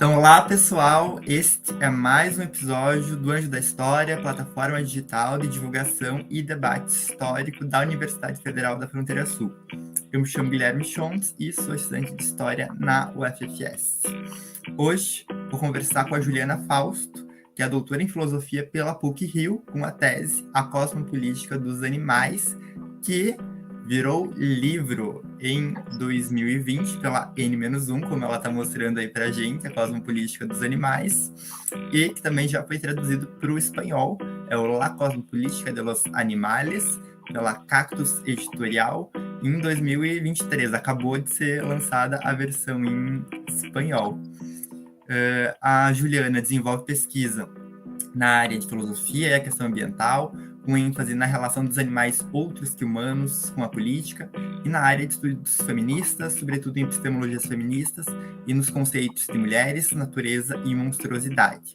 Então, olá pessoal, este é mais um episódio do Anjo da História, plataforma digital de divulgação e debate histórico da Universidade Federal da Fronteira Sul. Eu me chamo Guilherme Schontz e sou estudante de História na UFFS. Hoje vou conversar com a Juliana Fausto, que é doutora em Filosofia pela PUC-Rio, com a tese A Cosmopolítica dos Animais, que virou livro em 2020 pela N-1, como ela está mostrando aí para a gente, a Cosmopolítica dos Animais, e que também já foi traduzido para o espanhol, é o La Cosmopolítica de los Animales, pela Cactus Editorial, em 2023. Acabou de ser lançada a versão em espanhol. Uh, a Juliana desenvolve pesquisa na área de filosofia e a questão ambiental, com ênfase na relação dos animais outros que humanos com a política, e na área de estudos feministas, sobretudo em epistemologias feministas, e nos conceitos de mulheres, natureza e monstruosidade.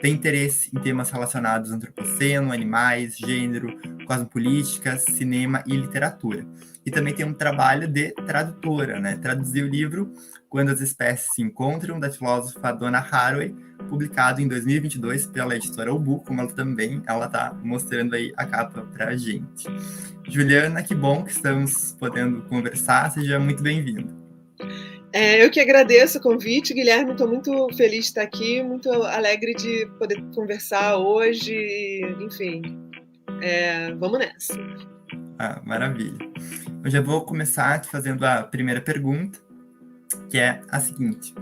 Tem interesse em temas relacionados ao antropoceno, animais, gênero, cosmopolítica, cinema e literatura. E também tem um trabalho de tradutora, né? Traduziu o livro Quando as Espécies se Encontram, da filósofa Donna Haraway, publicado em 2022 pela editora Ubu, como ela também ela está mostrando aí a capa para a gente. Juliana, que bom que estamos podendo conversar, seja muito bem-vinda. É, eu que agradeço o convite, Guilherme. Estou muito feliz de estar aqui, muito alegre de poder conversar hoje. Enfim, é, vamos nessa. Ah, maravilha. Eu já vou começar te fazendo a primeira pergunta, que é a seguinte: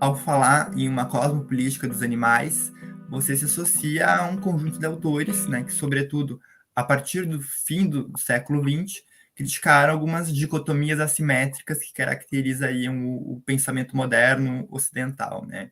ao falar em uma cosmopolítica dos animais, você se associa a um conjunto de autores, né, que, sobretudo, a partir do fim do século XX, criticaram algumas dicotomias assimétricas que caracterizariam o, o pensamento moderno ocidental. Né?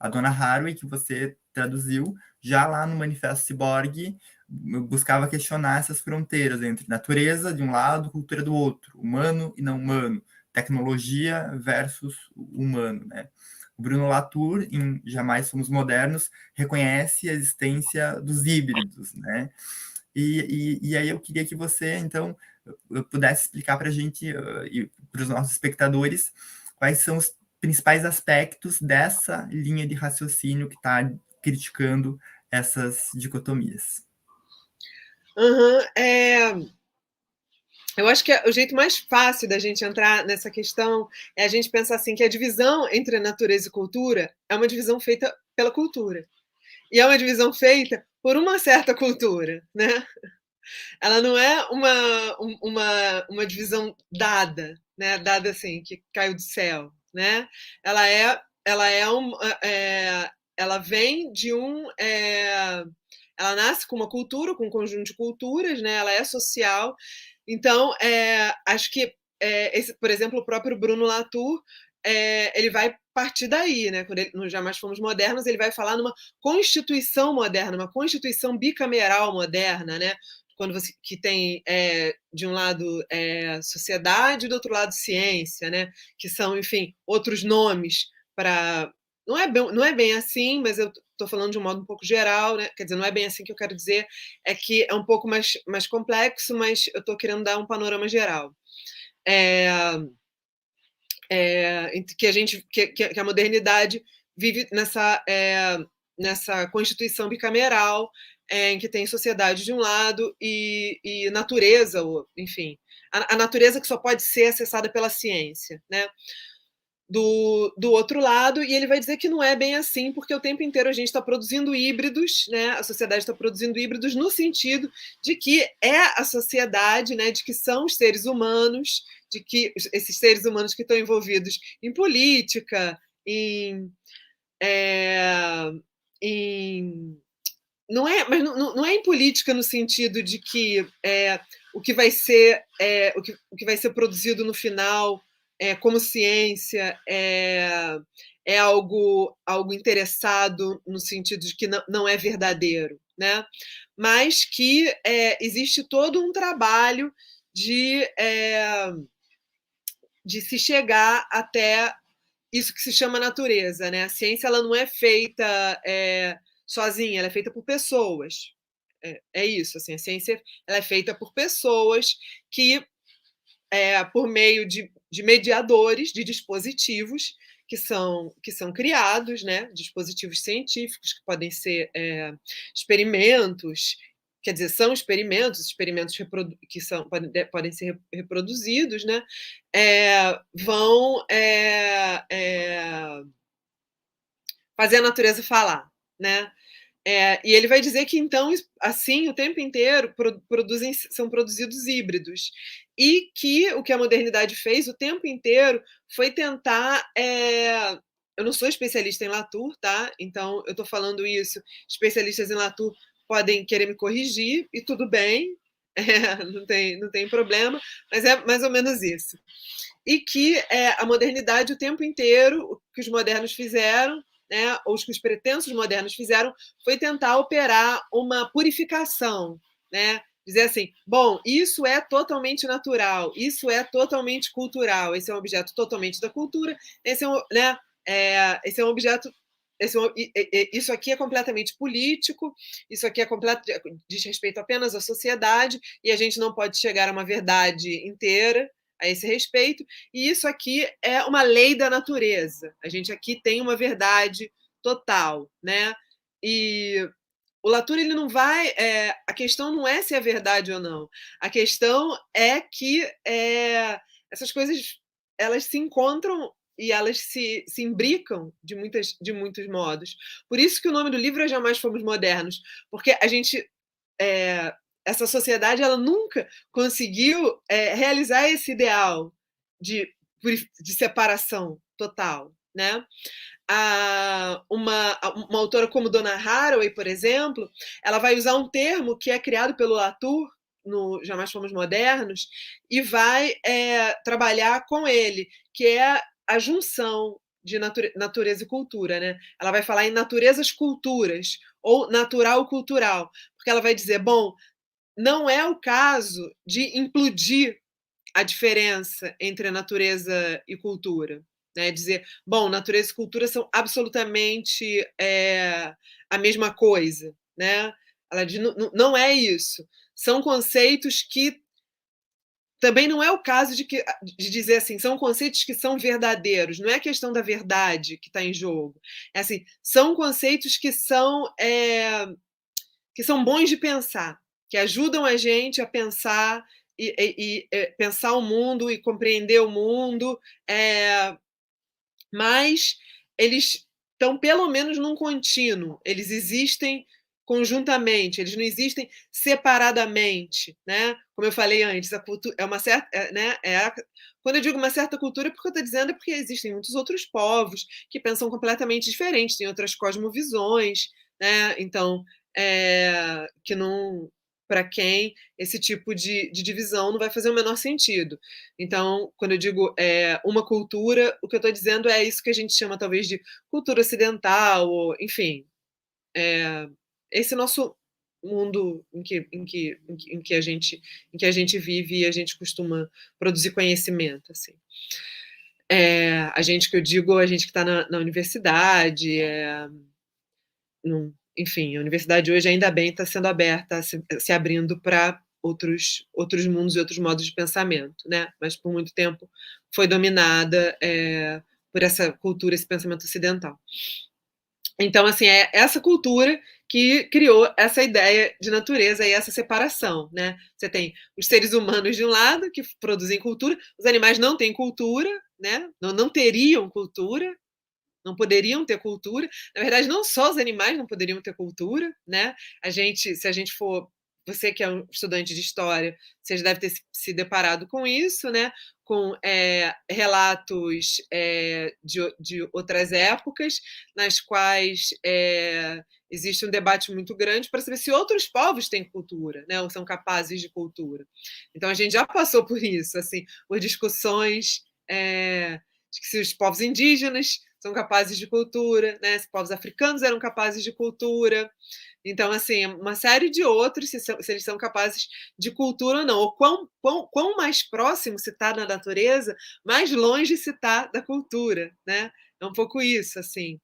A dona Haraway, que você traduziu, já lá no Manifesto Cyborg, buscava questionar essas fronteiras entre natureza de um lado, cultura do outro, humano e não humano, tecnologia versus humano, né? Bruno Latour, em Jamais Somos Modernos, reconhece a existência dos híbridos, né? E, e, e aí eu queria que você, então, pudesse explicar para a gente uh, e para os nossos espectadores quais são os principais aspectos dessa linha de raciocínio que está criticando essas dicotomias. Uhum, é... Eu acho que o jeito mais fácil da gente entrar nessa questão é a gente pensar assim que a divisão entre natureza e cultura é uma divisão feita pela cultura. E é uma divisão feita por uma certa cultura, né? Ela não é uma, uma, uma divisão dada, né? Dada assim, que caiu do céu, né? Ela é, ela é, um, é ela vem de um é, ela nasce com uma cultura, com um conjunto de culturas, né? Ela é social então, é, acho que, é, esse, por exemplo, o próprio Bruno Latour, é, ele vai partir daí, né? Quando ele, no Jamais Fomos Modernos, ele vai falar numa constituição moderna, uma constituição bicameral moderna, né? Quando você que tem é, de um lado é, sociedade do outro lado ciência, né? Que são, enfim, outros nomes para não é não é bem assim, mas eu estou falando de um modo um pouco geral, né? quer dizer, não é bem assim que eu quero dizer, é que é um pouco mais, mais complexo, mas eu estou querendo dar um panorama geral. É, é, que a gente que, que, a modernidade vive nessa é, nessa constituição bicameral é, em que tem sociedade de um lado e, e natureza, enfim, a, a, natureza que só pode ser acessada pela ciência, né? Do, do outro lado, e ele vai dizer que não é bem assim, porque o tempo inteiro a gente está produzindo híbridos, né? a sociedade está produzindo híbridos no sentido de que é a sociedade, né? de que são os seres humanos, de que esses seres humanos que estão envolvidos em política, em. É, em não é, mas não, não é em política no sentido de que é, o que vai ser é, o, que, o que vai ser produzido no final é, como ciência é, é algo, algo interessado no sentido de que não, não é verdadeiro, né? mas que é, existe todo um trabalho de, é, de se chegar até isso que se chama natureza. Né? A ciência ela não é feita é, sozinha, ela é feita por pessoas. É, é, isso, assim, a ciência ela é feita por pessoas que, é, por meio de de mediadores, de dispositivos que são, que são criados, né? dispositivos científicos que podem ser é, experimentos, quer dizer, são experimentos, experimentos que são, podem, podem ser reproduzidos, né? É, vão é, é, fazer a natureza falar. Né? É, e ele vai dizer que então, assim, o tempo inteiro produzem, são produzidos híbridos. E que o que a modernidade fez o tempo inteiro foi tentar. É, eu não sou especialista em Latour, tá? Então eu estou falando isso. Especialistas em Latour podem querer me corrigir, e tudo bem, é, não, tem, não tem problema, mas é mais ou menos isso. E que é, a modernidade, o tempo inteiro, o que os modernos fizeram né, ou os que os pretensos modernos fizeram, foi tentar operar uma purificação, né? Dizer assim, bom, isso é totalmente natural, isso é totalmente cultural, esse é um objeto totalmente da cultura, esse é um, né, é, esse é um objeto esse, é isso aqui é completamente político, isso aqui é completo, diz respeito apenas à sociedade, e a gente não pode chegar a uma verdade inteira, a esse respeito, e isso aqui é uma lei da natureza. A gente aqui tem uma verdade total, né? E o Latour ele não vai. É, a questão não é se é verdade ou não. A questão é que é, essas coisas elas se encontram e elas se, se imbricam de, muitas, de muitos modos. Por isso que o nome do livro é Jamais Fomos Modernos, porque a gente é, essa sociedade ela nunca conseguiu realizar esse ideal de, de separação total, né? A, uma, uma autora como Donna Haraway, por exemplo, ela vai usar um termo que é criado pelo Latour no Jamais Fomos Modernos e vai é, trabalhar com ele, que é a junção de nature, natureza e cultura, né? Ela vai falar em naturezas culturas ou natural cultural, porque ela vai dizer, bom, não é o caso de implodir a diferença entre natureza e cultura. Né? Dizer, bom, natureza e cultura são absolutamente é, a mesma coisa. Né? Ela diz, não, é isso. São conceitos que também não é o caso de, que, de dizer assim, são conceitos que são verdadeiros, não é questão da verdade que está em jogo. É assim, são conceitos que são, é, que são bons de pensar que ajudam a gente a pensar e, e, e é, pensar o mundo e compreender o mundo, é, mas eles estão pelo menos num contínuo, eles existem conjuntamente, eles não existem separadamente, né? Como eu falei antes, a cultura é uma certa, é, né? É a, quando eu digo uma certa cultura, porque eu estou dizendo é porque existem muitos outros povos que pensam completamente diferentes, têm outras cosmovisões, né? Então, é, que não para quem esse tipo de, de, divisão não vai fazer o menor sentido. Então, quando eu digo é, uma cultura, o que eu estou dizendo é isso que a gente chama talvez de cultura ocidental, ou, enfim, é, esse nosso mundo em que, em, que, em, que, a gente, em que a gente vive e a gente costuma produzir conhecimento. Assim. É, a gente que eu digo, a gente que está na, na, universidade, é, num, enfim, a universidade hoje, ainda bem, está sendo aberta, se, se abrindo para outros, outros mundos e outros modos de pensamento, né? Mas por muito tempo foi dominada é, por essa cultura, esse pensamento ocidental. Então, assim, é essa cultura que criou essa ideia de natureza e essa separação, né? Você tem os seres humanos de um lado, que produzem cultura, os animais não têm cultura, né? Não, não teriam cultura, não poderiam ter cultura. Na verdade, não só os animais não poderiam ter cultura, né? A gente, se a gente for você que é um estudante de história, você já deve ter se deparado com isso, né? com é, relatos é, de, de, outras épocas, nas quais é, existe um debate muito grande para saber se outros povos têm cultura, né? ou são capazes de cultura. Então, a gente já passou por isso, assim, por discussões de que se os povos indígenas são capazes de cultura, né? Se povos africanos eram capazes de cultura. Então, assim, uma série de outros, se, são, se eles são capazes de cultura ou não. Ou quão, quão, quão mais próximo se está da natureza, mais longe se está da cultura, né? É um pouco isso, assim.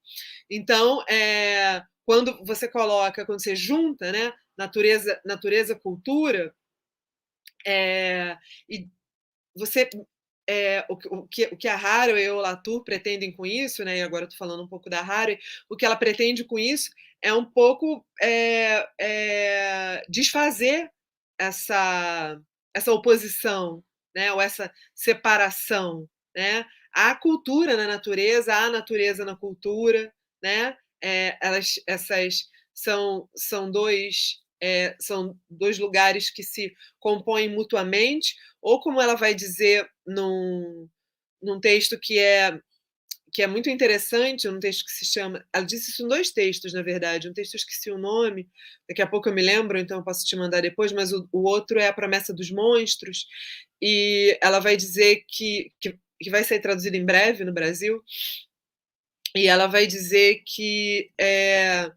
Então, é, quando você coloca, quando você junta, né, natureza, natureza, cultura, é, e você é, o, o, que, o que a Haraway e o Latour pretendem com isso, né, e agora eu estou falando um pouco da Haraway, o que ela pretende com isso é um pouco é, é, desfazer essa, essa oposição, né, ou essa separação, né, a cultura na natureza, a natureza na cultura, né, é, elas, essas são, são dois é, são dois lugares que se compõem mutuamente, ou como ela vai dizer num, num texto que é que é muito interessante, um texto que se chama. Ela disse isso em dois textos, na verdade. Um texto eu esqueci o nome, daqui a pouco eu me lembro, então eu posso te mandar depois, mas o, o outro é A Promessa dos Monstros, e ela vai dizer que, que, que vai ser traduzido em breve no Brasil, e ela vai dizer que é,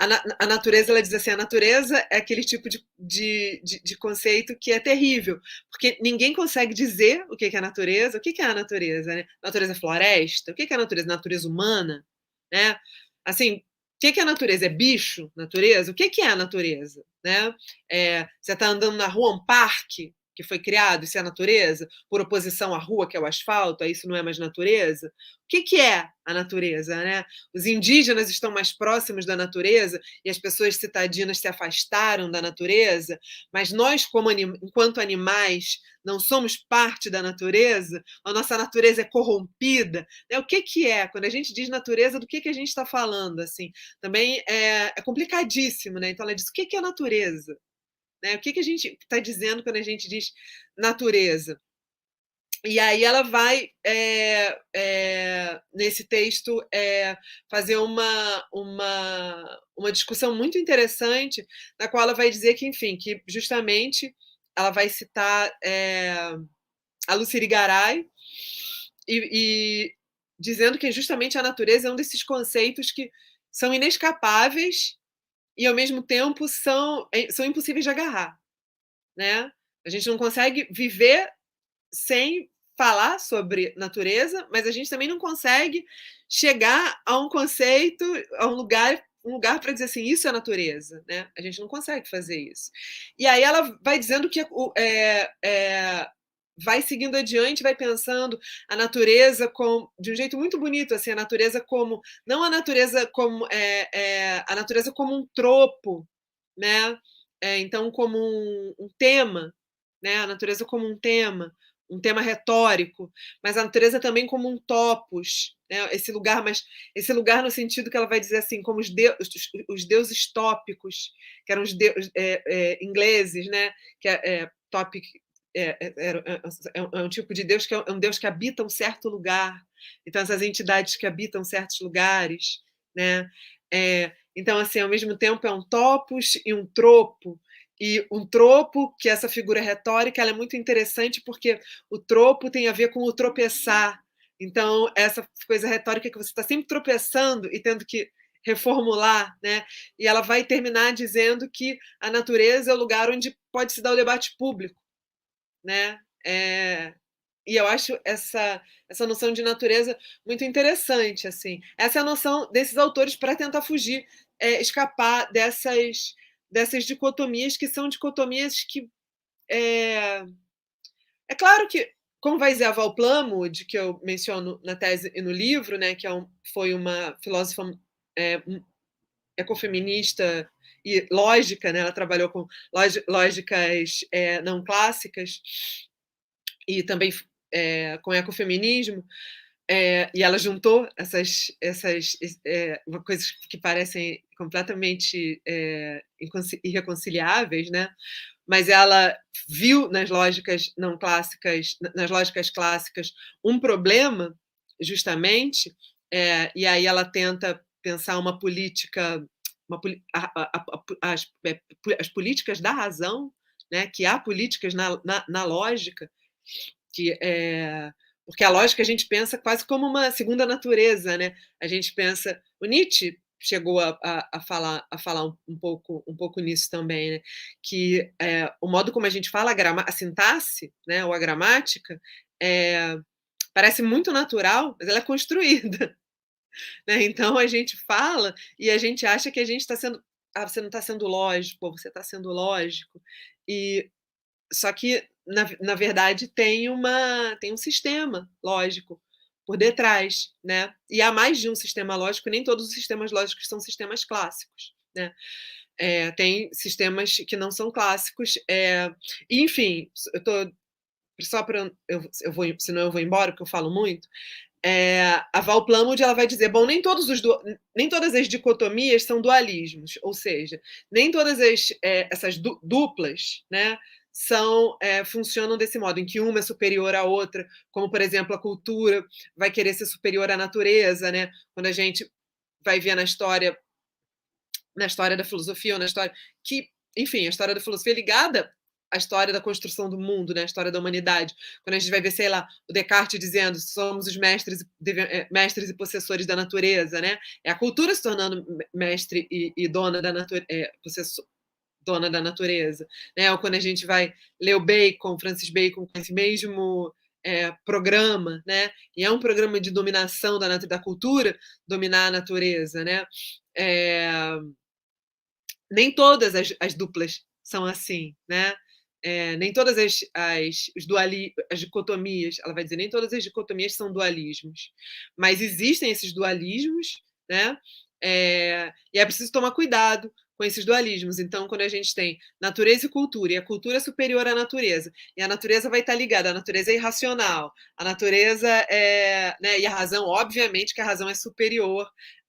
a, a, natureza, ela diz assim, a natureza é aquele tipo de, de, de, de, conceito que é terrível, porque ninguém consegue dizer o que é a natureza, o que é a natureza, né? Natureza é floresta, o que é a natureza? Natureza humana, né? Assim, o que é a natureza? É bicho, natureza? O que é a natureza? Né? É, você está andando na rua, um parque, que foi criado, isso é natureza, por oposição à rua, que é o asfalto, isso não é mais natureza? O que, que é a natureza? Né? Os indígenas estão mais próximos da natureza e as pessoas citadinas se afastaram da natureza, mas nós, como enquanto animais, não somos parte da natureza, a nossa natureza é corrompida. Né? O que, que é? Quando a gente diz natureza, do que, que a gente está falando? assim Também é, é complicadíssimo. Né? Então, ela diz: o que, que é natureza? Né? O que, que a gente está dizendo quando a gente diz natureza? E aí ela vai, é, é, nesse texto, é, fazer uma, uma, uma discussão muito interessante, na qual ela vai dizer que, enfim, que justamente ela vai citar a Luciri Garay e, e dizendo que justamente a natureza é um desses conceitos que são inescapáveis e ao mesmo tempo são, é, são impossíveis de agarrar, né? A gente não consegue viver sem falar sobre natureza, mas a gente também não consegue chegar a um conceito, a um lugar um lugar para dizer assim, isso é natureza, né? A gente não consegue fazer isso. E aí ela vai dizendo que é, é, vai seguindo adiante, vai pensando a natureza com, de um jeito muito bonito, assim, a natureza como não a natureza como é, é a natureza como um tropo, né? É, então como um, um, tema, né? A natureza como um tema, um tema retórico, mas a natureza também como um topos, né? Esse lugar, mas esse lugar no sentido que ela vai dizer assim, como os, deus, os deuses tópicos, que eram os deuses é, é, ingleses, né? Que é, é topic é, é, é, é, um tipo de Deus que é um Deus que habita um certo lugar. Então, essas entidades que habitam certos lugares, né? É, então, assim, ao mesmo tempo é um topos e um tropo. E um tropo, que essa figura retórica, ela é muito interessante porque o tropo tem a ver com o tropeçar. Então, essa coisa retórica que você está sempre tropeçando e tendo que reformular, né? E ela vai terminar dizendo que a natureza é o lugar onde pode se dar o debate público né? É, e eu acho essa, essa noção de natureza muito interessante, assim. Essa é a noção desses autores para tentar fugir, é, escapar dessas, dessas dicotomias que são dicotomias que é, é claro que, como vai dizer a Val Plumwood, que eu menciono na tese e no livro, né, que é um, foi uma filósofa é, ecofeminista e lógica, né? ela trabalhou com lógicas é, não clássicas e também é, com ecofeminismo, é, e ela juntou essas, essas é, coisas que parecem completamente é, irreconciliáveis, né? mas ela viu nas lógicas não clássicas, nas lógicas clássicas, um problema, justamente, e aí ela tenta pensar uma política uma, a, a, as, é, as, políticas da razão, né, que há políticas na, na, na lógica, que é, porque a lógica a gente pensa quase como uma segunda natureza, né? A gente pensa, o Nietzsche chegou a, a, a falar, a falar um, um, pouco, um pouco nisso também, né? Que é, o modo como a gente fala a, grama, a sintaxe, né, ou a gramática, é, parece muito natural, mas ela é construída. Né? Então a gente fala e a gente acha que a gente está sendo. Ah, você não está sendo lógico, você está sendo lógico. E só que, na, na verdade, tem, uma, tem um sistema lógico por detrás, né? E há mais de um sistema lógico, nem todos os sistemas lógicos são sistemas clássicos, né? É, tem sistemas que não são clássicos. É, enfim, eu tô só para eu, eu vou, senão eu vou embora porque eu falo muito. É, a Val Plumwood ela vai dizer, bom, nem todos os nem todas as dicotomias são dualismos, ou seja, nem todas as, é, essas du duplas, né, são é, funcionam desse modo, em que uma é superior à outra, como por exemplo a cultura vai querer ser superior à natureza, né? Quando a gente vai ver na história na história da filosofia ou na história que, enfim, a história da filosofia é ligada à história da construção do mundo, né? A história da humanidade. Quando a gente vai ver, sei lá, o Descartes dizendo somos os mestres, é, mestres e possessores da natureza, né? É a cultura se tornando mestre e, e dona da natureza, é, possessor, dona da natureza, né? Ou quando a gente vai ler o Bacon, Francis Bacon, com esse mesmo é, programa, né? E é um programa de dominação da, da cultura, dominar a natureza, né? É, nem todas as, as, duplas são assim, né? É, nem todas as, as, os duali, as dicotomias, ela vai dizer, nem todas as dicotomias são dualismos, mas existem esses dualismos, né? É, e é preciso tomar cuidado com esses dualismos. Então, quando a gente tem natureza e cultura, e a cultura é superior à natureza, e a natureza vai estar ligada, a natureza é irracional, a natureza é. Né, e a razão, obviamente, que a razão é superior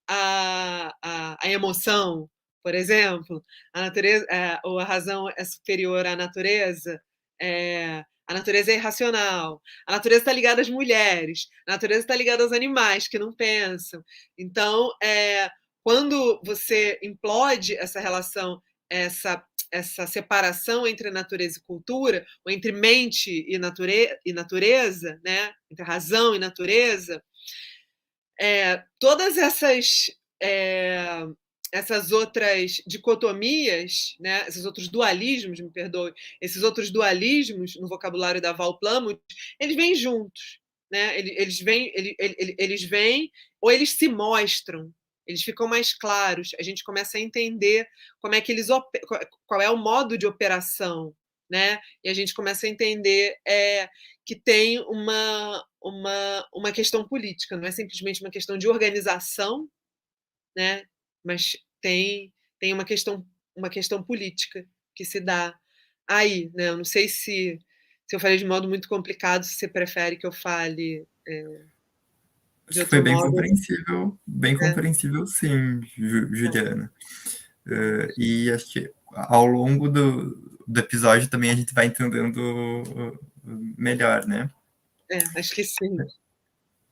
à, à, à emoção, por exemplo, a natureza, é, ou a razão é superior à natureza. É, a natureza é irracional. A natureza está ligada às mulheres. A natureza está ligada aos animais que não pensam. Então, é, quando você implode essa relação, essa, essa separação entre natureza e cultura, ou entre mente e, nature, e natureza, né? entre razão e natureza, é, todas essas, é, essas outras dicotomias, né? esses outros dualismos, me perdoe, esses outros dualismos no vocabulário da Val Plumwood, eles vêm juntos. Né? Eles, vêm, eles, eles vêm ou eles se mostram eles ficam mais claros, a gente começa a entender como é que eles qual é o modo de operação, né? E a gente começa a entender é, que tem uma, uma, uma questão política, não é simplesmente uma questão de organização, né? Mas tem, tem uma questão uma questão política que se dá aí, né? Eu não sei se se eu falei de modo muito complicado, se você prefere que eu fale é, foi bem modo. compreensível, bem é. compreensível, sim, Juliana. Uh, e acho que ao longo do, do episódio também a gente vai entendendo melhor, né? É, acho que sim.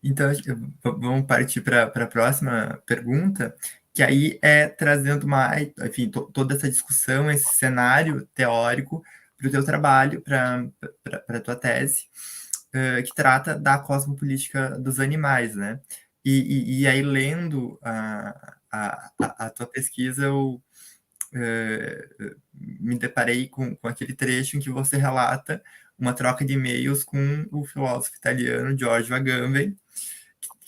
Então, vamos partir para a próxima pergunta, que aí é trazendo mais, enfim, to, toda essa discussão, esse cenário teórico para o teu trabalho, para a tua tese uh, que trata da cosmopolítica dos animais, né? E, e, e aí, lendo a, a, a, tua pesquisa, eu uh, me deparei com, com aquele trecho em que você relata uma troca de e-mails com o filósofo italiano Giorgio Agamben,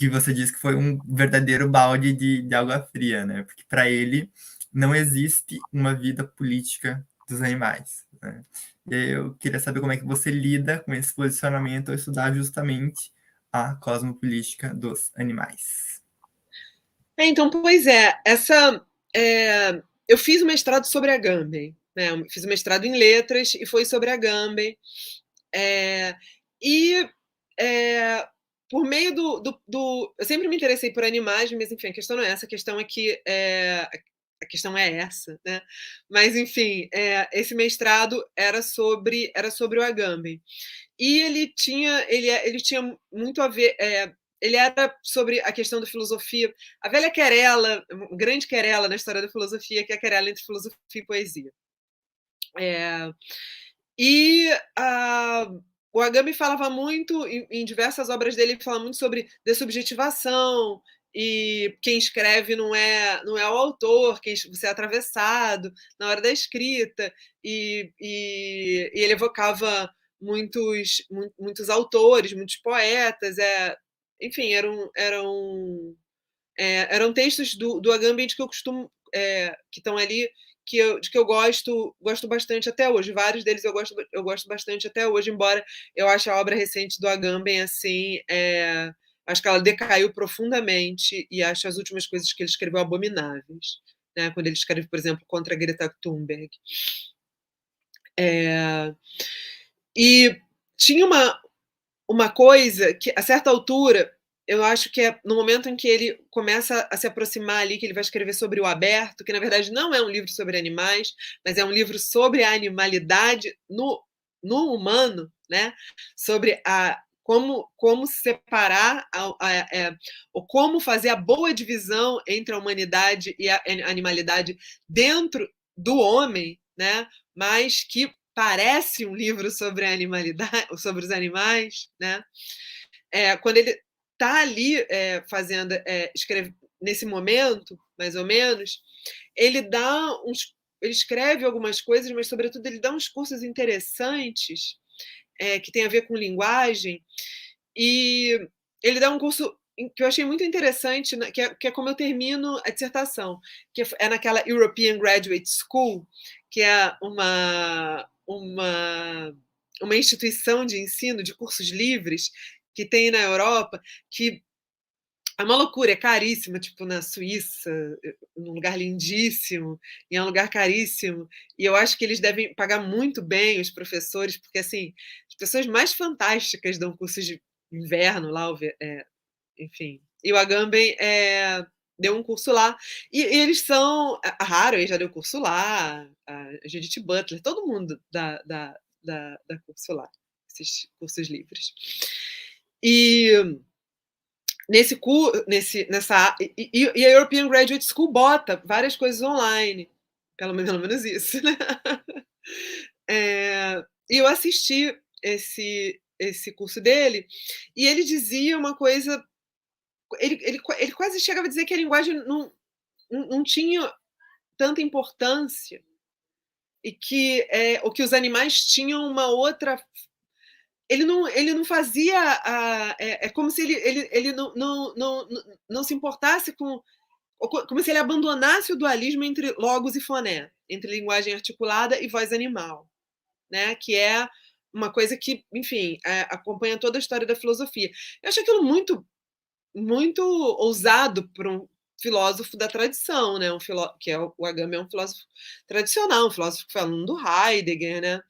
que você diz que foi um verdadeiro balde de, de água fria, né? Porque para ele não existe uma vida política dos animais. Né? Eu queria saber como é que você lida com esse posicionamento ao estudar justamente a cosmopolítica dos animais. É, então, pois é, essa é, eu fiz um mestrado sobre a Agamben, né? Fiz um mestrado em letras e foi sobre a Agamben. É, e é, por meio do, do, do, Eu sempre me interessei por animais, mas enfim, a questão não é essa, a questão é que é, a questão é essa, né? Mas enfim, é, esse mestrado era sobre era sobre o Agamben e ele tinha ele, é, ele tinha muito a ver é, ele era sobre a questão da filosofia, a velha querela, grande querela na história da filosofia, que é a querela entre filosofia e poesia. É, e a, o Agamben falava muito, em, em, diversas obras dele, ele fala muito sobre dessubjetivação, e quem escreve não é não é o autor, quem você é atravessado na hora da escrita. E, e, e ele evocava muitos muitos autores, muitos poetas, é, enfim eram eram é, eram textos do, do Agamben que eu costumo é, que estão ali que eu, de que eu gosto, gosto bastante até hoje. Vários deles eu gosto, eu gosto bastante até hoje, embora eu ache a obra recente do Agamben assim, é, acho que ela decaiu profundamente e acho as últimas coisas que ele escreveu abomináveis. Né? Quando ele escreve, por exemplo, contra Greta Thunberg. É, e tinha uma, uma coisa que, a certa altura, eu acho que é no momento em que ele começa a se aproximar ali, que ele vai escrever sobre o aberto, que na verdade não é um livro sobre animais, mas é um livro sobre a animalidade no, no humano, né? sobre a, como, como separar, a, a, a, é, ou como fazer a boa divisão entre a humanidade e a animalidade dentro do homem, né? mas que parece um livro sobre a animalidade, sobre os animais, né? É, quando ele está ali é, fazendo, é, escreve, nesse momento, mais ou menos, ele dá uns, ele escreve algumas coisas, mas sobretudo ele dá uns cursos interessantes é, que tem a ver com linguagem e ele dá um curso que eu achei muito interessante, né, que é, que é como eu termino a dissertação, que é naquela European Graduate School, que é uma uma, uma instituição de ensino de cursos livres que tem na Europa, que é uma loucura, é caríssima, tipo na Suíça, num lugar lindíssimo, e é um lugar caríssimo. E eu acho que eles devem pagar muito bem os professores, porque assim, as pessoas mais fantásticas dão cursos de inverno lá, é, enfim. E o Agamben é, deu um curso lá. E, e eles são. A Haraway já deu curso lá, a Judith Butler, todo mundo da, da, da, da curso lá, esses cursos livres. E nesse nesse, nessa. E, e, a European Graduate School bota várias coisas online. Pelo menos, pelo menos isso, né? É, e eu assisti esse, esse curso dele, e ele dizia uma coisa ele, ele, ele quase chegava a dizer que a linguagem não, não tinha tanta importância e que é, o que os animais tinham uma outra ele não, ele não fazia a, é, é, como se ele, ele, ele não, não, não, não se importasse com como se ele abandonasse o dualismo entre logos e foné, entre linguagem articulada e voz animal, né? Que é uma coisa que, enfim, é, acompanha toda a história da filosofia. Eu acho aquilo muito muito ousado para um filósofo da tradição, né? Um filó que é o, Agamben é um filósofo tradicional, um filósofo que fala do Heidegger, né?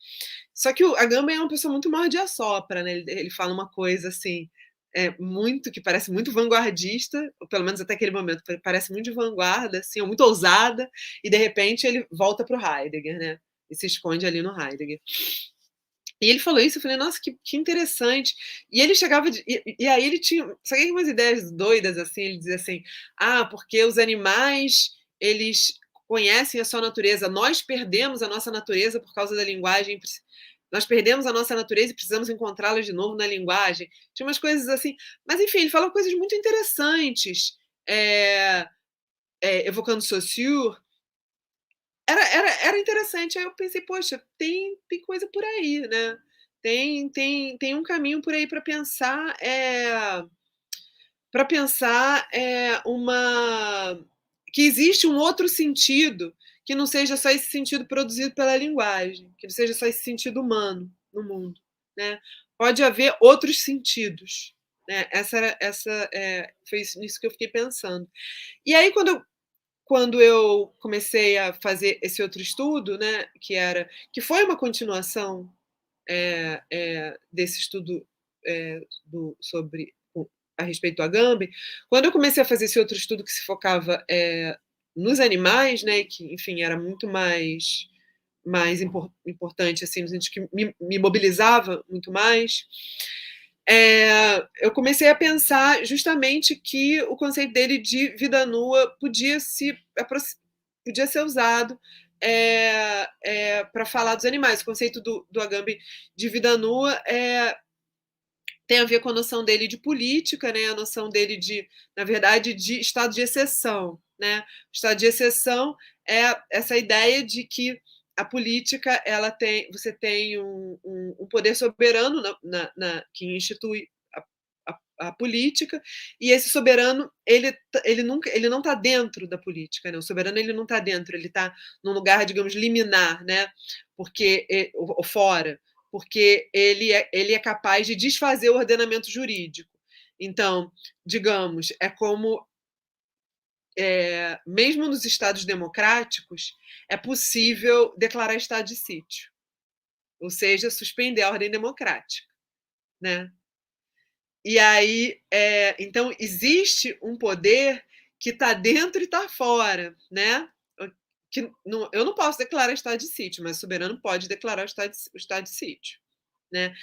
Só que o Agamben é uma pessoa muito morde a sopra, né? Ele, ele fala uma coisa assim, é muito que parece muito vanguardista, ou pelo menos até aquele momento parece muito de vanguarda, assim, ou muito ousada, e de repente ele volta para o Heidegger, né? E se esconde ali no Heidegger. E ele falou isso, eu falei, nossa, que, que interessante. E ele chegava, de, e, e, aí ele tinha, sabe umas ideias doidas, assim, ele dizia assim, ah, porque os animais, eles conhecem a sua natureza, nós perdemos a nossa natureza por causa da linguagem, nós perdemos a nossa natureza e precisamos encontrá-la de novo na linguagem. Tinha umas coisas assim, mas enfim, ele falou coisas muito interessantes, é, é, evocando Saussure, era, era, era interessante. Aí eu pensei, poxa, tem, tem coisa por aí, né? Tem, tem, tem um caminho por aí para pensar. É, para pensar é, uma que existe um outro sentido que não seja só esse sentido produzido pela linguagem, que não seja só esse sentido humano no mundo, né? Pode haver outros sentidos, né? Essa essa é, foi isso que eu fiquei pensando. E aí quando eu quando eu comecei a fazer esse outro estudo, né, que era que foi uma continuação é, é, desse estudo é, do, sobre a respeito do Agamben, quando eu comecei a fazer esse outro estudo que se focava nos animais, né, que enfim era muito mais mais importante assim, que me, me mobilizava muito mais é, eu comecei a pensar justamente que o conceito dele de vida nua podia, se, podia ser usado é, é, para falar dos animais. O conceito do, do Agamben de vida nua é, tem a ver com a noção dele de política, né? a noção dele de, na verdade, de estado de exceção. Né? O estado de exceção é essa ideia de que a política ela tem você tem um, um, um poder soberano na, na, na, que institui a, a, a política e esse soberano ele, ele nunca ele não está dentro da política, né? O soberano ele não está dentro, ele está num lugar digamos liminar, né? Porque ou fora, porque ele é, ele é capaz de desfazer o ordenamento jurídico. Então, digamos, é como é, mesmo nos estados democráticos, é possível declarar estado de sítio, ou seja, suspender a ordem democrática, né? E aí, é, então existe um poder que está dentro e está fora, né? Que não, eu não posso declarar estado de sítio, mas o soberano pode declarar o estado de, o estado de sítio, né?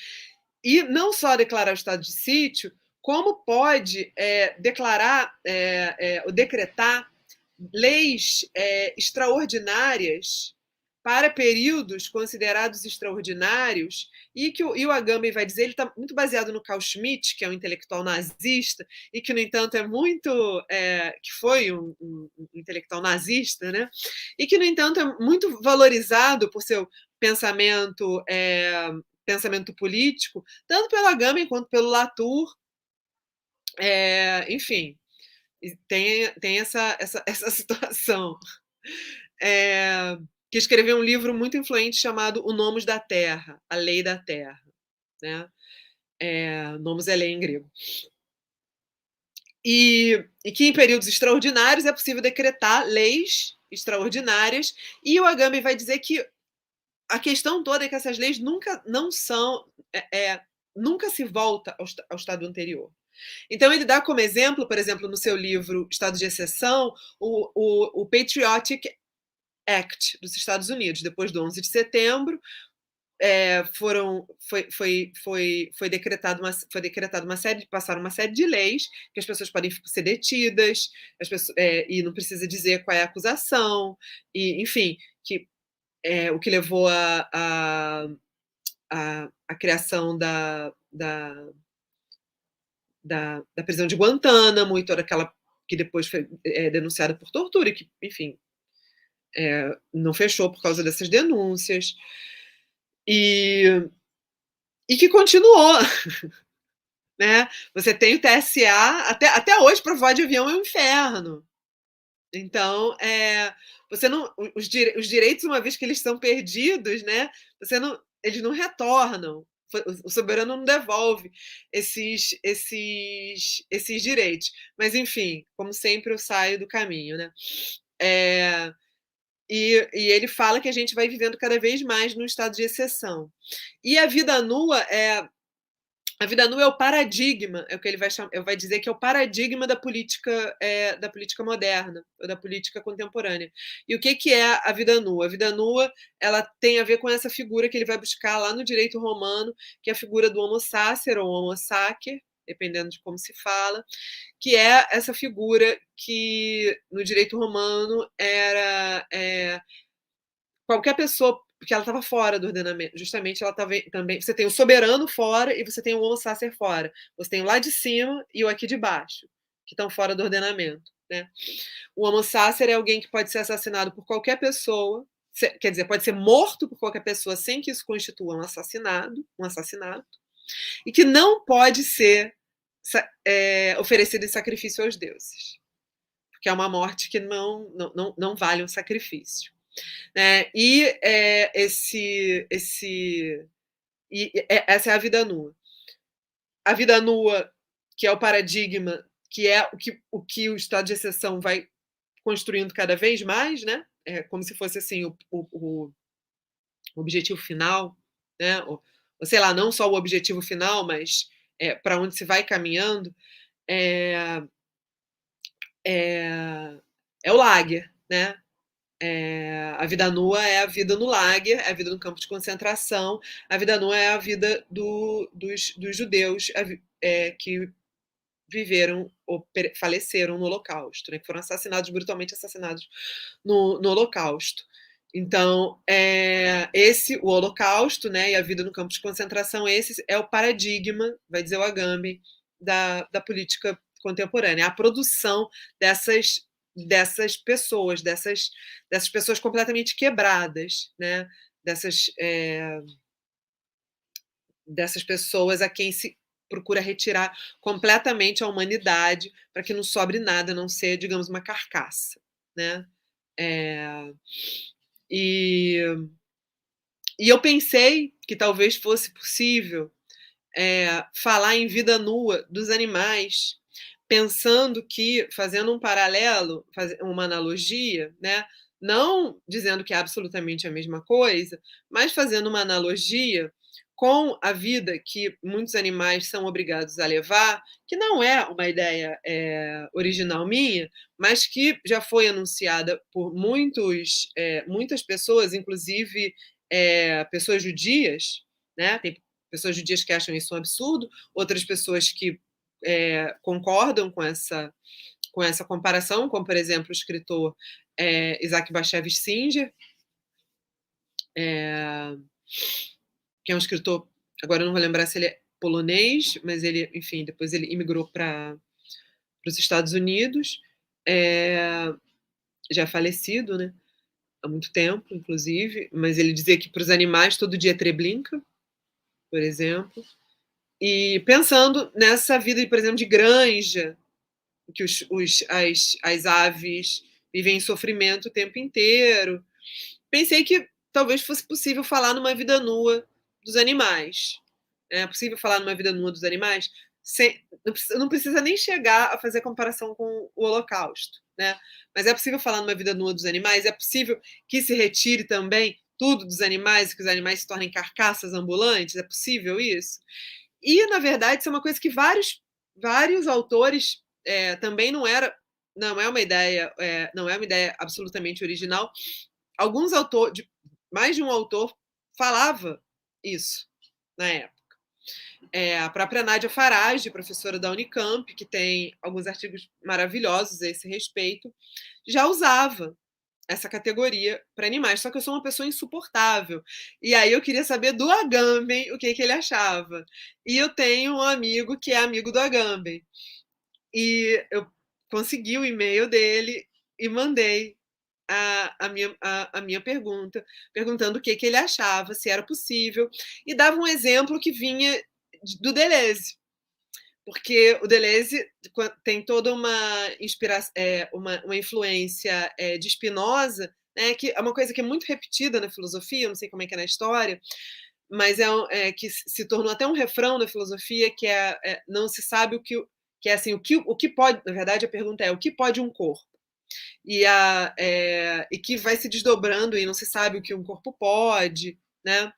E não só declarar o estado de sítio, como pode é, declarar é, é, ou decretar leis é, extraordinárias para períodos considerados extraordinários e que o, e o Agamben vai dizer, ele está muito baseado no Carl Schmitt, que é um intelectual nazista e que, no entanto, é muito, é, que foi um, um, um, intelectual nazista, né? E que, no entanto, é muito valorizado por seu pensamento, é, pensamento político, tanto pelo Agamben quanto pelo Latour, é, enfim, tem, tem essa, essa, essa situação. É, que escreveu um livro muito influente chamado O Nomos da Terra, A Lei da Terra. Né? É, nomos é lei em grego. E, e, que em períodos extraordinários é possível decretar leis extraordinárias, e o Agamben vai dizer que a questão toda é que essas leis nunca não são, é, é nunca se volta ao, ao estado anterior. Então, ele dá como exemplo, por exemplo, no seu livro Estado de Exceção, o, o, o Patriotic Act dos Estados Unidos. Depois do 11 de setembro, é, foram, foi, foi, foi, foi, decretado uma, foi decretado uma série, passaram uma série de leis que as pessoas podem ser detidas, as pessoas, é, e não precisa dizer qual é a acusação, e, enfim, que, é, o que levou a, a, a, a criação da, da da, da prisão de Guantánamo e toda aquela que depois foi é, denunciada por tortura e que, enfim, é, não fechou por causa dessas denúncias. E, e que continuou. né? Você tem o TSA, até, até hoje, para voar de avião é um inferno. Então, é, você não, os, os direitos, uma vez que eles são perdidos, né, você não, eles não retornam o soberano não devolve esses, esses, esses direitos. Mas, enfim, como sempre, eu saio do caminho, né? É, e, e, ele fala que a gente vai vivendo cada vez mais no estado de exceção. E a vida nua é a vida nua é o paradigma, é o que ele vai, chamar, vai dizer que é o paradigma da política é, da política moderna, ou da política contemporânea. E o que, que é a vida nua? A vida nua ela tem a ver com essa figura que ele vai buscar lá no direito romano, que é a figura do homo sacer ou homo sacer, dependendo de como se fala, que é essa figura que no direito romano era é, qualquer pessoa porque ela estava fora do ordenamento. Justamente ela estava também. Você tem o soberano fora e você tem o homo sacer fora. Você tem o lá de cima e o aqui de baixo, que estão fora do ordenamento. Né? O homo sacer é alguém que pode ser assassinado por qualquer pessoa, quer dizer, pode ser morto por qualquer pessoa sem que isso constitua um assassinato, um assassinato, e que não pode ser é, oferecido em sacrifício aos deuses, porque é uma morte que não, não, não, não vale um sacrifício. Né? E é, esse, esse, e é, essa é a vida nua. A vida nua, que é o paradigma, que é o que o, que o estado de exceção vai construindo cada vez mais, né? É como se fosse assim o, o, o objetivo final, né? Ou, sei lá, não só o objetivo final, mas é, para onde se vai caminhando, é, é, é o lager, né? É, a vida nua é a vida no lager, é a vida no campo de concentração, a vida nua é a vida do, dos, dos, judeus é, que viveram ou faleceram no Holocausto, né, que foram assassinados, brutalmente assassinados no, no Holocausto. Então, é, esse, o Holocausto né, e a vida no campo de concentração, esse é o paradigma, vai dizer o Agamben, da, da política contemporânea, a produção dessas dessas pessoas, dessas, dessas pessoas completamente quebradas, né? dessas, é, dessas pessoas a quem se procura retirar completamente a humanidade para que não sobre nada, a não ser, digamos, uma carcaça, né? É, e, e eu pensei que talvez fosse possível é, falar em vida nua dos animais, pensando que, fazendo um paralelo, uma analogia, né? não dizendo que é absolutamente a mesma coisa, mas fazendo uma analogia com a vida que muitos animais são obrigados a levar, que não é uma ideia é, original minha, mas que já foi anunciada por muitos, é, muitas pessoas, inclusive é, pessoas judias, né? Tem pessoas judias que acham isso um absurdo, outras pessoas que é, concordam com essa com essa comparação, como por exemplo o escritor é, Isaac Bashevis Singer, é, que é um escritor, agora eu não vou lembrar se ele é polonês, mas ele, enfim, depois ele imigrou para os Estados Unidos, é, já falecido, né? Há muito tempo, inclusive, mas ele dizia que para os animais todo dia é treblinka, por exemplo. E pensando nessa vida, por exemplo, de granja, que os, os, as, as aves vivem em sofrimento o tempo inteiro. Pensei que talvez fosse possível falar numa vida nua dos animais. É possível falar numa vida nua dos animais? Sem, não, precisa, não, precisa, nem chegar a fazer comparação com o Holocausto, né? Mas é possível falar numa vida nua dos animais? É possível que se retire também tudo dos animais, que os animais se tornem carcaças ambulantes? É possível isso? E, na verdade, isso é uma coisa que vários, vários autores é, também não era não é uma ideia, é, não é uma ideia absolutamente original. Alguns autores, mais de um autor falava isso na época. É, a própria Nádia Farage, professora da Unicamp, que tem alguns artigos maravilhosos a esse respeito, já usava essa categoria para animais, só que eu sou uma pessoa insuportável. E aí eu queria saber do Agamben o que, que ele achava. E eu tenho um amigo que é amigo do Agamben. E eu consegui o e-mail dele e mandei a, a, minha, a, a, minha pergunta, perguntando o que, que ele achava, se era possível, e dava um exemplo que vinha do Deleuze, porque o Deleuze tem toda uma, inspiração, é, uma, uma influência é, de Spinoza, né, que é uma coisa que é muito repetida na filosofia, não sei como é que é na história, mas é, é que se tornou até um refrão da filosofia, que é, é não se sabe o que que é assim, o que, o que pode, na verdade, a pergunta é o que pode um corpo? E, a, é, e que vai se desdobrando e não se sabe o que um corpo pode, né?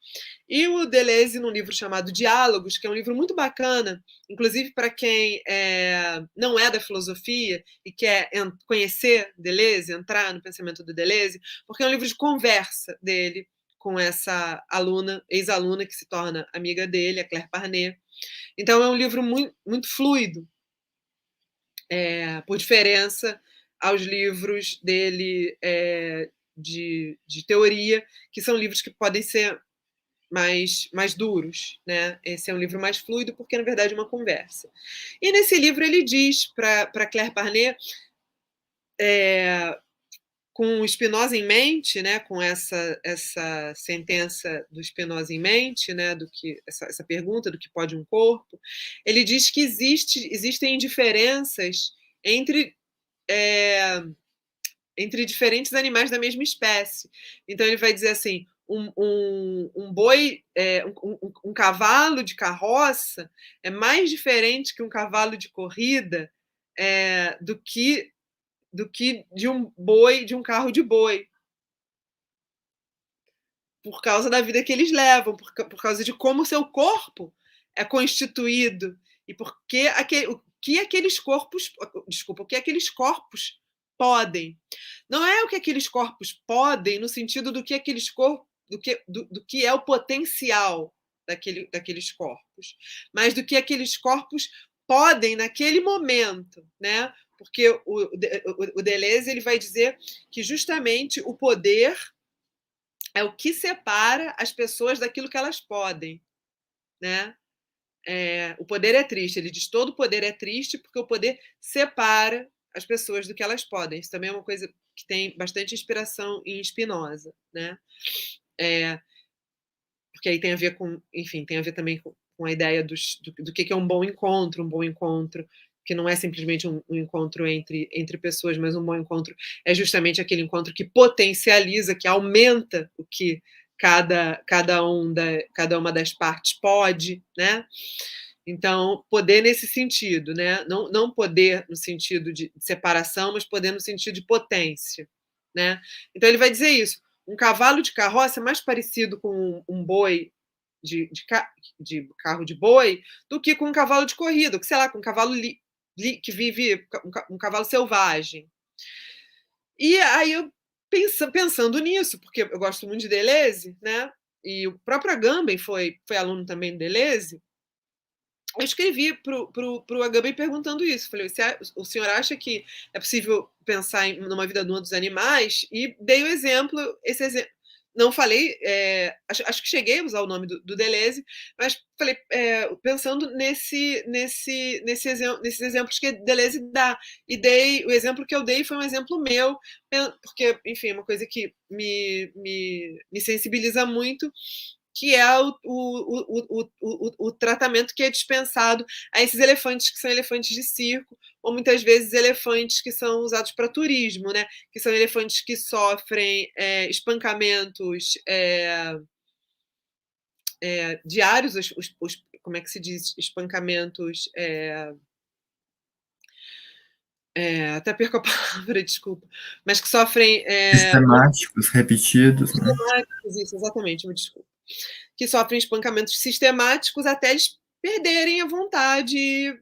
E o Deleuze, num livro chamado Diálogos, que é um livro muito bacana, inclusive para quem é, não é da filosofia e quer conhecer Deleuze, entrar no pensamento do Deleuze, porque é um livro de conversa dele com essa aluna, ex-aluna que se torna amiga dele, a Claire Parnet. Então é um livro muito, muito fluido, é, por diferença aos livros dele é, de, de teoria, que são livros que podem ser mais, mais duros. Né? Esse é um livro mais fluido, porque, na verdade, é uma conversa. E nesse livro ele diz para Claire Parnet, é, com o Spinoza em mente, né, com essa, essa sentença do Spinoza em mente, né, do que essa, essa pergunta do que pode um corpo, ele diz que existe, existem diferenças entre é, entre diferentes animais da mesma espécie. Então ele vai dizer assim, um, um, um boi, é, um, um, cavalo de carroça é mais diferente que um cavalo de corrida é, do que do que de um boi, de um carro de boi. Por causa da vida que eles levam, por, por causa de como o seu corpo é constituído e porque aquele, o que aqueles corpos, desculpa, o que aqueles corpos podem. Não é o que aqueles corpos podem no sentido do que aqueles corpos, do que, do, do que é o potencial daquele, daqueles corpos, mas do que aqueles corpos podem naquele momento, né? porque o, o, o Deleuze ele vai dizer que justamente o poder é o que separa as pessoas daquilo que elas podem, né? É, o poder é triste. Ele diz todo poder é triste porque o poder separa as pessoas do que elas podem. Isso também é uma coisa que tem bastante inspiração em Spinoza, né? É, porque aí tem a ver com, enfim, tem a ver também com, a ideia dos, do, do que é um bom encontro, um bom encontro que não é simplesmente um, um, encontro entre, entre pessoas, mas um bom encontro é justamente aquele encontro que potencializa, que aumenta o que cada, cada, um da, cada uma das partes pode, né? Então, poder nesse sentido, né? Não, não poder no sentido de separação, mas poder no sentido de potência, né? Então, ele vai dizer isso. Um cavalo de carroça é mais parecido com um, boi de, de, de, carro de boi do que com um cavalo de corrida, que sei lá, com um cavalo li, li, que vive um, um, cavalo selvagem. E aí eu pensa, pensando nisso, porque eu gosto muito de Deleuze, né? E o próprio Agamben foi, foi aluno também do Deleuze eu escrevi para o Agamben perguntando isso. Falei, o senhor acha que é possível pensar em numa vida nua dos animais? E dei o exemplo, esse exemplo. Não falei, é, acho, acho, que cheguei a usar o nome do, do Deleuze, mas falei, é, pensando nesse, nesse, nesse exemplo, nesses exemplos que Deleuze dá. E dei, o exemplo que eu dei foi um exemplo meu, porque, enfim, é uma coisa que me, me, me sensibiliza muito, que é o, o, o, o, tratamento que é dispensado a esses elefantes que são elefantes de circo, ou muitas vezes elefantes que são usados para turismo, né? que são elefantes que sofrem é, espancamentos é, é, diários, os, os, os, como é que se diz? Espancamentos. É, é, até perco a palavra, desculpa, mas que sofrem. É, sistemáticos, repetidos. Né? Sistemáticos, né? isso, exatamente, me desculpa que sofrem espancamentos sistemáticos até eles perderem a vontade,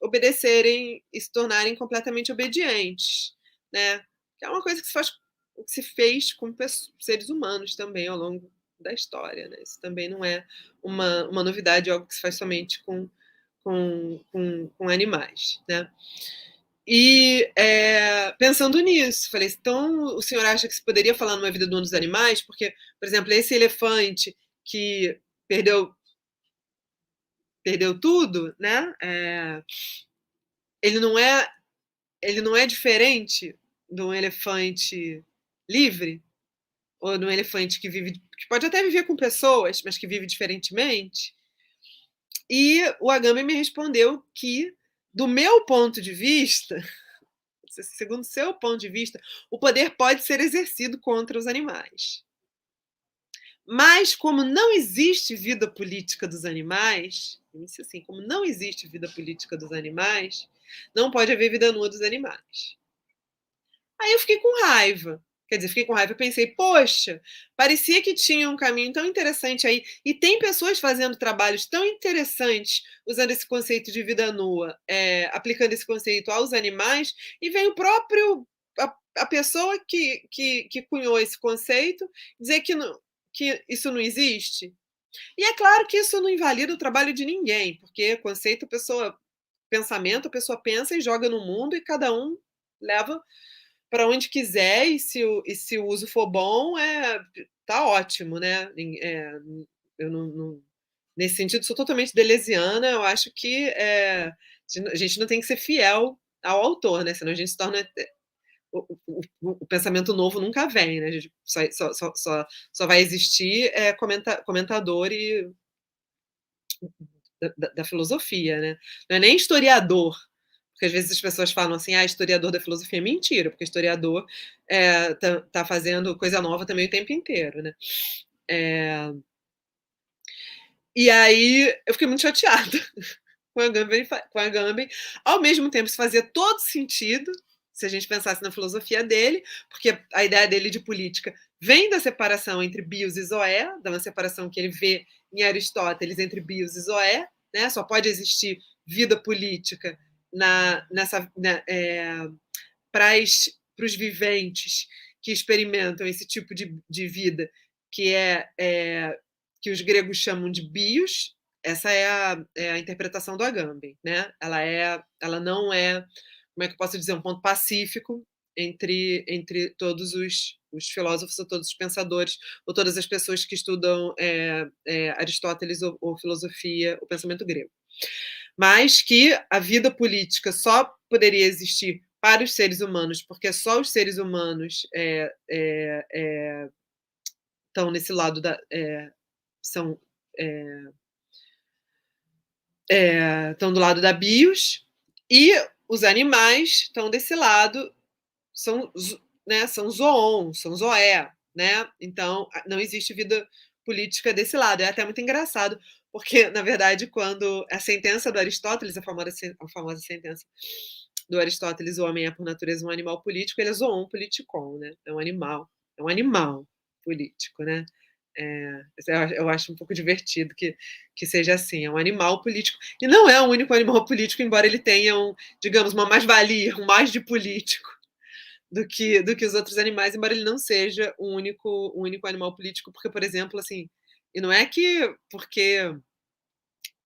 obedecerem e se tornarem completamente obedientes, né? Que é uma coisa que se faz, que se fez com seres humanos também ao longo da história, né? Isso também não é uma, uma novidade, algo que se faz somente com, com, com, com animais, né? E é, pensando nisso, falei, então o senhor acha que se poderia falar numa vida do ano dos animais? Porque, por exemplo, esse elefante que perdeu perdeu tudo, né? É, ele não é ele não é diferente de um elefante livre ou de um elefante que vive que pode até viver com pessoas, mas que vive diferentemente. E o Agame me respondeu que do meu ponto de vista, segundo seu ponto de vista, o poder pode ser exercido contra os animais. Mas como não existe vida política dos animais, assim, como não existe vida política dos animais, não pode haver vida nua dos animais. Aí eu fiquei com raiva. Quer dizer, fiquei com raiva e pensei, poxa, parecia que tinha um caminho tão interessante aí. E tem pessoas fazendo trabalhos tão interessantes usando esse conceito de vida nua, é, aplicando esse conceito aos animais, e vem o próprio. a, a pessoa que, que, que cunhou esse conceito dizer que, que isso não existe. E é claro que isso não invalida o trabalho de ninguém, porque conceito, pessoa. pensamento, a pessoa pensa e joga no mundo e cada um leva para onde quiser e se, o, e se o uso for bom, é, tá ótimo, né? É, eu não, não, nesse sentido, sou totalmente delesiana. Eu acho que é, a gente não tem que ser fiel ao autor, né? Senão a gente se torna. O, o, o pensamento novo nunca vem, né? A gente só, só, só, só vai existir é, comenta, comentador e da, da, filosofia, né? Não é nem historiador porque às vezes as pessoas falam assim, ah, historiador da filosofia é mentira, porque historiador é, tá, tá, fazendo coisa nova também o tempo inteiro, né? É... E aí eu fiquei muito chateada com a Agamben, com a Agamben. Ao mesmo tempo, isso fazia todo sentido se a gente pensasse na filosofia dele, porque a ideia dele de política vem da separação entre bios e zoé, da uma separação que ele vê em Aristóteles entre bios e zoé, né? Só pode existir vida política na, nessa, na, é, para os viventes que experimentam esse tipo de, de vida, que é, é, que os gregos chamam de bios. Essa é a, é a interpretação do Agamben, né? Ela é, ela não é, como é que eu posso dizer, um ponto pacífico entre, entre todos os, os filósofos ou todos os pensadores ou todas as pessoas que estudam é, é, Aristóteles ou, ou filosofia, o pensamento grego mas que a vida política só poderia existir para os seres humanos, porque só os seres humanos é, é, é, estão nesse lado da. É, são. É, é, estão do lado da bios e os animais estão desse lado, são, né, são zoon, são zoé, né? Então não existe vida política desse lado. É até muito engraçado, porque, na verdade, quando a sentença do Aristóteles, a famosa, a famosa sentença do Aristóteles, o homem é por natureza um animal político, ele é zoon politikon, né? É um animal, é um animal político, né? É, eu acho um pouco divertido que, que seja assim, é um animal político. E não é o único animal político, embora ele tenha, um, digamos, uma mais-valia, um mais de político do que, do que os outros animais, embora ele não seja o único, o único animal político, porque, por exemplo, assim, e não é que porque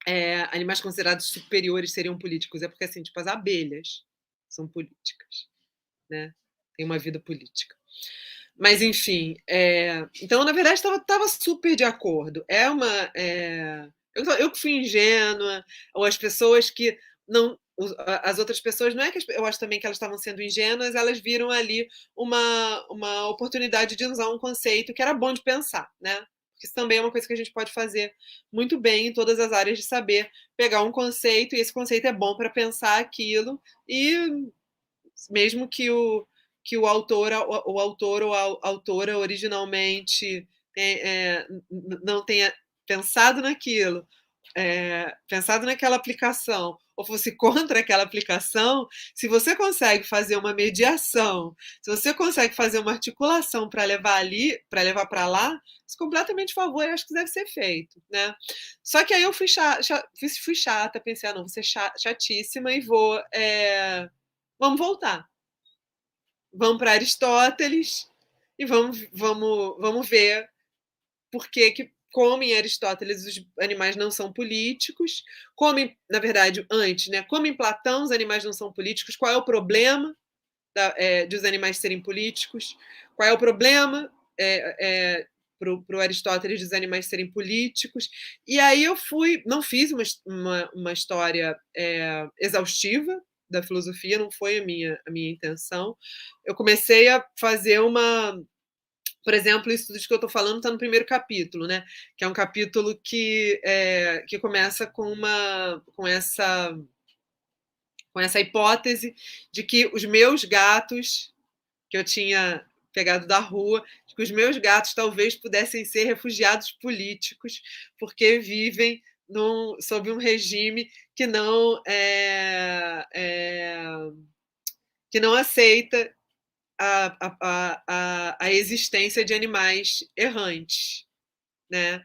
é, animais considerados superiores seriam políticos, é porque, assim, tipo, as abelhas são políticas, né? Tem uma vida política. Mas, enfim, é... então, na verdade, estava super de acordo. É uma. É... Eu, eu que fui ingênua, ou as pessoas que não. As outras pessoas, não é que eu acho também que elas estavam sendo ingênuas, elas viram ali uma, uma oportunidade de usar um conceito que era bom de pensar, né? Isso também é uma coisa que a gente pode fazer muito bem em todas as áreas de saber, pegar um conceito, e esse conceito é bom para pensar aquilo, e mesmo que o, que o autor, o, o autor ou a autora originalmente é, não tenha pensado naquilo, é, pensado naquela aplicação, ou fosse contra aquela aplicação, se você consegue fazer uma mediação, se você consegue fazer uma articulação para levar ali, para levar para lá, isso é completamente favor, eu acho que deve ser feito, né? Só que aí eu fui chata, fui chata pensei, ah, não, vou ser chatíssima e vou, é, vamos voltar vamos para Aristóteles e vamos, vamos, vamos ver por que, que como em Aristóteles os animais não são políticos, como, na verdade, antes, né? Como em Platão os animais não são políticos, qual é o problema da, é, de os animais serem políticos? Qual é o problema é, é, para o Aristóteles dos animais serem políticos? E aí eu fui, não fiz uma, uma, uma história é, exaustiva, da filosofia, não foi a minha, a minha intenção. Eu comecei a fazer uma. Por exemplo, isso tudo que eu estou falando está no primeiro capítulo, né? Que é um capítulo que, é, que começa com uma com essa com essa hipótese de que os meus gatos que eu tinha pegado da rua, de que os meus gatos talvez pudessem ser refugiados políticos, porque vivem num, sob um regime que não é, é, que não aceita a, a, a, a existência de animais errantes, né?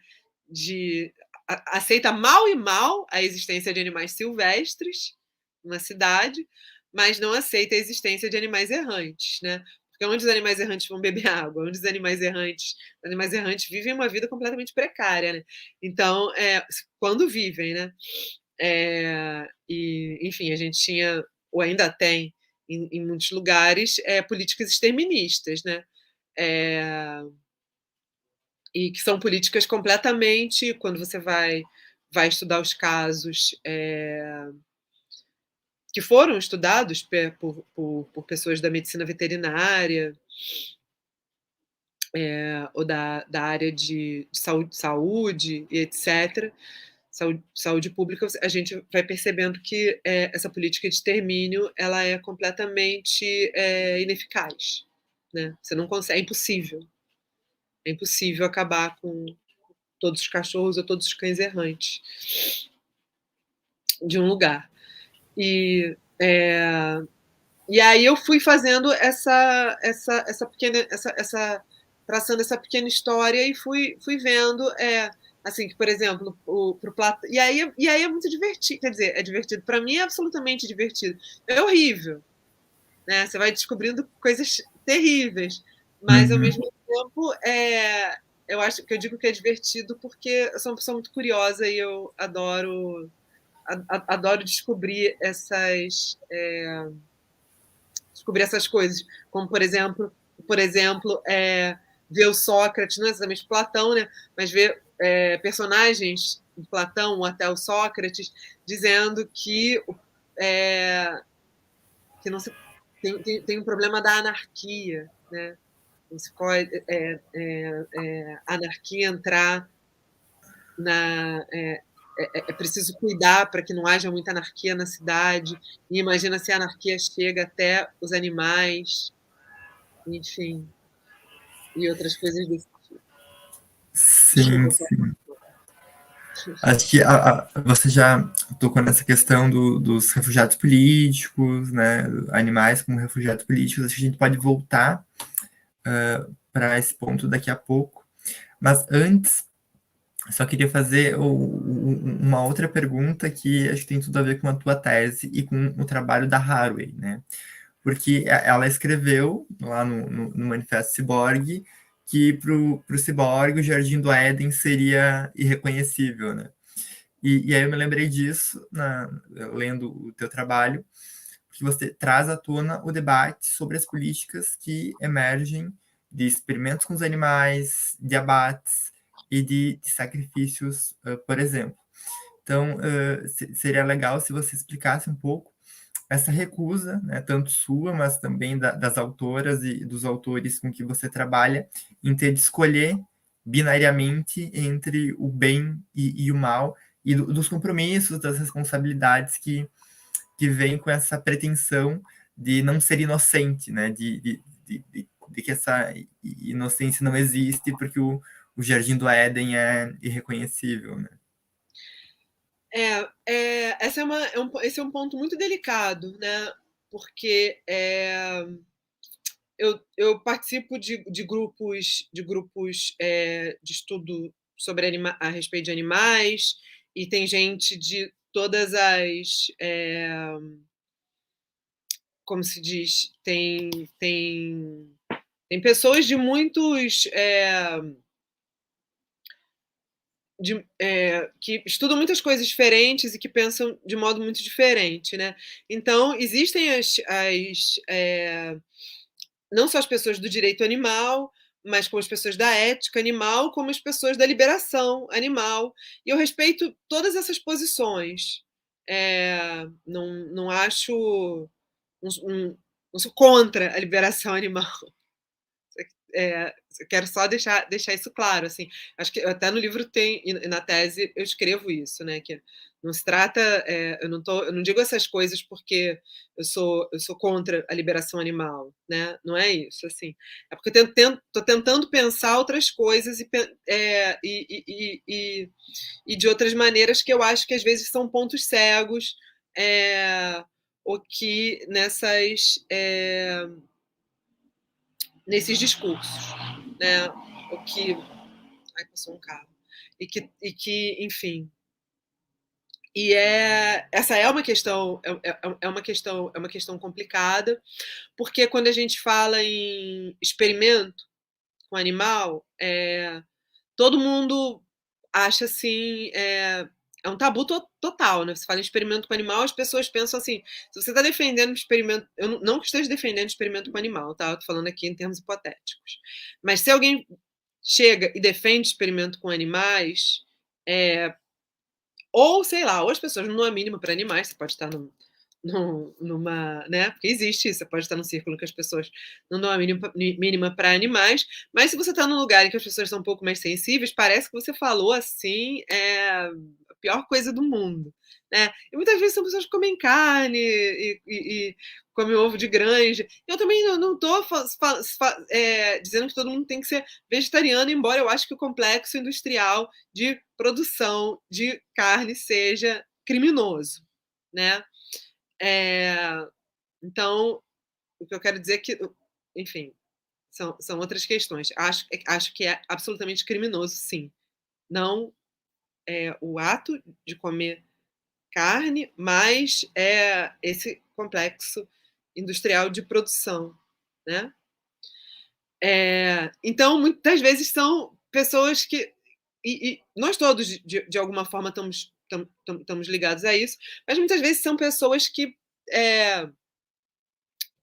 De aceita mal e mal a existência de animais silvestres na cidade, mas não aceita a existência de animais errantes, né? Porque onde os animais errantes vão beber água, onde os animais errantes, os animais errantes vivem uma vida completamente precária, né? Então, é, quando vivem, né? É, e, enfim, a gente tinha, ou ainda tem, em, em muitos lugares, é, políticas exterministas, né? É, e que são políticas completamente, quando você vai, vai estudar os casos é, que foram estudados por, por, por pessoas da medicina veterinária é, ou da, da área de, de saúde, saúde etc., saúde, saúde pública, a gente vai percebendo que é, essa política de extermínio ela é completamente é, ineficaz. Né? Você não consegue, é impossível. É impossível acabar com todos os cachorros ou todos os cães errantes de um lugar. E, é, e aí eu fui fazendo essa, essa, essa pequena, essa, essa, traçando essa pequena história e fui, fui vendo, é, assim, que, por exemplo, o, pro Platão, e aí, e aí é muito divertido, quer dizer, é divertido, para mim é absolutamente divertido, é horrível, né, você vai descobrindo coisas terríveis, mas uhum. ao mesmo tempo, é, eu acho que eu digo que é divertido porque eu sou uma pessoa muito curiosa e eu adoro adoro descobrir essas é, descobrir essas coisas, como por exemplo, por exemplo, é, ver o Sócrates, não exatamente Platão, né, mas ver é, personagens de Platão até o Sócrates dizendo que é, que não se tem, tem, tem, um problema da anarquia, né? Não se pode é, é, é, anarquia entrar na é, é preciso cuidar para que não haja muita anarquia na cidade. E imagina se a anarquia chega até os animais, enfim, e outras coisas desse tipo. Sim, sim. Acho que a, a, você já tocou nessa questão do, dos refugiados políticos, né, animais como refugiados políticos. Acho que a gente pode voltar uh, para esse ponto daqui a pouco. Mas antes, só queria fazer uma outra pergunta que acho que tem tudo a ver com a tua tese e com o trabalho da Harway, né? Porque ela escreveu lá no, no, no Manifesto Cyborg que para o ciborgue o Jardim do Éden seria irreconhecível, né? E, e aí eu me lembrei disso, na, lendo o teu trabalho, que você traz à tona o debate sobre as políticas que emergem de experimentos com os animais, de abates e de, de sacrifícios, uh, por exemplo. Então, uh, seria legal se você explicasse um pouco essa recusa, né, tanto sua, mas também da, das autoras e dos autores com que você trabalha, em ter de escolher binariamente entre o bem e, e o mal, e do, dos compromissos, das responsabilidades que, que vêm com essa pretensão de não ser inocente, né, de, de, de, de que essa inocência não existe, porque o, o Jardim do Éden é irreconhecível, né? É, é, essa é uma, é um, esse é um ponto muito delicado, né? Porque é, eu, eu participo de, de grupos de grupos é, de estudo sobre anima, a respeito de animais e tem gente de todas as é, como se diz tem tem tem pessoas de muitos é, de, é, que estudam muitas coisas diferentes e que pensam de modo muito diferente, né? Então existem as, as é, não só as pessoas do direito animal, mas como as pessoas da ética animal, como as pessoas da liberação animal. E eu respeito todas essas posições. É, não, não acho. Um, um, não sou contra a liberação animal. É, quero só deixar, deixar isso claro, assim, acho que até no livro tem, e na tese eu escrevo isso, né, que não se trata, é, eu, não tô, eu não digo essas coisas porque eu sou, eu sou contra a liberação animal, né, não é isso, assim, é porque eu estou tentando pensar outras coisas e, é, e, e, e, e, de outras maneiras que eu acho que às vezes são pontos cegos, é, o que nessas... É, nesses discursos né? O que. Ai, passou um carro. E que, e que enfim. E é, essa é uma questão é, é, é uma questão é uma questão complicada porque quando a gente fala em experimento com animal é, todo mundo acha assim é, é um tabu to total, né? Você fala em experimento com animal, as pessoas pensam assim: se você está defendendo experimento, eu não, não que esteja defendendo experimento com animal, tá? Eu tô falando aqui em termos hipotéticos. Mas se alguém chega e defende experimento com animais, é, ou sei lá, ou as pessoas não a mínima para animais, você pode estar numa, né? Porque existe isso, você pode estar num círculo que as pessoas não dão a mínima, mínima para animais, mas se você está num lugar em que as pessoas são um pouco mais sensíveis, parece que você falou assim, é, pior coisa do mundo. Né? E muitas vezes são pessoas que comem carne e, e, e comem ovo de granja. Eu também não estou é, dizendo que todo mundo tem que ser vegetariano, embora eu acho que o complexo industrial de produção de carne seja criminoso. Né? É, então, o que eu quero dizer é que, enfim, são, são outras questões. Acho, acho que é absolutamente criminoso, sim. Não é, o ato de comer carne, mas é esse complexo industrial de produção, né? É, então, muitas vezes são pessoas que e, e nós todos de, de alguma forma estamos estamos ligados a isso, mas muitas vezes são pessoas que é,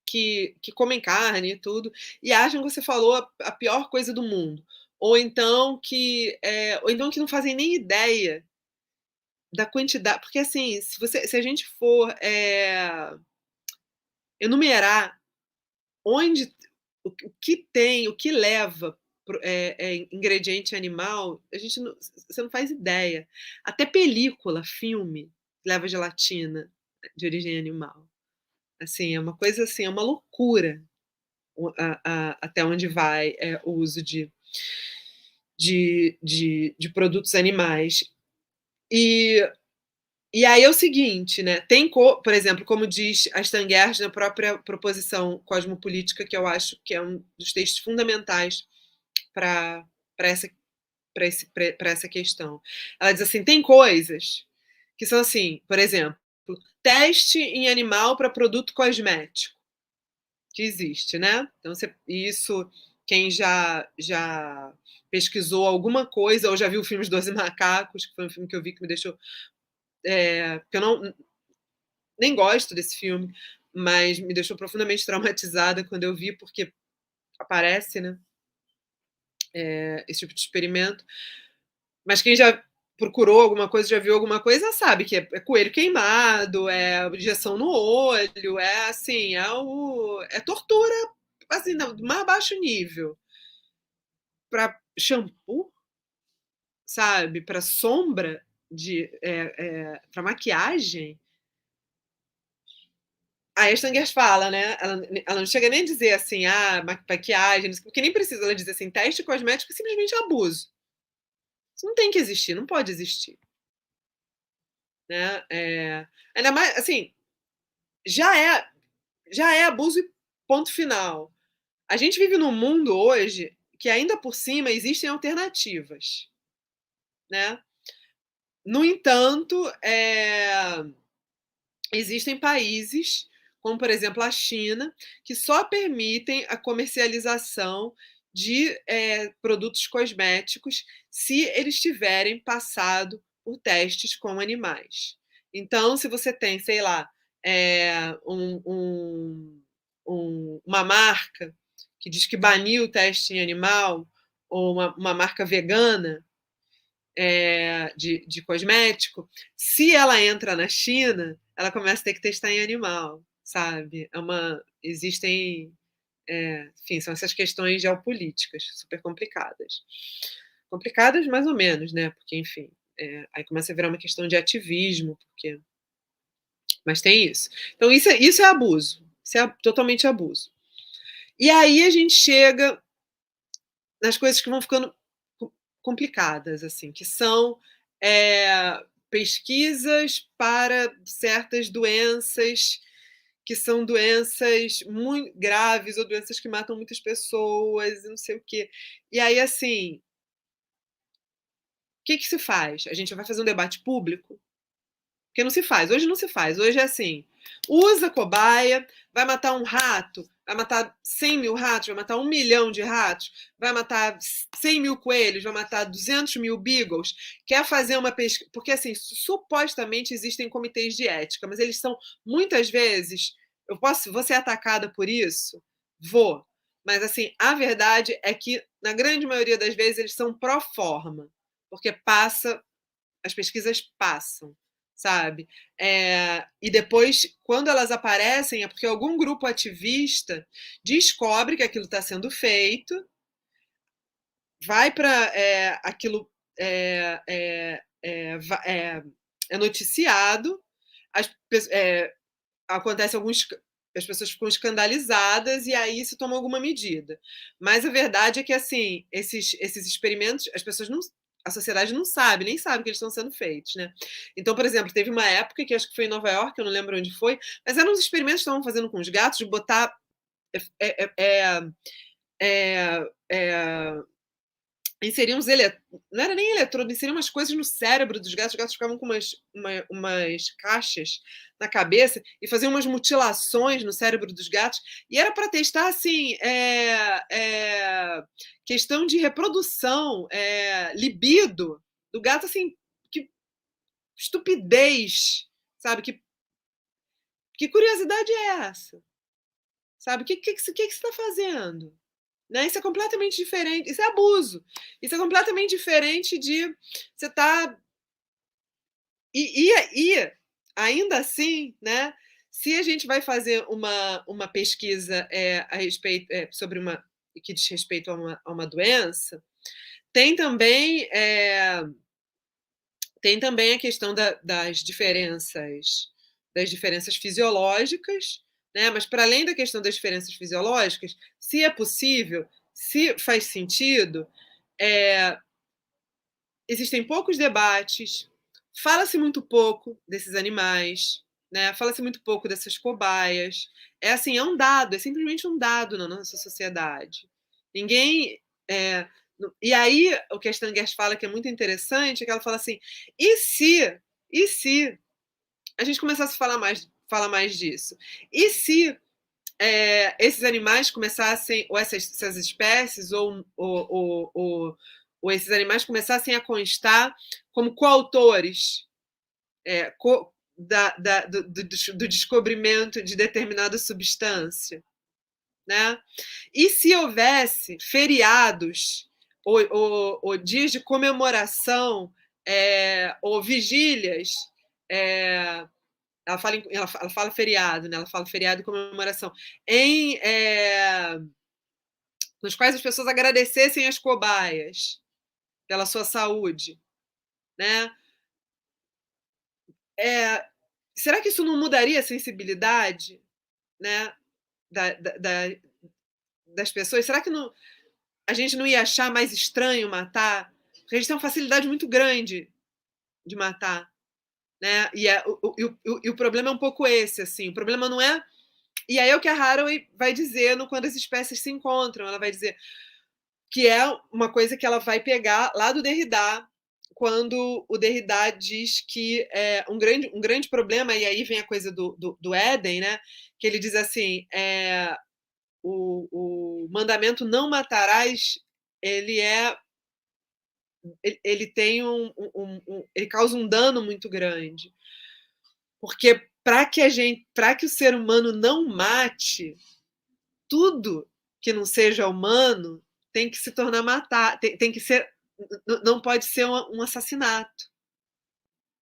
que, que comem carne e tudo e acham que você falou a, a pior coisa do mundo ou então que é, ou então que não fazem nem ideia da quantidade, porque assim, se, você, se a gente for é, enumerar onde o, o que tem, o que leva é, ingrediente animal, a gente não, você não faz ideia. Até película, filme, leva gelatina de origem animal. Assim, é uma coisa assim, é uma loucura a, a, até onde vai o uso de, de, de, de produtos animais. E e aí é o seguinte, né? Tem, por exemplo, como diz a Stangert na própria proposição cosmopolítica, que eu acho que é um dos textos fundamentais para essa, essa questão. Ela diz assim: tem coisas que são assim, por exemplo, teste em animal para produto cosmético, que existe, né? Então, você, isso, quem já, já pesquisou alguma coisa, ou já viu o filme Os Doze Macacos, que foi um filme que eu vi que me deixou é, porque eu não nem gosto desse filme, mas me deixou profundamente traumatizada quando eu vi, porque aparece, né? É, esse tipo de experimento. Mas quem já procurou alguma coisa, já viu alguma coisa, sabe que é, é coelho queimado, é injeção no olho, é assim, é, o, é tortura assim, do mais baixo nível. Para shampoo, sabe? Para sombra, de é, é, para maquiagem, a Estangers fala, né? Ela, ela, não chega nem a dizer assim, ah, maquiagem, porque nem precisa ela dizer assim, teste cosmético é simplesmente abuso. Isso não tem que existir, não pode existir. Né? É, ainda mais, assim, já é, já é abuso e ponto final. A gente vive num mundo hoje que ainda por cima existem alternativas, né? No entanto, é, existem países, como por exemplo a China, que só permitem a comercialização de é, produtos cosméticos se eles tiverem passado por testes com animais. Então, se você tem, sei lá, é, um, um, um, uma marca que diz que baniu o teste em animal, ou uma, uma marca vegana, é, de, de cosmético, se ela entra na China, ela começa a ter que testar em animal, sabe? É uma, existem, é, enfim, são essas questões geopolíticas super complicadas. Complicadas mais ou menos, né? Porque, enfim, é, aí começa a virar uma questão de ativismo, porque. Mas tem isso. Então, isso é, isso é abuso. Isso é totalmente abuso. E aí a gente chega nas coisas que vão ficando complicadas, assim, que são é, pesquisas para certas doenças que são doenças muito graves ou doenças que matam muitas pessoas e não sei o quê. E aí, assim, o que, que se faz? A gente vai fazer um debate público? Porque não se faz. Hoje não se faz. Hoje é assim: usa cobaia, vai matar um rato, vai matar 100 mil ratos, vai matar um milhão de ratos, vai matar 100 mil coelhos, vai matar 200 mil beagles, quer fazer uma pesquisa. Porque, assim, supostamente existem comitês de ética, mas eles são, muitas vezes, eu posso, ser atacada por isso? Vou. Mas, assim, a verdade é que, na grande maioria das vezes, eles são pró forma, porque passa, as pesquisas passam sabe? É, e depois, quando elas aparecem, é porque algum grupo ativista descobre que aquilo está sendo feito, vai para é, aquilo é, é, é, é, noticiado, as, acontece alguns as pessoas ficam escandalizadas e aí se toma alguma medida. Mas a verdade é que assim, esses, esses experimentos, as pessoas não, a sociedade não sabe, nem sabe que eles estão sendo feitos, né? Então, por exemplo, teve uma época que acho que foi em Nova York, eu não lembro onde foi, mas eram uns experimentos que estavam fazendo com os gatos de botar é, é, é, é, é inseriam uns não era nem eletrodo, inseriam umas coisas no cérebro dos gatos, os gatos ficavam com umas, uma, umas caixas na cabeça e faziam umas mutilações no cérebro dos gatos, e era para testar, assim, é, é, questão de reprodução, é, libido do gato, assim, que estupidez, sabe? Que, que curiosidade é essa? Sabe? O que, que, que, que você está fazendo? Né? Isso é completamente diferente. Isso é abuso. Isso é completamente diferente de você. Tá... E, e, e, ainda assim, né? Se a gente vai fazer uma, uma pesquisa é, a respeito é, sobre uma que diz respeito a uma, a uma doença, tem também é, tem também a questão da, das diferenças das diferenças fisiológicas, né? Mas para além da questão das diferenças fisiológicas, se é possível, se faz sentido, é, existem poucos debates, fala-se muito pouco desses animais, né? Fala-se muito pouco dessas cobaias. É assim, é um dado, é simplesmente um dado na nossa sociedade. Ninguém. É... E aí, o que a Stangers fala que é muito interessante é que ela fala assim: e se, e se a gente começasse a falar mais, falar mais disso? E se é, esses animais começassem, ou essas, essas espécies, ou, ou, ou, ou, ou esses animais começassem a constar como coautores, é, co, da, da, do, do, do descobrimento de determinada substância. Né? E se houvesse feriados ou, ou, ou dias de comemoração é, ou vigílias, é, ela, fala, ela, ela, fala feriado, né? ela fala feriado e comemoração, em, é, nos quais as pessoas agradecessem as cobaias pela sua saúde, né? É, será que isso não mudaria a sensibilidade né, da, da, da, das pessoas? Será que não, a gente não ia achar mais estranho matar? Porque a gente tem uma facilidade muito grande de matar. Né? E, é, o, o, o, e o problema é um pouco esse, assim. O problema não é. E aí é o que a Haraway vai dizer no quando as espécies se encontram. Ela vai dizer que é uma coisa que ela vai pegar lá do Derrida, quando o Derrida diz que é um grande, um grande problema, e aí vem a coisa do, do, do Éden, né? que ele diz assim: é, o, o mandamento não matarás, ele é. Ele, tem um, um, um, ele causa um dano muito grande porque para que a gente para que o ser humano não mate tudo que não seja humano tem que se tornar matar tem, tem que ser não pode ser um assassinato.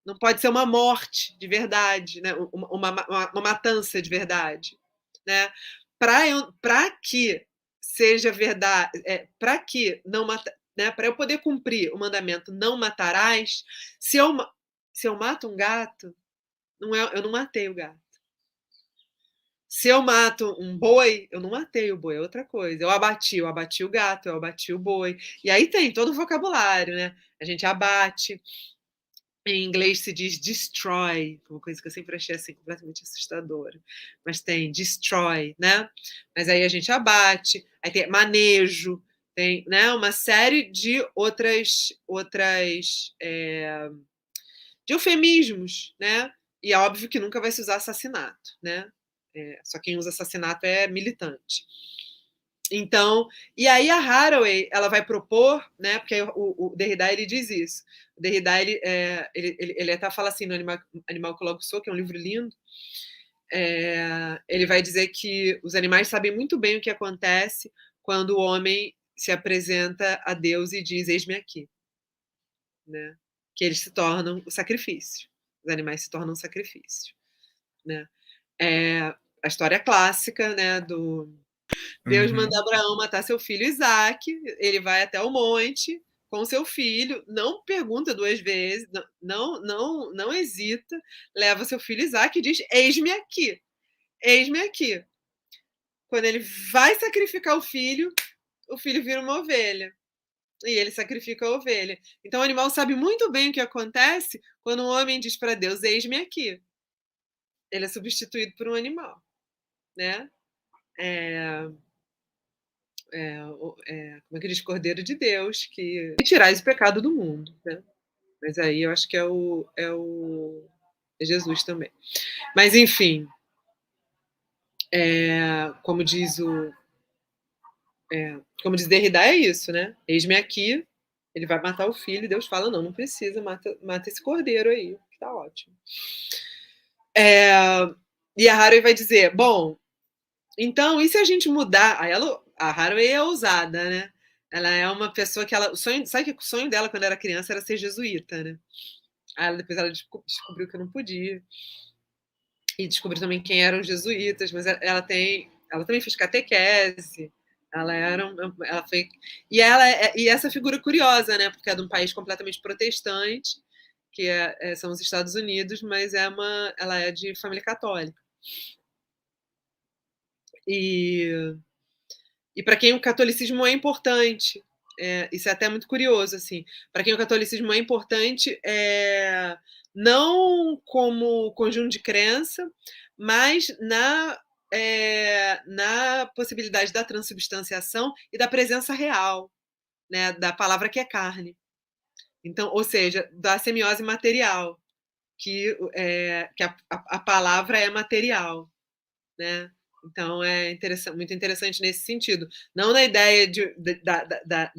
Não pode ser uma morte de verdade, né? uma, uma, uma matança de verdade. Né? Para que seja verdade, é, para que não mata, né? para eu poder cumprir o mandamento não matarás, se eu, se eu mato um gato, não é, eu não matei o gato. Se eu mato um boi, eu não matei o boi, é outra coisa. Eu abati, eu abati o gato, eu abati o boi. E aí tem todo o vocabulário, né? A gente abate. Em inglês se diz destroy, uma coisa que eu sempre achei assim completamente assustadora. Mas tem destroy, né? Mas aí a gente abate, aí tem manejo, tem né, uma série de outras outras é, de eufemismos, né? E é óbvio que nunca vai se usar assassinato, né? É, só quem usa assassinato é militante. Então, e aí a Haraway ela vai propor, né? Porque o, o Derrida ele diz isso. O Derrida ele, é, ele, ele, ele, até fala assim no Animal, Animal que Logo Sou, que é um livro lindo. É, ele vai dizer que os animais sabem muito bem o que acontece quando o homem se apresenta a Deus e diz: Eis-me aqui. Né? Que eles se tornam o sacrifício. Os animais se tornam um sacrifício. Né? É, a história clássica, né, do Deus uhum. manda Abraão matar seu filho Isaac, ele vai até o monte com seu filho, não pergunta duas vezes, não, não, não hesita, leva seu filho Isaac e diz: Eis-me aqui, eis-me aqui. Quando ele vai sacrificar o filho, o filho vira uma ovelha. E ele sacrifica a ovelha. Então o animal sabe muito bem o que acontece quando um homem diz para Deus: Eis-me aqui. Ele é substituído por um animal né? É, é, é, como é que diz? Cordeiro de Deus, que tirar esse pecado do mundo, né? Mas aí eu acho que é o, é o é Jesus também. Mas enfim, é, como diz o é, como diz Derrida é isso, né? Eis-me aqui, ele vai matar o filho, e Deus fala não, não precisa, mata, mata esse cordeiro aí, que tá ótimo. É, e a Harry vai dizer, bom, então, e se a gente mudar? Aí ela, a Haraway é ousada, né? Ela é uma pessoa que ela. O sonho, sabe que o sonho dela quando era criança era ser jesuíta, né? Aí depois ela descobriu que não podia. E descobriu também quem eram os jesuítas, mas ela tem. Ela também fez catequese, Ela era, ela foi e ela é, e essa figura curiosa, né? Porque é de um país completamente protestante, que é, é, são os Estados Unidos, mas é uma, ela é de família católica. E e para quem o catolicismo é importante, é, isso é até muito curioso, assim. Para quem o catolicismo é importante, é, não como conjunto de crença, mas na, é, na possibilidade da transubstanciação e da presença real, né, da palavra que é carne. Então, ou seja, da semiose material, que, é, que a, a, palavra é material, né? Então é interessante, muito interessante nesse sentido. Não na ideia de, da, da, da,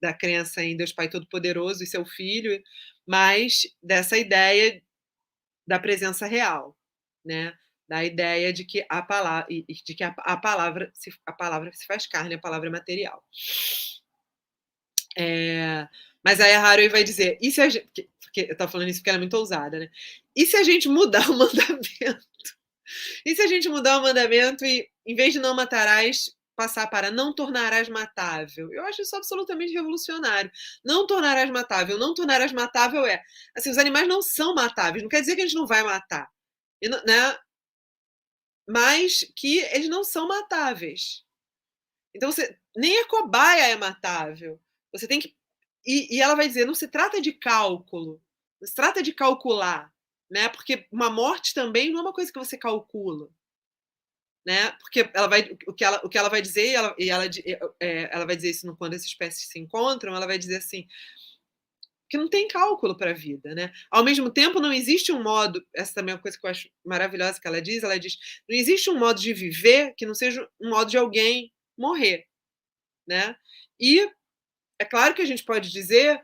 da crença em Deus Pai Todo-Poderoso e seu Filho, mas dessa ideia da presença real, né? Da ideia de que a palavra, de que a, a palavra, se, a palavra se faz carne, a palavra é material. É, mas aí a Haruhi vai dizer, e se a gente, porque eu estou falando isso porque ela é muito ousada, né? E se a gente mudar o mandamento? E se a gente mudar o mandamento e, em vez de não matarás, passar para não tornarás matável? Eu acho isso absolutamente revolucionário. Não tornarás matável. Não tornarás matável é. Assim, os animais não são matáveis. Não quer dizer que a gente não vai matar. Né? Mas que eles não são matáveis. Então, você, nem a cobaia é matável. Você tem que. E, e ela vai dizer: não se trata de cálculo. Não se trata de calcular né? Porque uma morte também não é uma coisa que você calcula, né? Porque ela vai, o que ela, o que ela vai dizer, e ela, e ela, é, ela vai dizer isso quando as espécies se encontram, ela vai dizer assim que não tem cálculo para a vida, né? Ao mesmo tempo, não existe um modo, essa também é uma coisa que eu acho maravilhosa que ela diz, ela diz, não existe um modo de viver que não seja um modo de alguém morrer, né? E é claro que a gente pode dizer,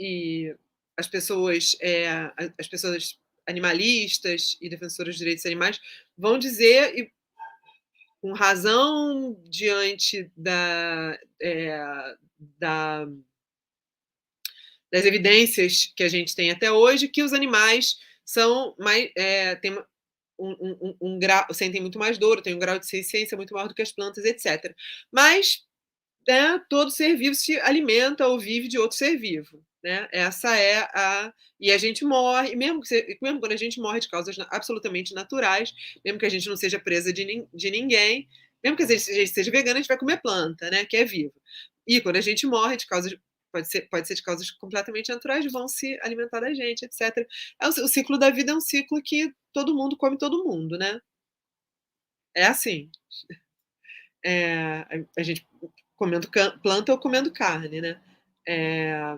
e as pessoas, é, as pessoas animalistas e defensoras dos direitos animais vão dizer, e, com razão, diante da, é, da, das evidências que a gente tem até hoje, que os animais são mais. É, têm um, um, um, grau, sentem muito mais dor, têm um grau de ciência muito maior do que as plantas, etc. Mas né, todo ser vivo se alimenta ou vive de outro ser vivo. Né? Essa é a. E a gente morre, mesmo, que, mesmo quando a gente morre de causas absolutamente naturais, mesmo que a gente não seja presa de, de ninguém, mesmo que a gente seja vegana, a gente vai comer planta, né? Que é viva. E quando a gente morre de causas pode ser, pode ser de causas completamente naturais, vão se alimentar da gente, etc. É o, o, ciclo da vida é um ciclo que todo mundo come todo mundo, né? É assim. É, a, gente comendo planta ou comendo carne, né? É,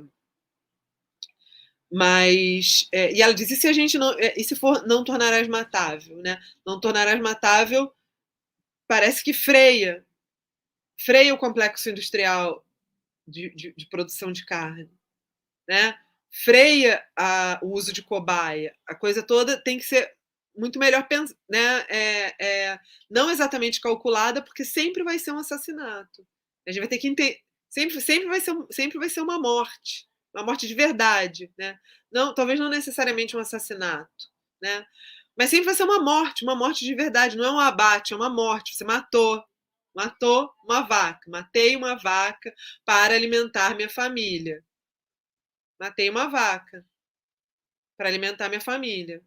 mas é, e ela disse e se a gente não é, e se for não tornarás matável né não tornarás matável parece que freia freia o complexo industrial de, de, de produção de carne né freia a, o uso de cobaia a coisa toda tem que ser muito melhor né é, é, não exatamente calculada porque sempre vai ser um assassinato a gente vai ter que entender sempre sempre vai ser sempre vai ser uma morte uma morte de verdade, né? Não, talvez não necessariamente um assassinato, né? Mas sempre vai ser uma morte, uma morte de verdade, não é um abate, é uma morte. Você matou, matou uma vaca, matei uma vaca para alimentar minha família. Matei uma vaca para alimentar minha família.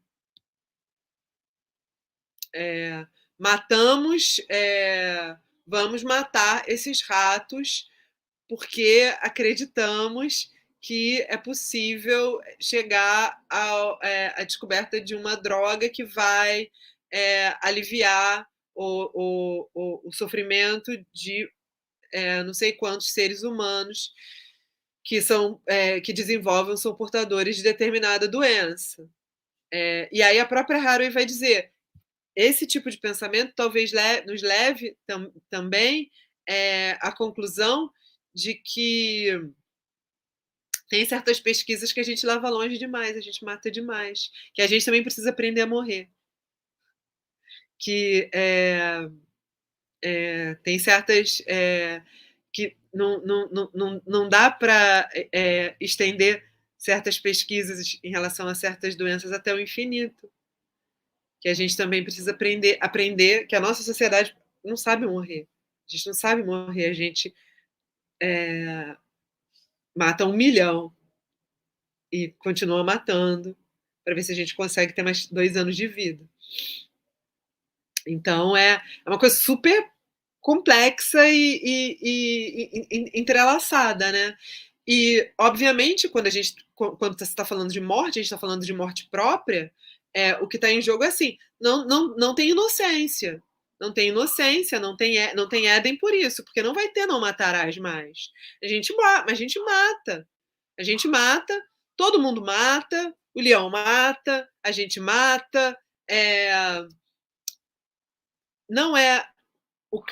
É, matamos, é, vamos matar esses ratos porque acreditamos que é possível chegar é, à descoberta de uma droga que vai é, aliviar o, o, o, sofrimento de é, não sei quantos seres humanos que são é, que desenvolvem são portadores de determinada doença. É, e aí a própria Haruhi vai dizer esse tipo de pensamento talvez le nos leve tam também é, à conclusão de que tem certas pesquisas que a gente leva longe demais, a gente mata demais, que a gente também precisa aprender a morrer. Que é, é, tem certas. É, que não, não, não, não dá para estender certas pesquisas em relação a certas doenças até o infinito. Que a gente também precisa aprender, aprender que a nossa sociedade não sabe morrer. A gente não sabe morrer, a gente é, mata um milhão e continua matando para ver se a gente consegue ter mais dois anos de vida. Então é, é uma coisa super complexa e, e, e, e entrelaçada, né? E, obviamente, quando a gente quando você está falando de morte, a gente está falando de morte própria, é, o que está em jogo é assim, não, não, não tem inocência. Não tem inocência, não tem, não tem Éden por isso, porque não vai ter não matarás mais. A gente, a gente mata. A gente mata, todo mundo mata, o leão mata, a gente mata. É... Não é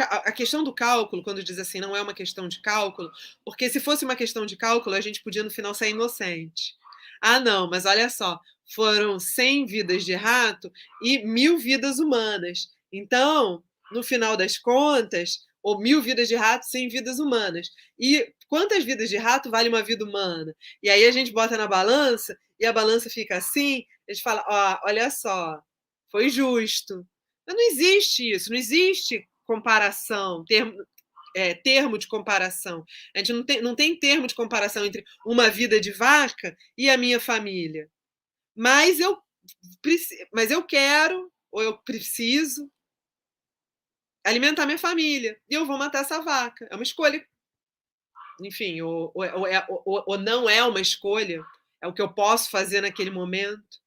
a questão do cálculo, quando diz assim, não é uma questão de cálculo, porque se fosse uma questão de cálculo, a gente podia no final sair inocente. Ah, não, mas olha só, foram 100 vidas de rato e mil vidas humanas. Então, no final das contas, ou mil vidas de rato, 100 vidas humanas. E quantas vidas de rato vale uma vida humana? E aí a gente bota na balança e a balança fica assim, a gente fala, ó, olha só, foi justo. Não existe isso, não existe comparação, termo, é, termo de comparação. A gente não tem, não tem termo de comparação entre uma vida de vaca e a minha família. Mas eu, mas eu quero, ou eu preciso, alimentar minha família. E eu vou matar essa vaca. É uma escolha. Enfim, ou, ou, é, ou, ou não é uma escolha, é o que eu posso fazer naquele momento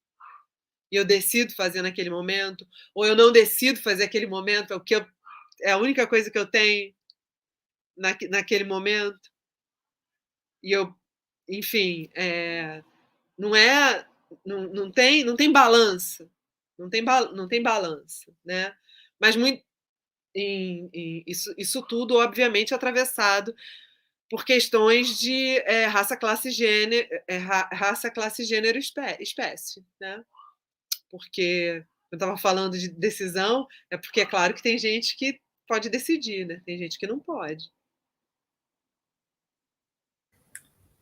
e eu decido fazer naquele momento, ou eu não decido fazer aquele momento, é o que eu é a única coisa que eu tenho na, naquele momento. E eu, enfim, é, não é, não, não tem, não tem balança, não tem, não tem balança, né? Mas muito, em, em, isso, isso tudo, obviamente, atravessado por questões de é, raça, classe, gênero, é, raça, classe, gênero, espé espécie, né? Porque eu estava falando de decisão, é porque é claro que tem gente que pode decidir, né? Tem gente que não pode.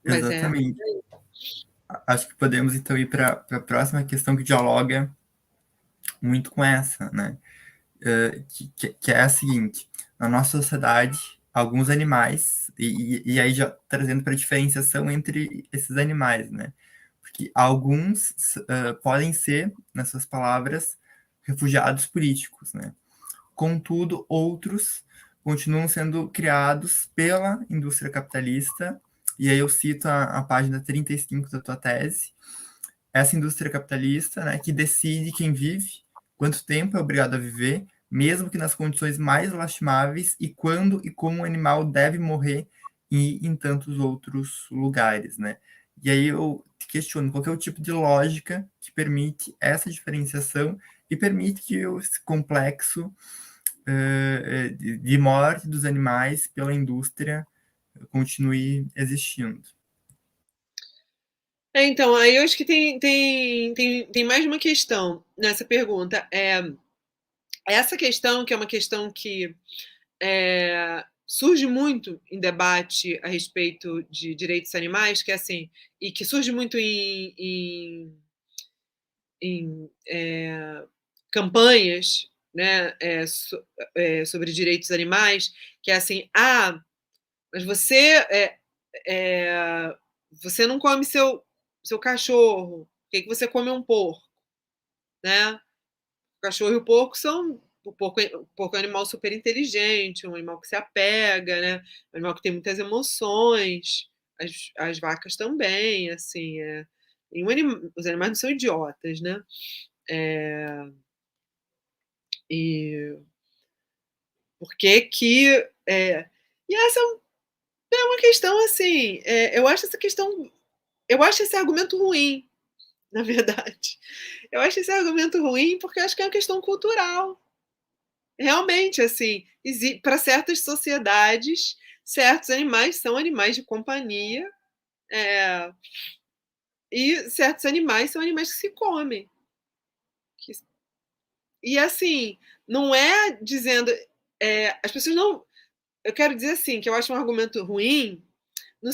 É Exatamente. É... Acho que podemos então ir para a próxima questão que dialoga muito com essa, né? Uh, que, que, é a seguinte: na nossa sociedade, alguns animais, e, e aí já trazendo para a diferenciação entre esses animais, né? Porque alguns uh, podem ser, nas suas palavras, refugiados políticos, né? Contudo, outros continuam sendo criados pela indústria capitalista, e aí eu cito a, a página 35 da tua tese, essa indústria capitalista, né, que decide quem vive, quanto tempo é obrigado a viver, mesmo que nas condições mais lastimáveis, e quando e como o animal deve morrer e em tantos outros lugares, né? E aí eu questiono qual é o tipo de lógica que permite essa diferenciação e permite que esse complexo uh, de morte dos animais pela indústria continue existindo. É, então, aí eu acho que tem, tem, tem, tem mais uma questão nessa pergunta. É, essa questão, que é uma questão que é, surge muito em debate a respeito de direitos animais, que é assim, e que surge muito em, em, em é, campanhas né, é, so, é, sobre direitos animais, que é assim, ah, mas você é, é, você não come seu, seu cachorro, por que, que você come um porco? Né? O cachorro e o porco são o porco, o porco é um animal super inteligente, um animal que se apega, né? Um animal que tem muitas emoções. As, as vacas também, assim, é, um anim, os animais não são idiotas, né? É, e por que que. É, e essa é uma questão assim. É, eu acho essa questão. Eu acho esse argumento ruim, na verdade. Eu acho esse argumento ruim porque acho que é uma questão cultural. Realmente, assim, para certas sociedades, certos animais são animais de companhia, é, e certos animais são animais que se comem. E assim, não é dizendo. É, as pessoas não. Eu quero dizer assim, que eu acho um argumento ruim no,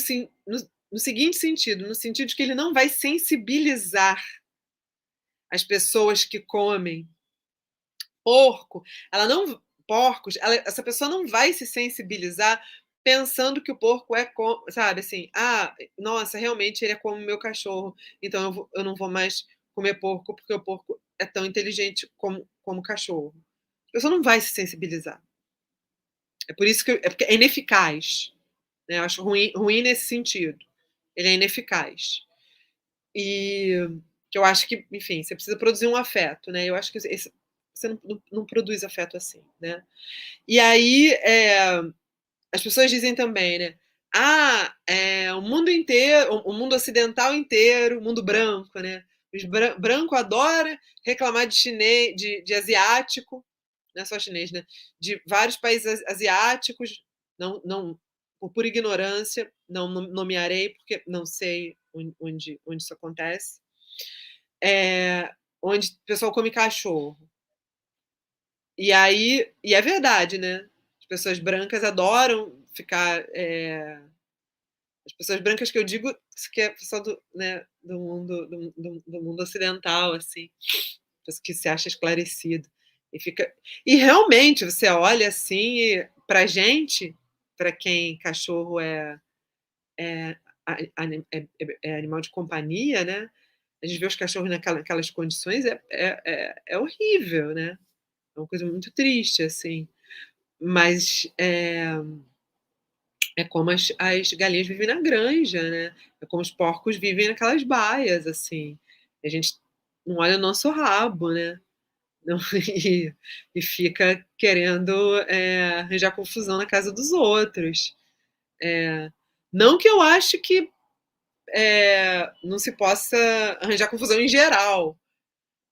no, no seguinte sentido: no sentido de que ele não vai sensibilizar as pessoas que comem porco. Ela não. porcos, ela, essa pessoa não vai se sensibilizar pensando que o porco é, como, sabe, assim, ah, nossa, realmente ele é como meu cachorro, então eu, vou, eu não vou mais comer porco porque o porco é tão inteligente como, como o cachorro. A pessoa não vai se sensibilizar. É por isso que é, porque é ineficaz. Né? Eu acho ruim, ruim nesse sentido. Ele é ineficaz. E que eu acho que, enfim, você precisa produzir um afeto, né? Eu acho que esse, você não, não, não, produz afeto assim, né? E aí é, as pessoas dizem também, né? Ah, é, o mundo inteiro, o mundo ocidental inteiro, o mundo branco, né? Os bran branco adora reclamar de chinês, de, de asiático, não é só chinês, né? De vários países asiáticos, não, não por ignorância, não nomearei porque não sei onde, onde isso acontece, é, onde o pessoal come cachorro. E aí, e é verdade, né? As pessoas brancas adoram ficar. É, as pessoas brancas que eu digo que é pessoal do, né, do mundo do, do, do mundo ocidental, assim, que se acha esclarecido e fica e realmente você olha assim para gente, para quem cachorro é é, é, é, animal de companhia, né? A gente vê os cachorros naquelas condições é, é, é, horrível, né? É uma coisa muito triste, assim. Mas é, é como as, as galinhas vivem na granja, né? É como os porcos vivem naquelas baias, assim. A gente não olha o nosso rabo, né? Não, e, e, fica querendo é, arranjar confusão na casa dos outros. É, não que eu ache que é, não se possa arranjar confusão em geral.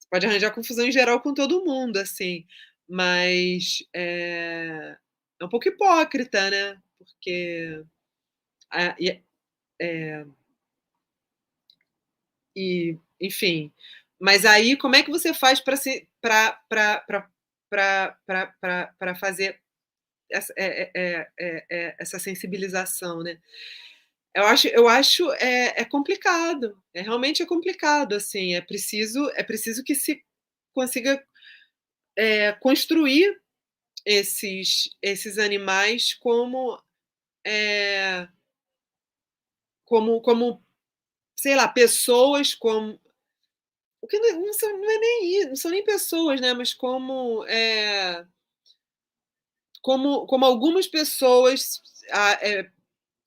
Você pode arranjar confusão em geral com todo mundo, assim, mas é, é um pouco hipócrita, né? porque é, é, e enfim, mas aí como é que você faz para se para fazer essa, é, é, é, essa sensibilização, né? Eu acho, eu acho é, é complicado, é realmente é complicado, assim, é preciso é preciso que se consiga construir esses esses animais como é, como, como, sei lá, pessoas como. O que não, não, são, não é nem não são nem pessoas, né? Mas como. É, como, como algumas pessoas. É,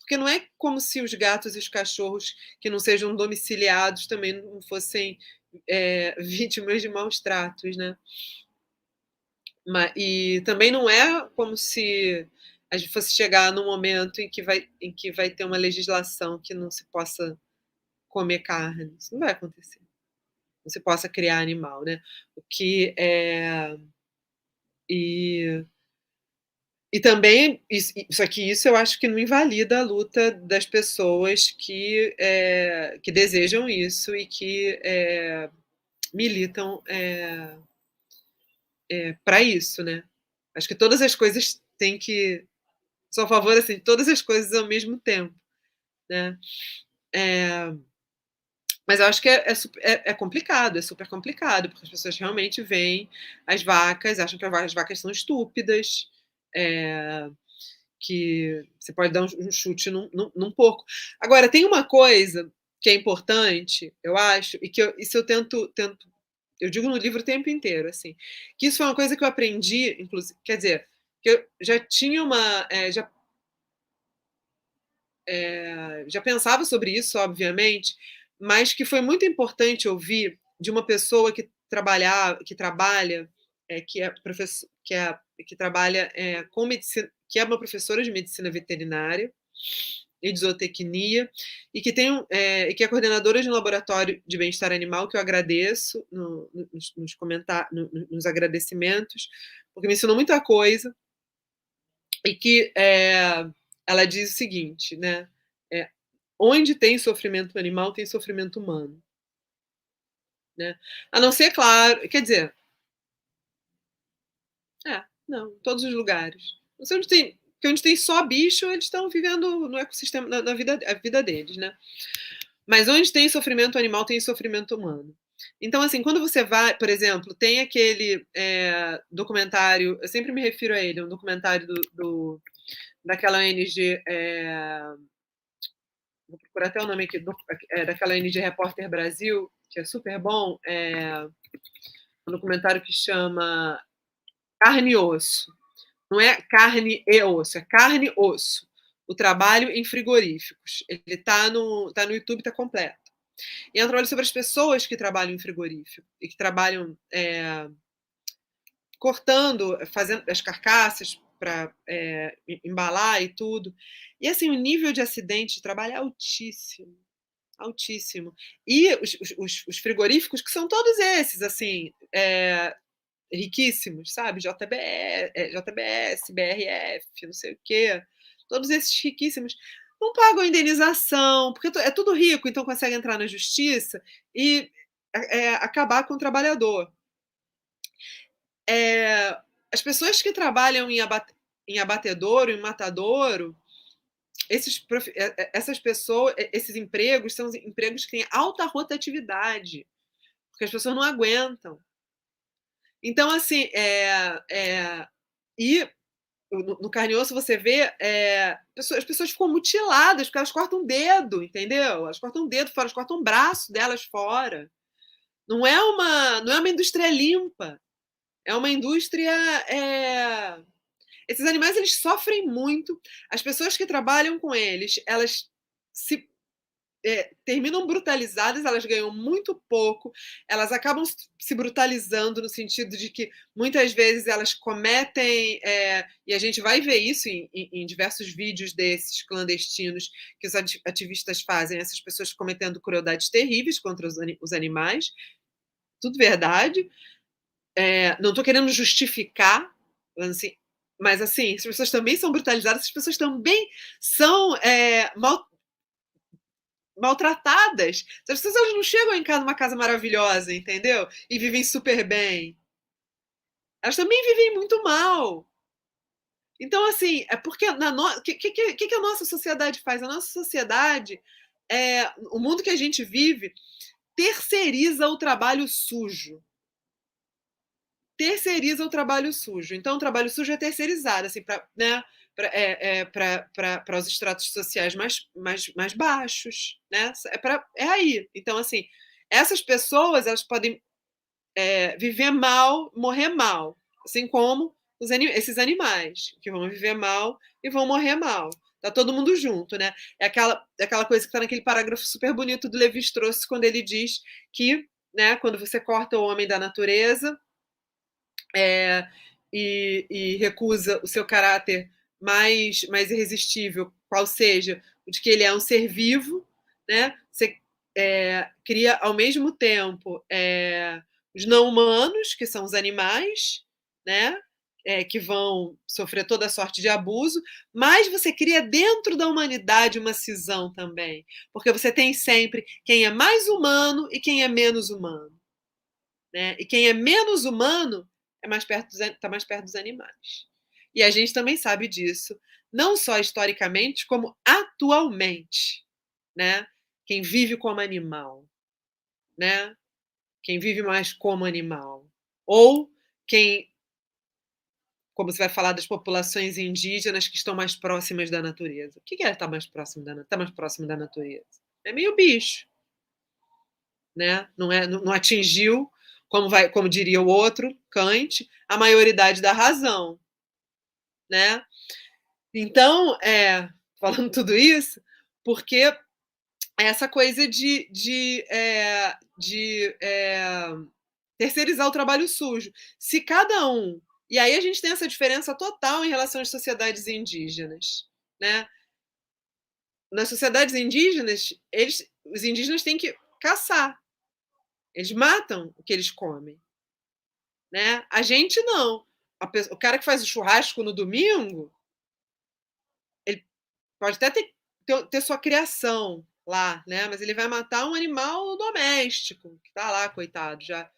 porque não é como se os gatos e os cachorros que não sejam domiciliados também não fossem é, vítimas de maus tratos, né? Mas, e também não é como se a gente fosse chegar num momento em que vai, em que vai ter uma legislação que não se possa comer carne. Isso não vai acontecer. Não se possa criar animal, né? O que é e e também isso, isso aqui isso eu acho que não invalida a luta das pessoas que é, que desejam isso e que é, militam é, é para isso, né? Acho que todas as coisas têm que sou a favor assim, de todas as coisas ao mesmo tempo. Né? É, mas eu acho que é, é, é, complicado, é super complicado, porque as pessoas realmente veem as vacas, acham que as vacas são estúpidas, é, que você pode dar um, chute num, num, num, porco. Agora, tem uma coisa que é importante, eu acho, e que eu, isso eu tento, tento, eu digo no livro o tempo inteiro, assim, que isso foi uma coisa que eu aprendi, inclusive, quer dizer, que eu já tinha uma. É, já, é, já pensava sobre isso, obviamente, mas que foi muito importante ouvir de uma pessoa que trabalhar, que trabalha, é, que é professor, que é que trabalha é, com medicina, que é uma professora de medicina veterinária e de zootecnia e que tem é, que é coordenadora de um laboratório de bem-estar animal que eu agradeço no, nos, nos comentar, no, nos agradecimentos porque me ensinou muita coisa e que é, ela diz o seguinte, né? É, onde tem sofrimento animal, tem sofrimento humano. Né? A não ser, claro, quer dizer, é, não, em todos os lugares. Onde tem, porque onde tem só bicho, eles estão vivendo no ecossistema, na, na vida, a vida deles, né? Mas onde tem sofrimento animal, tem sofrimento humano. Então, assim, quando você vai, por exemplo, tem aquele é, documentário, eu sempre me refiro a ele, um documentário do, do daquela ONG. É, vou procurar até o nome aqui, do, é, daquela ONG Repórter Brasil, que é super bom. É, um documentário que chama Carne e Osso. Não é carne e osso, é carne e osso. O trabalho em frigoríficos. Ele está no, tá no YouTube, está completo. E é um trabalho sobre as pessoas que trabalham em frigorífico e que trabalham é, cortando, fazendo as carcaças para é, embalar e tudo. E assim, o nível de acidente de trabalho é altíssimo. Altíssimo. E os, os, os frigoríficos, que são todos esses, assim, é, riquíssimos, sabe? JBS, é, JBS, BRF, não sei o quê. Todos esses riquíssimos não pagam indenização, porque é tudo rico, então consegue entrar na justiça e é, acabar com o trabalhador. É, as pessoas que trabalham em, abate, em abatedouro, em matadouro, esses, essas pessoas, esses empregos são empregos que têm alta rotatividade, porque as pessoas não aguentam. Então, assim, é, é, e no, no carne e osso você vê é, pessoas, as pessoas ficam mutiladas porque elas cortam o dedo, entendeu? Elas cortam o dedo fora, elas cortam o braço delas fora. Não é uma, não é uma indústria limpa. É uma indústria. É... Esses animais eles sofrem muito. As pessoas que trabalham com eles, elas se é, terminam brutalizadas, elas ganham muito pouco, elas acabam se brutalizando no sentido de que muitas vezes elas cometem, é, e a gente vai ver isso em, em, em, diversos vídeos desses clandestinos que os ativistas fazem, essas pessoas cometendo crueldades terríveis contra os, os animais, tudo verdade. É, não estou querendo justificar, assim, mas assim, as pessoas também são brutalizadas, as pessoas também são é, mal, maltratadas. As pessoas não chegam em casa numa casa maravilhosa, entendeu? E vivem super bem. Elas também vivem muito mal. Então, assim, é porque na no... que, que, que, que a nossa sociedade faz? A nossa sociedade, é, o mundo que a gente vive, terceiriza o trabalho sujo. Terceiriza o trabalho sujo. Então, o trabalho sujo é terceirizado, assim, para né, para é, é, os estratos sociais mais, mais, mais baixos, né? É, pra, é aí. Então, assim, essas pessoas elas podem é, viver mal, morrer mal, assim como os, esses animais que vão viver mal e vão morrer mal. Tá todo mundo junto, né? É aquela, é aquela coisa que está naquele parágrafo super bonito do Levi Strauss, quando ele diz que, né, quando você corta o homem da natureza é, e, e recusa o seu caráter mais, mais irresistível, qual seja o de que ele é um ser vivo, né? Você é, cria ao mesmo tempo é, os não humanos, que são os animais, né? É, que vão sofrer toda sorte de abuso, mas você cria dentro da humanidade uma cisão também, porque você tem sempre quem é mais humano e quem é menos humano, né? E quem é menos humano é mais perto está mais perto dos animais. E a gente também sabe disso, não só historicamente, como atualmente, né? Quem vive como animal, né? Quem vive mais como animal. Ou quem, como você vai falar das populações indígenas que estão mais próximas da natureza. O que é estar mais próximo da, tá mais próximo da natureza? É meio bicho. Né? Não, é, não atingiu, como, vai, como diria o outro, Kant, a maioridade da razão né? Então, é, falando tudo isso, porque essa coisa de, de, é, de é, terceirizar o trabalho sujo. Se cada um. E aí a gente tem essa diferença total em relação às sociedades indígenas. Né? Nas sociedades indígenas, eles, os indígenas têm que caçar. Eles matam o que eles comem. Né? A gente não o cara que faz o churrasco no domingo, ele pode até ter, ter, ter, sua criação lá, né? Mas ele vai matar um animal doméstico, que está lá, coitado, já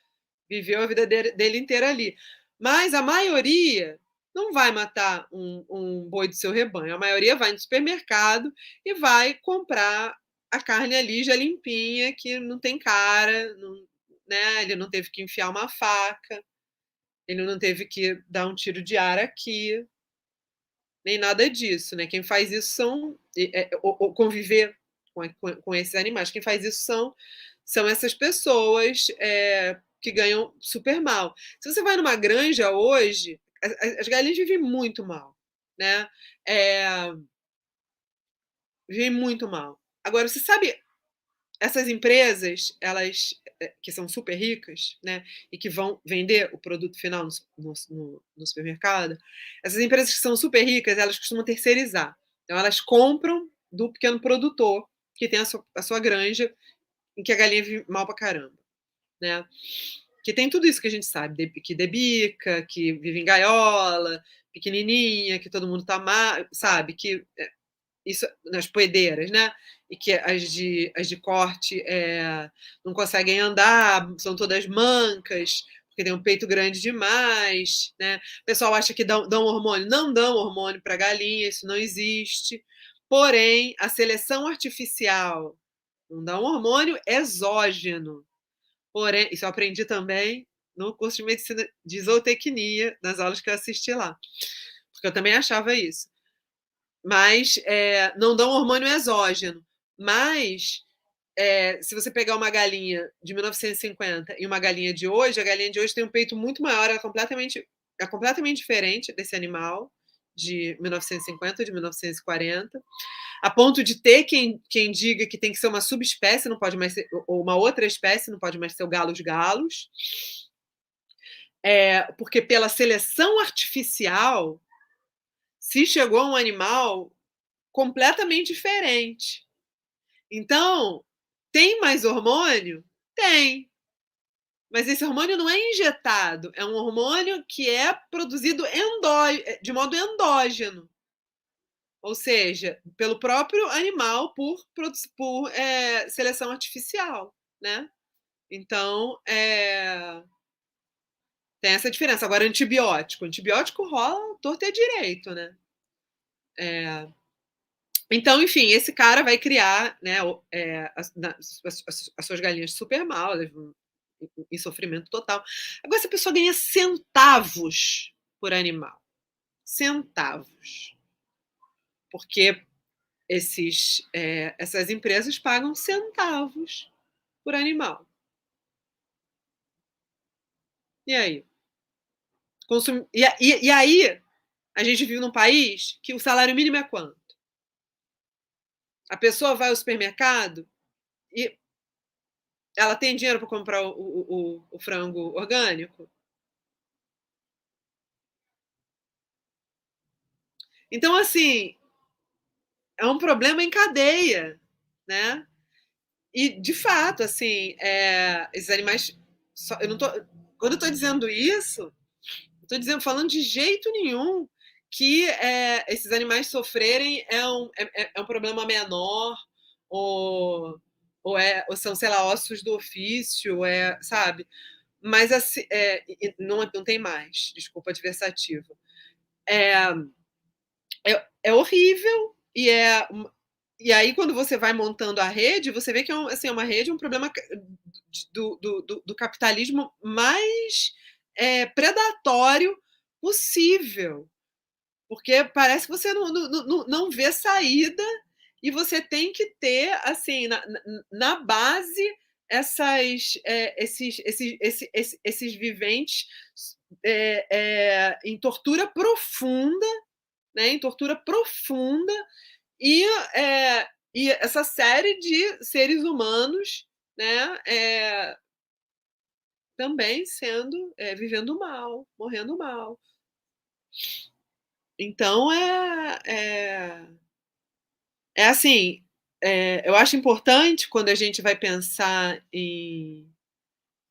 viveu a vida dele, dele, inteira ali. Mas a maioria não vai matar um, um boi do seu rebanho. A maioria vai no supermercado e vai comprar a carne ali já limpinha, que não tem cara, não, né? Ele não teve que enfiar uma faca, ele não teve que dar um tiro de ar aqui, nem nada disso, né? Quem faz isso são é, ou, ou conviver com, com, esses animais. Quem faz isso são são essas pessoas é, que ganham super mal. Se você vai numa granja hoje, as, as galinhas vivem muito mal, né? É, vivem muito mal. Agora, você sabe, essas empresas, elas eh, que são super ricas, né, e que vão vender o produto final no, no, no, supermercado, essas empresas que são super ricas, elas costumam terceirizar. Então, elas compram do pequeno produtor que tem a sua, a sua granja, em que a galinha vive mal pra caramba, né? Que tem tudo isso que a gente sabe, que debica, que vive em gaiola, pequenininha, que todo mundo tá mal, sabe? Que eh, isso nas poedeiras, né? E que as de, as de corte é, não conseguem andar, são todas mancas, porque tem um peito grande demais, né? O pessoal acha que dão, dão hormônio. Não dão hormônio para galinha, isso não existe. Porém, a seleção artificial não dá um hormônio exógeno. Porém, isso eu aprendi também no curso de medicina de zootecnia, nas aulas que eu assisti lá. Porque eu também achava isso mas é, não dão hormônio exógeno. Mas é, se você pegar uma galinha de 1950 e uma galinha de hoje, a galinha de hoje tem um peito muito maior, é completamente, é completamente diferente desse animal de 1950, de 1940, a ponto de ter quem, quem diga que tem que ser uma subespécie, não pode mais ser, ou uma outra espécie, não pode mais ser o galos galos. É, porque pela seleção artificial, se chegou um animal completamente diferente. Então, tem mais hormônio? Tem. Mas esse hormônio não é injetado, é um hormônio que é produzido endó de modo endógeno. Ou seja, pelo próprio animal por, por é, seleção artificial, né? Então, é, tem essa diferença. Agora, antibiótico. Antibiótico rola torto e direito, né? É... Então, enfim, esse cara vai criar né, é, as, as, as, suas galinhas super mal, em sofrimento total. Agora, essa pessoa ganha centavos por animal. Centavos. Porque esses, é, essas empresas pagam centavos por animal. E aí? Consum... E, e, e aí, a gente vive num país que o salário mínimo é quanto? A pessoa vai ao supermercado e ela tem dinheiro para comprar o, o, o, o, frango orgânico? Então, assim, é um problema em cadeia, né? E, de fato, assim, é, esses animais. Só, eu não tô, quando eu estou dizendo isso, estou dizendo, falando de jeito nenhum que é, esses animais sofrerem é um, é, é, é um problema menor, ou, ou, é, ou são, sei lá, ossos do ofício, é, sabe? Mas assim, é, não, não tem mais, desculpa adversativa. É, é, é horrível e é e aí, quando você vai montando a rede, você vê que é um, assim, é uma rede, um problema do, do, do, do capitalismo mais é, predatório possível. Porque parece que você não, não, não vê saída e você tem que ter, assim, na, na base, essas, é, esses, esses, esses, esses viventes é, é, em tortura profunda, né, em tortura profunda, e, é, e essa série de seres humanos né, é, também sendo é, vivendo mal, morrendo mal. Então é é, é assim, é, eu acho importante quando a gente vai pensar em,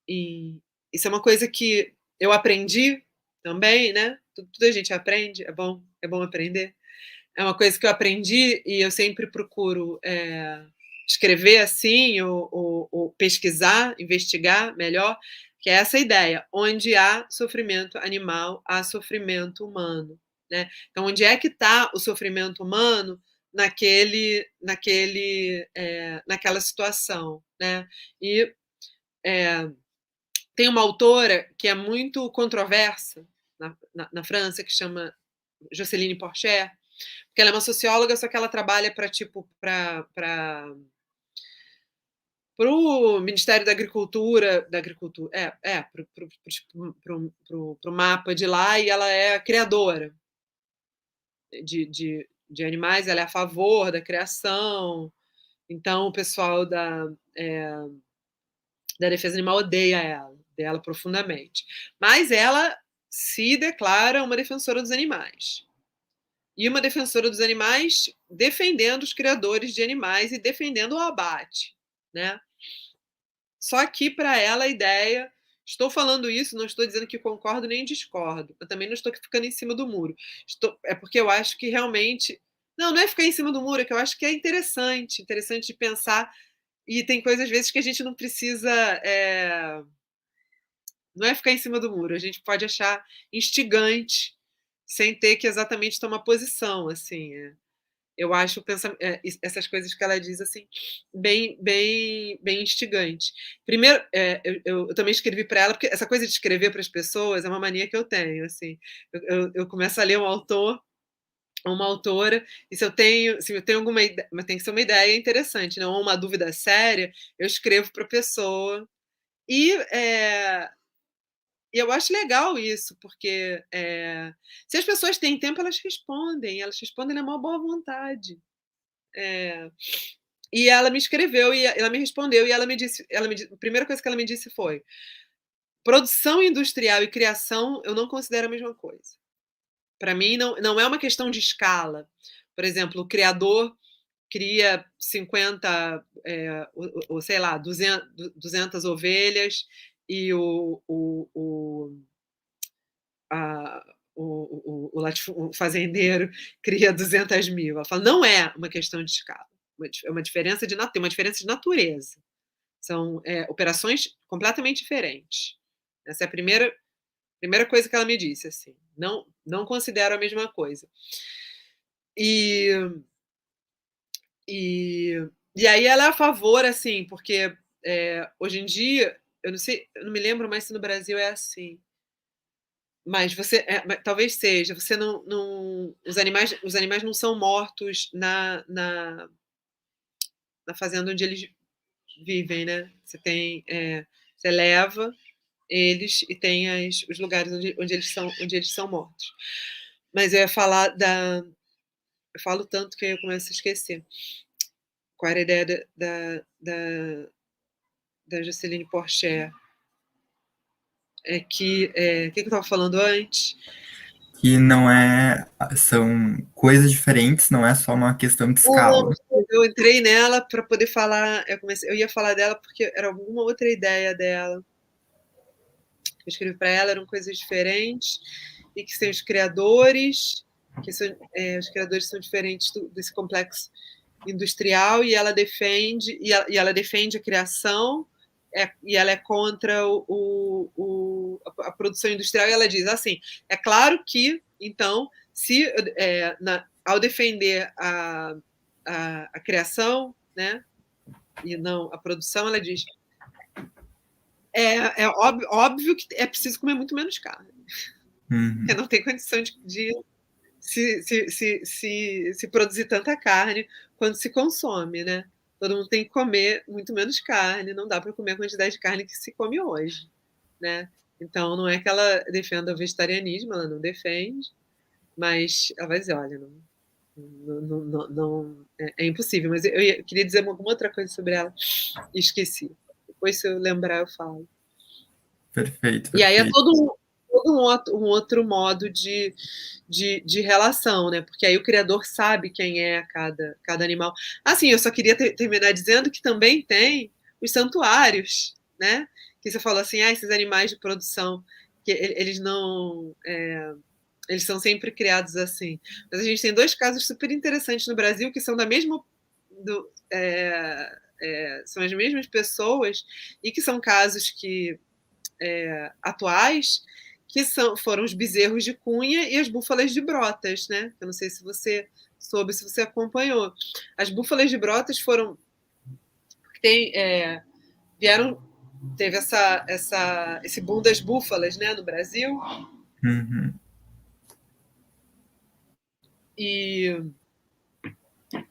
em, isso é uma coisa que eu aprendi também, né? Tudo, tudo a gente aprende, é bom, é bom aprender. É uma coisa que eu aprendi e eu sempre procuro é, escrever assim ou, ou, ou pesquisar, investigar melhor que é essa ideia, onde há sofrimento animal, há sofrimento humano. Né? Então, onde é que está o sofrimento humano naquele, naquele, é, naquela situação? Né? E é, tem uma autora que é muito controversa na, na, na França, que chama Jocelyne Porcher, porque ela é uma socióloga, só que ela trabalha para tipo para para o Ministério da Agricultura, da Agricultura, é, é para o mapa de lá, e ela é criadora de, de, de, animais, ela é a favor da criação. Então, o pessoal da, é, da defesa animal odeia ela, dela profundamente. Mas ela se declara uma defensora dos animais. E uma defensora dos animais defendendo os criadores de animais e defendendo o abate, né? Só que para ela a ideia, estou falando isso, não estou dizendo que concordo nem discordo, eu também não estou ficando em cima do muro. Estou, é porque eu acho que realmente não, não é ficar em cima do muro, é que eu acho que é interessante, interessante de pensar. E tem coisas às vezes que a gente não precisa é, não é ficar em cima do muro, a gente pode achar instigante sem ter que exatamente tomar posição, assim. É eu acho é, essas coisas que ela diz assim bem bem bem instigante. Primeiro, é, eu, eu, eu, também escrevi para ela porque essa coisa de escrever para as pessoas é uma mania que eu tenho. Assim, eu, eu, começo a ler um autor, uma autora e se eu tenho se eu tenho alguma ideia, mas tem que ser uma ideia interessante, não uma dúvida séria, eu escrevo para a pessoa e é, e eu acho legal isso, porque é, se as pessoas têm tempo, elas respondem, elas respondem na maior boa vontade. É, e ela me escreveu e ela me respondeu e ela me disse, ela me a primeira coisa que ela me disse foi: produção industrial e criação eu não considero a mesma coisa. Para mim não, não é uma questão de escala. Por exemplo, o criador cria 50, é, ou, ou, sei lá, 200, 200 ovelhas e o, o, o, a, o, o, o, fazendeiro cria 200 mil. Ela fala, não é uma questão de escala, é uma diferença de tem uma diferença de natureza. São é, operações completamente diferentes. Essa é a primeira primeira coisa que ela me disse assim. Não não considero a mesma coisa. E e, e aí ela é a favor assim, porque é, hoje em dia eu não sei, eu não me lembro mais se no Brasil é assim. Mas você, é, talvez seja, você não, não, os animais, os animais não são mortos na, na, na fazenda onde eles vivem, né? Você tem, é, você leva eles e tem as, os lugares onde, onde eles são, onde eles são mortos. Mas eu ia falar da, eu falo tanto que eu começo a esquecer. Qual era a ideia da, da, da da Jusceline Porcher é que é, o que, eu estava falando antes? Que não é são coisas diferentes não é só uma questão de escala. eu entrei nela para poder falar eu comecei eu ia falar dela porque era alguma outra ideia dela. Eu escrevi para ela eram coisas diferentes e que são os criadores que são, é, os criadores são diferentes do, desse complexo industrial e ela defende e ela, e ela defende a criação é, e ela é contra o, o, a produção industrial, e ela diz assim: é claro que, então, se é, na, ao defender a, a, a, criação, né, e não a produção, ela diz: é, é óbvio, óbvio que é preciso comer muito menos carne, uhum. porque não tem condição de, de se, se, se, se, se produzir tanta carne quando se consome, né? Todo mundo tem que comer muito menos carne, não dá para comer a quantidade de carne que se come hoje, né? Então, não é que ela defenda o vegetarianismo, ela não defende, mas ela vai dizer, olha, não, não, não, não é, é, impossível. Mas eu, eu, queria dizer alguma outra coisa sobre ela e esqueci. Depois, se eu lembrar, eu falo. Perfeito. perfeito. E aí é todo todo um outro, um outro modo de, de, de, relação, né? Porque aí o criador sabe quem é cada, cada animal. Assim, eu só queria ter, terminar dizendo que também tem os santuários, né? Que você falou assim, ah, esses animais de produção, que eles não. É, eles são sempre criados assim. Mas a gente tem dois casos super interessantes no Brasil que são da mesma. Do, é, é, são as mesmas pessoas e que são casos que é, atuais que são, foram os bezerros de Cunha e as búfalas de Brotas, né? Eu não sei se você soube, se você acompanhou. As búfalas de Brotas foram tem, é, vieram teve essa, essa, esse boom das búfalas né, no Brasil. Uhum. E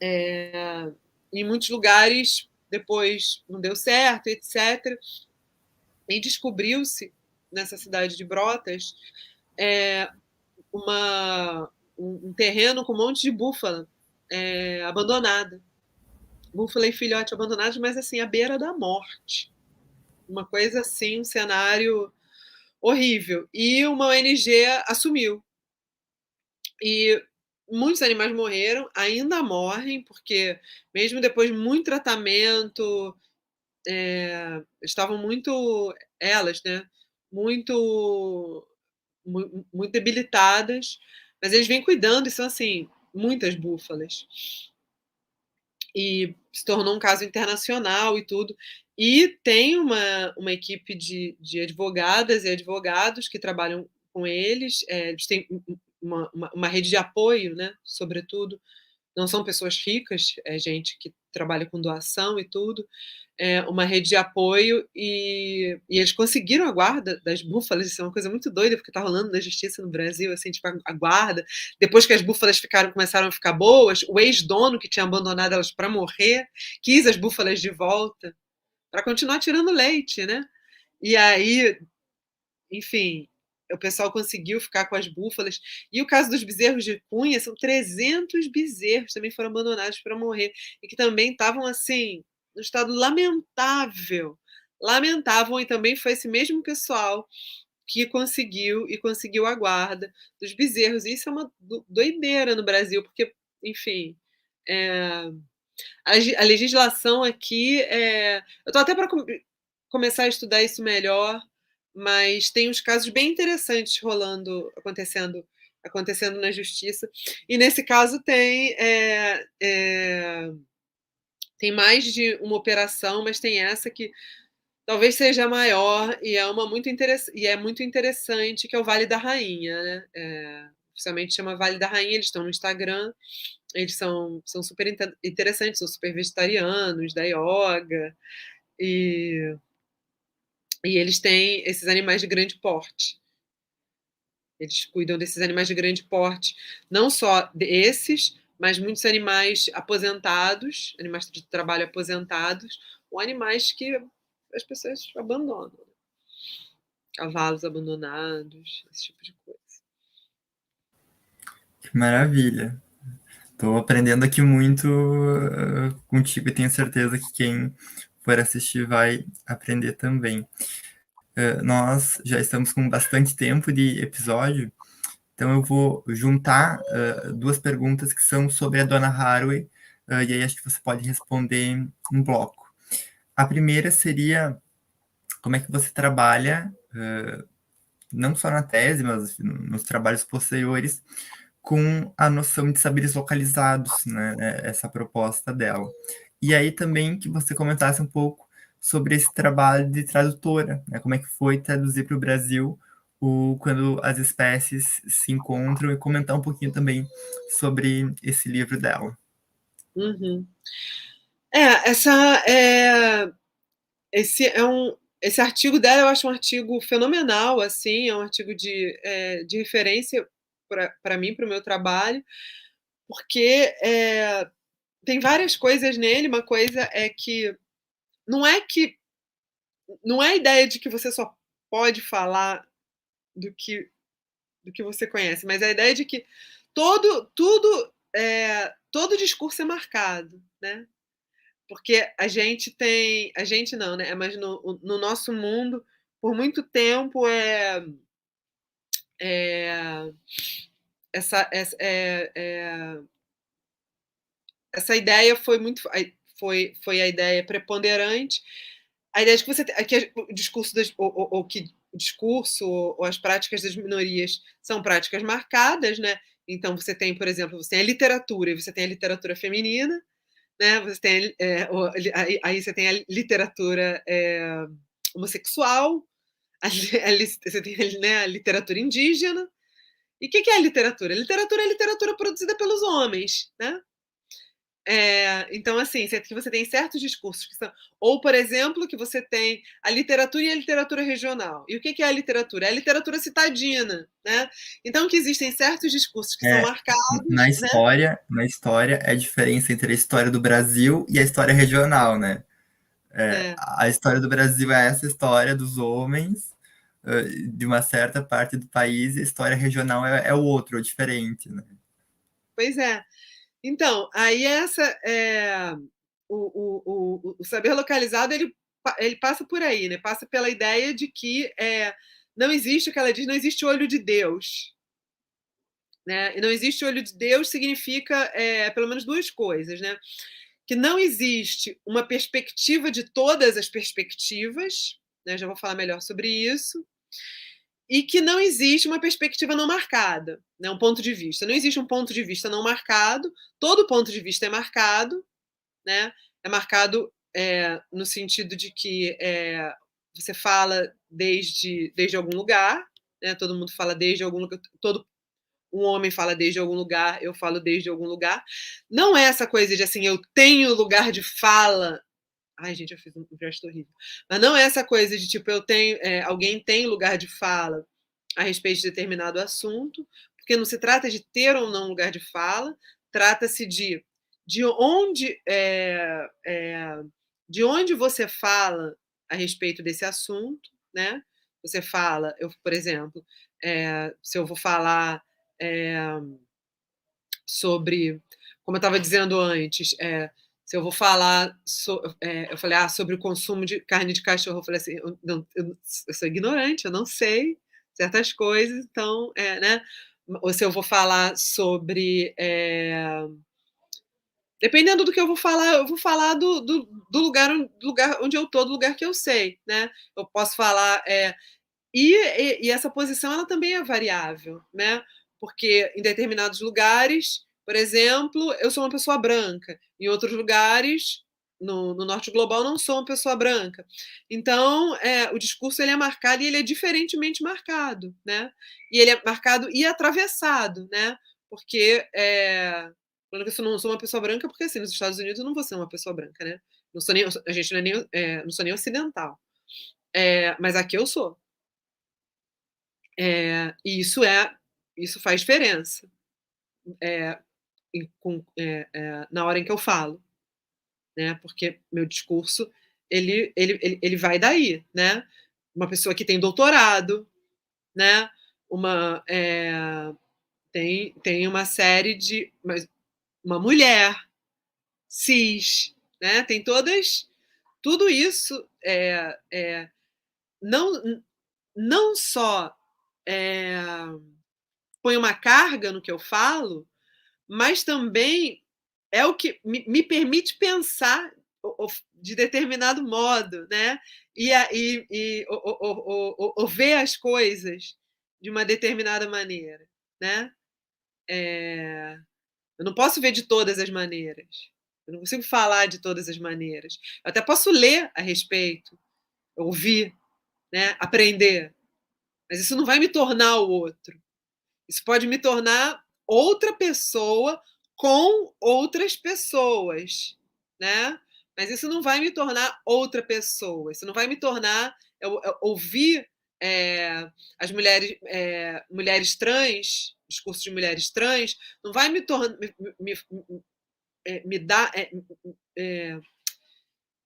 é, em muitos lugares depois não deu certo, etc. E descobriu-se nessa cidade de Brotas é, uma, um, terreno com um monte de búfala é, abandonada. Búfala e filhote abandonados, mas assim, à beira da morte. Uma coisa assim, um cenário horrível. E uma ONG assumiu. E muitos animais morreram, ainda morrem, porque mesmo depois de muito tratamento, é, estavam muito, elas, né, muito, muito, debilitadas, mas eles vêm cuidando e são, assim, muitas búfalas. E se tornou um caso internacional e tudo. E tem uma, uma equipe de, de advogadas e advogados que trabalham com eles, é, eles têm uma, uma, uma, rede de apoio, né, sobretudo. Não são pessoas ricas, é gente que trabalha com doação e tudo, é uma rede de apoio e, e eles conseguiram a guarda das búfalas, isso é uma coisa muito doida, porque está rolando na justiça no Brasil, assim, tipo, a guarda. Depois que as búfalas ficaram, começaram a ficar boas, o ex-dono que tinha abandonado elas para morrer, quis as búfalas de volta para continuar tirando leite, né? E aí, enfim, o pessoal conseguiu ficar com as búfalas. E o caso dos bezerros de Cunha, são 300 bezerros também foram abandonados para morrer e que também estavam assim, num estado lamentável. Lamentavam, e também foi esse mesmo pessoal que conseguiu e conseguiu a guarda dos bezerros. Isso é uma doideira no Brasil, porque, enfim, é, a, legislação aqui. É, eu estou até para começar a estudar isso melhor, mas tem uns casos bem interessantes rolando, acontecendo, acontecendo na justiça. E nesse caso tem é, é, tem mais de uma operação, mas tem essa que talvez seja maior e é uma muito e é muito interessante que é o Vale da Rainha, né? É, oficialmente chama Vale da Rainha. Eles estão no Instagram. Eles são, são super interessantes, são super vegetarianos, da yoga e e eles têm esses animais de grande porte. Eles cuidam desses animais de grande porte, não só desses, mas muitos animais aposentados, animais de trabalho aposentados, ou animais que as pessoas abandonam. Né? Cavalos abandonados, esse tipo de coisa. Que maravilha. Estou aprendendo aqui muito uh, contigo e tenho certeza que quem for assistir vai aprender também. Uh, nós já estamos com bastante tempo de episódio, então eu vou juntar uh, duas perguntas que são sobre a Dona Haraway, uh, e aí acho que você pode responder em bloco. A primeira seria como é que você trabalha, não só na tese, mas nos trabalhos posteriores, com a noção de saberes localizados, né, essa proposta dela. E aí também que você comentasse um pouco sobre esse trabalho de tradutora, né? Como é que foi traduzir para o Brasil o, quando as espécies se encontram e comentar um pouquinho também sobre esse livro dela. Uhum. É, essa é, esse é um esse artigo dela eu acho um artigo fenomenal, assim, é um artigo de, é, de referência para mim, para o meu trabalho, porque é, tem várias coisas nele. Uma coisa é que não é que não é a ideia de que você só pode falar do que do que você conhece, mas a ideia de que todo tudo é, todo discurso é marcado, né? Porque a gente tem, a gente não, né? Mas no, no nosso mundo, por muito tempo é, é essa, essa é, é, essa ideia foi muito foi, foi a ideia preponderante a ideia de que você que o discurso das, ou, ou, ou, que o discurso ou as práticas das minorias são práticas marcadas né então você tem por exemplo você tem a literatura e você tem a literatura feminina né você tem é, aí, você tem a literatura é, homossexual a, a, você tem né, a literatura indígena e o que, que é a literatura? A literatura é a literatura produzida pelos homens, né? É, então, assim, que você tem certos discursos que são. Ou, por exemplo, que você tem a literatura e a literatura regional. E o que é a literatura? É a literatura citadina, né? Então, que existem certos discursos que é, são marcados. Na né? história, né? na história, é a diferença entre a história do Brasil e a história regional, né? É, é. A história do Brasil é essa história dos homens de uma certa parte do país, e a história regional é, é o outro, é diferente, né? Pois é. Então, aí essa é, o, o, o, o, saber localizado ele, ele passa por aí, né? Passa pela ideia de que é, não existe o que ela diz, não existe olho de Deus. Né? E não existe olho de Deus significa é, pelo menos duas coisas, né? Que não existe uma perspectiva de todas as perspectivas, né? Já vou falar melhor sobre isso e que não existe uma perspectiva não marcada, né? um ponto de vista. Não existe um ponto de vista não marcado, todo ponto de vista é marcado, né? é marcado é, no sentido de que é, você fala desde, desde algum lugar, né? todo mundo fala desde algum lugar, todo um homem fala desde algum lugar, eu falo desde algum lugar. Não é essa coisa de assim, eu tenho lugar de fala Ai, gente, eu fiz um gesto horrível. Mas não é essa coisa de tipo, eu tenho, é, alguém tem lugar de fala a respeito de determinado assunto, porque não se trata de ter ou não lugar de fala, trata-se de de onde é, é, de onde você fala a respeito desse assunto, né? Você fala, eu, por exemplo, é, se eu vou falar é, sobre, como eu estava dizendo antes, é, se eu vou falar, so, é, eu falei, ah, sobre o consumo de carne de cachorro, eu falei assim, eu, não, eu, eu sou ignorante, eu não sei certas coisas, então, é, né? Ou se eu vou falar sobre. É, dependendo do que eu vou falar, eu vou falar do, do, do lugar, do lugar onde eu estou, do lugar que eu sei, né? Eu posso falar. É, e, e, e essa posição ela também é variável, né? Porque em determinados lugares por exemplo, eu sou uma pessoa branca. Em outros lugares, no, no, norte global, não sou uma pessoa branca. Então, é, o discurso ele é marcado e ele é diferentemente marcado, né? E ele é marcado e atravessado, né? Porque é, quando eu não sou uma pessoa branca, porque assim, nos Estados Unidos eu não vou ser uma pessoa branca, né? Não sou nem, a gente não, é nem, é, não sou nem ocidental. É, mas aqui eu sou. É, e isso é, isso faz diferença. Com, é, é, na hora em que eu falo, né? Porque meu discurso ele, ele, ele, ele vai daí, né? Uma pessoa que tem doutorado, né? Uma é, tem, tem uma série de uma mulher cis, né? Tem todas tudo isso é, é não não só é, põe uma carga no que eu falo, mas também é o que me, me permite pensar de determinado modo, né? E, e, e ou, ver as coisas de uma determinada maneira, né? É... Eu não posso ver de todas as maneiras. Eu não consigo falar de todas as maneiras. Eu até posso ler a respeito, ouvir, né? aprender. Mas isso não vai me tornar o outro. Isso pode me tornar outra pessoa com outras pessoas, né? Mas isso não vai me tornar outra pessoa, isso não vai me tornar eu, eu, ouvir é, as mulheres, é, mulheres trans, discurso de mulheres trans, não vai me tornar me, me, me, é, me dar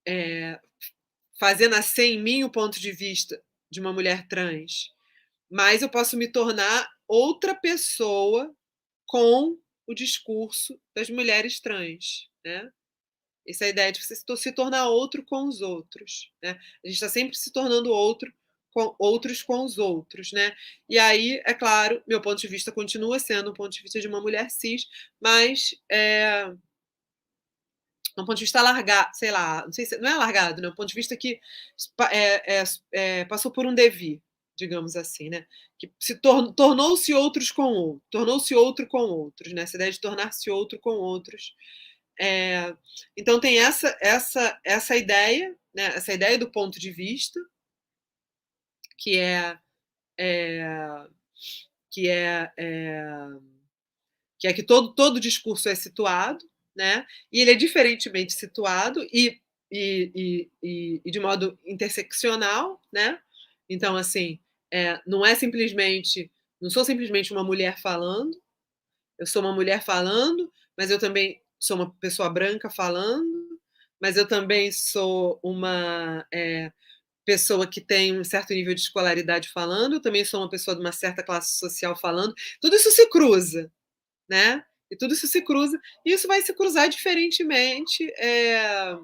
é, fazer nascer em mim o ponto de vista de uma mulher trans, mas eu posso me tornar outra pessoa com o discurso das mulheres trans, né? Essa é ideia de você se tornar outro com os outros, né? A gente está sempre se tornando outro com outros com os outros, né? E aí, é claro, meu ponto de vista continua sendo um ponto de vista de uma mulher cis, mas é um ponto de vista largado, sei lá, não sei se não é largado, né? Um ponto de vista que é, é, é, passou por um devir, digamos assim, né? Que se tor tornou-se outros com outros, tornou-se outro com outros, né? Essa ideia de tornar-se outro com outros. É, então tem essa essa essa ideia, né? Essa ideia do ponto de vista que é, é que é, é, que é que todo todo discurso é situado, né? E ele é diferentemente situado e, e, e, e, e de modo interseccional, né? Então, assim, é, não é simplesmente, não sou simplesmente uma mulher falando, eu sou uma mulher falando, mas eu também sou uma pessoa branca falando, mas eu também sou uma é, pessoa que tem um certo nível de escolaridade falando, eu também sou uma pessoa de uma certa classe social falando. Tudo isso se cruza, né? E tudo isso se cruza, e isso vai se cruzar diferentemente, é,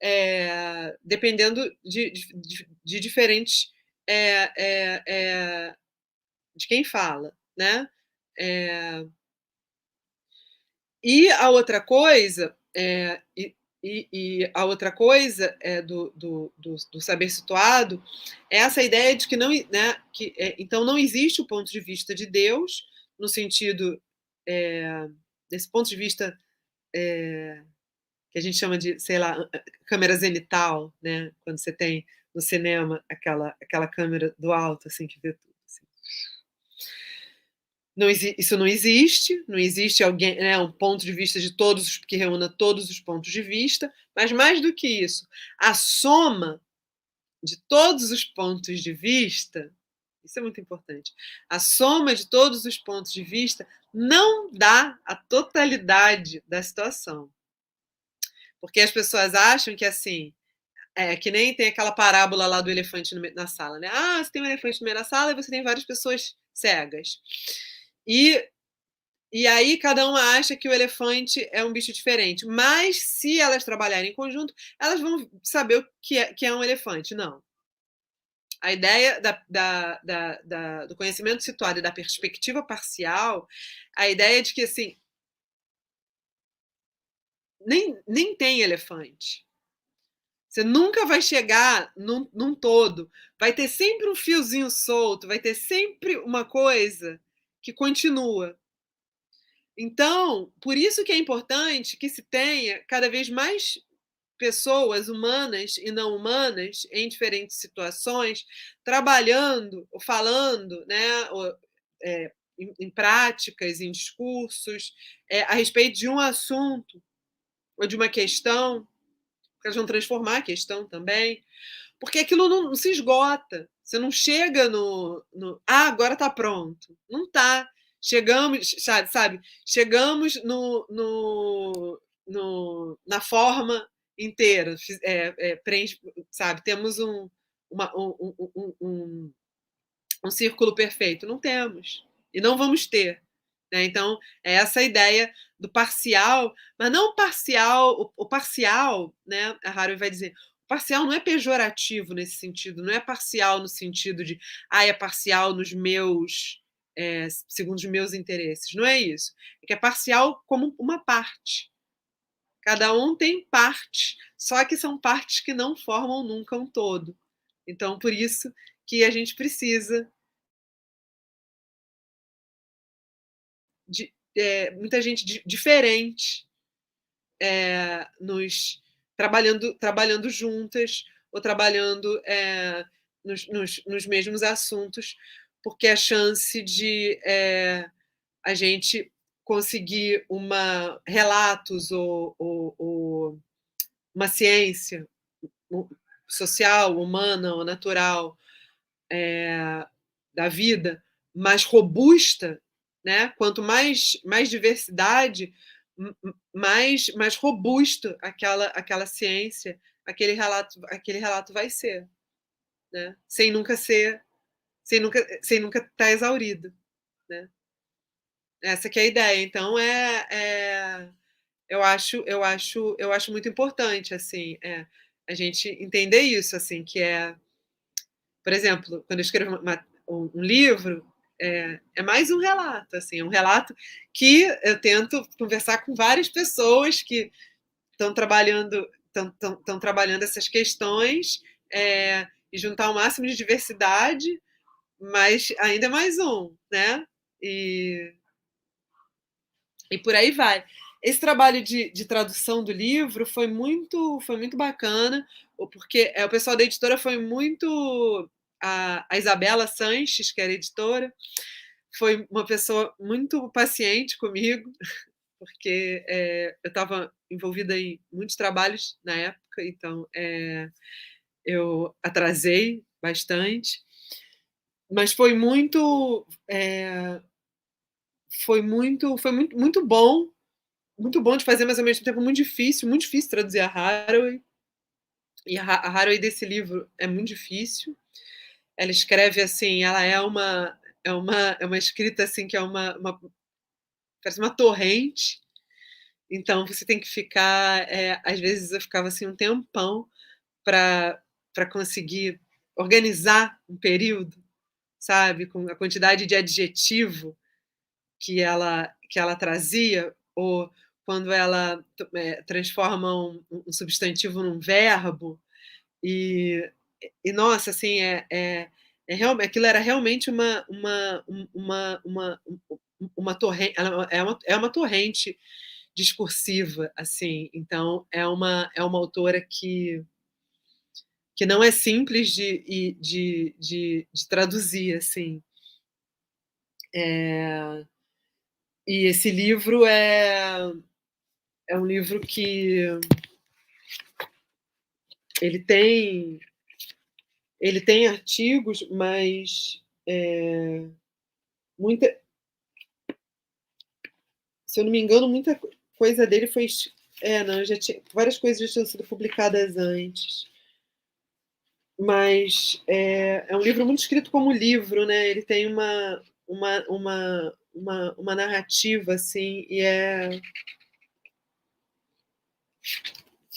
é, dependendo de, de, de diferentes. É, de quem fala, né? e a outra coisa, e, e, e, a outra coisa é do, do, do, do, saber situado é essa ideia de que não, né, que é, então não existe o ponto de vista de Deus no sentido é, desse ponto de vista é, que a gente chama de, sei lá, câmera zenital, né? Quando você tem no cinema aquela aquela câmera do alto assim que vê tudo. Assim. Não, isso não existe, não existe alguém, né, um ponto de vista de todos que reúna todos os pontos de vista, mas mais do que isso, a soma de todos os pontos de vista isso é muito importante. A soma de todos os pontos de vista não dá a totalidade da situação. Porque as pessoas acham que assim, é que nem tem aquela parábola lá do elefante na sala, né? Ah, você tem um elefante no meio da sala e você tem várias pessoas cegas. E e aí cada uma acha que o elefante é um bicho diferente. Mas se elas trabalharem em conjunto, elas vão saber o que é, que é um elefante. Não a ideia da, da, da, da, do conhecimento situado e da perspectiva parcial, a ideia de que assim nem, nem tem elefante. Você nunca vai chegar num, num todo. Vai ter sempre um fiozinho solto, vai ter sempre uma coisa que continua. Então, por isso que é importante que se tenha cada vez mais pessoas humanas e não humanas em diferentes situações, trabalhando, falando, né, é, em, em, práticas, em discursos, é, a respeito de um assunto ou de uma questão, elas vão transformar a questão também, porque aquilo não, não se esgota. Você não chega no, no ah, agora está pronto. Não está. Chegamos, sabe? Chegamos no, no, no, na forma inteira, é, é, preenche, sabe? Temos um, uma, um, um, um, um, círculo perfeito. Não temos. E não vamos ter. Né? Então, é essa ideia do parcial, mas não parcial, o, o parcial, né? A Harvey vai dizer, o parcial não é pejorativo nesse sentido, não é parcial no sentido de, ah, é parcial nos meus, é, segundo os meus interesses. Não é isso. É que é parcial como uma parte. Cada um tem parte, só que são partes que não formam nunca um todo. Então, por isso que a gente precisa é, muita gente diferente é, nos trabalhando trabalhando juntas ou trabalhando é, nos, nos, nos, mesmos assuntos, porque a chance de é, a gente conseguir uma relatos ou, ou, ou uma ciência social, humana ou natural é, da vida mais robusta, né? Quanto mais mais diversidade, mais mais robusto aquela aquela ciência, aquele relato aquele relato vai ser, né? Sem nunca ser sem nunca sem nunca estar tá exaurido, né? Essa que é a ideia. Então é, é, eu acho eu acho eu acho muito importante assim é, a gente entender isso assim que é por exemplo quando eu escrevo uma, um, um, livro é, é, mais um relato assim é um relato que eu tento conversar com várias pessoas que estão trabalhando estão trabalhando essas questões é, e juntar o máximo de diversidade mas ainda é mais um né e e por aí vai. Esse trabalho de, de, tradução do livro foi muito, foi muito bacana, porque é, o pessoal da editora foi muito. A, a Isabela Sanches, que era editora, foi uma pessoa muito paciente comigo, porque é, eu estava envolvida em muitos trabalhos na época, então é, eu atrasei bastante, mas foi muito, é, foi muito, foi muito, muito bom, muito bom de fazer, mas ao mesmo tempo muito difícil, muito difícil traduzir a Haraway. E a Haraway desse livro é muito difícil. Ela escreve assim, ela é uma é uma é uma escrita assim que é uma, uma parece uma torrente. Então você tem que ficar, é, às vezes eu ficava assim um tempão para para conseguir organizar um período, sabe, com a quantidade de adjetivo que ela que ela trazia ou quando ela é, transforma um, um, substantivo num verbo e, e nossa assim é, é, é real, aquilo era realmente uma uma uma uma, uma torrente é uma, é uma torrente discursiva assim então é uma é uma autora que que não é simples de, de, de, de traduzir, assim. É, e esse livro é, é um livro que ele tem ele tem artigos, mas é, muita se eu não me engano, muita coisa dele foi é, não, já tinha, várias coisas já tinham sido publicadas antes mas é, é, um livro muito escrito como livro, né? Ele tem uma, uma, uma, uma, uma narrativa, assim, e é.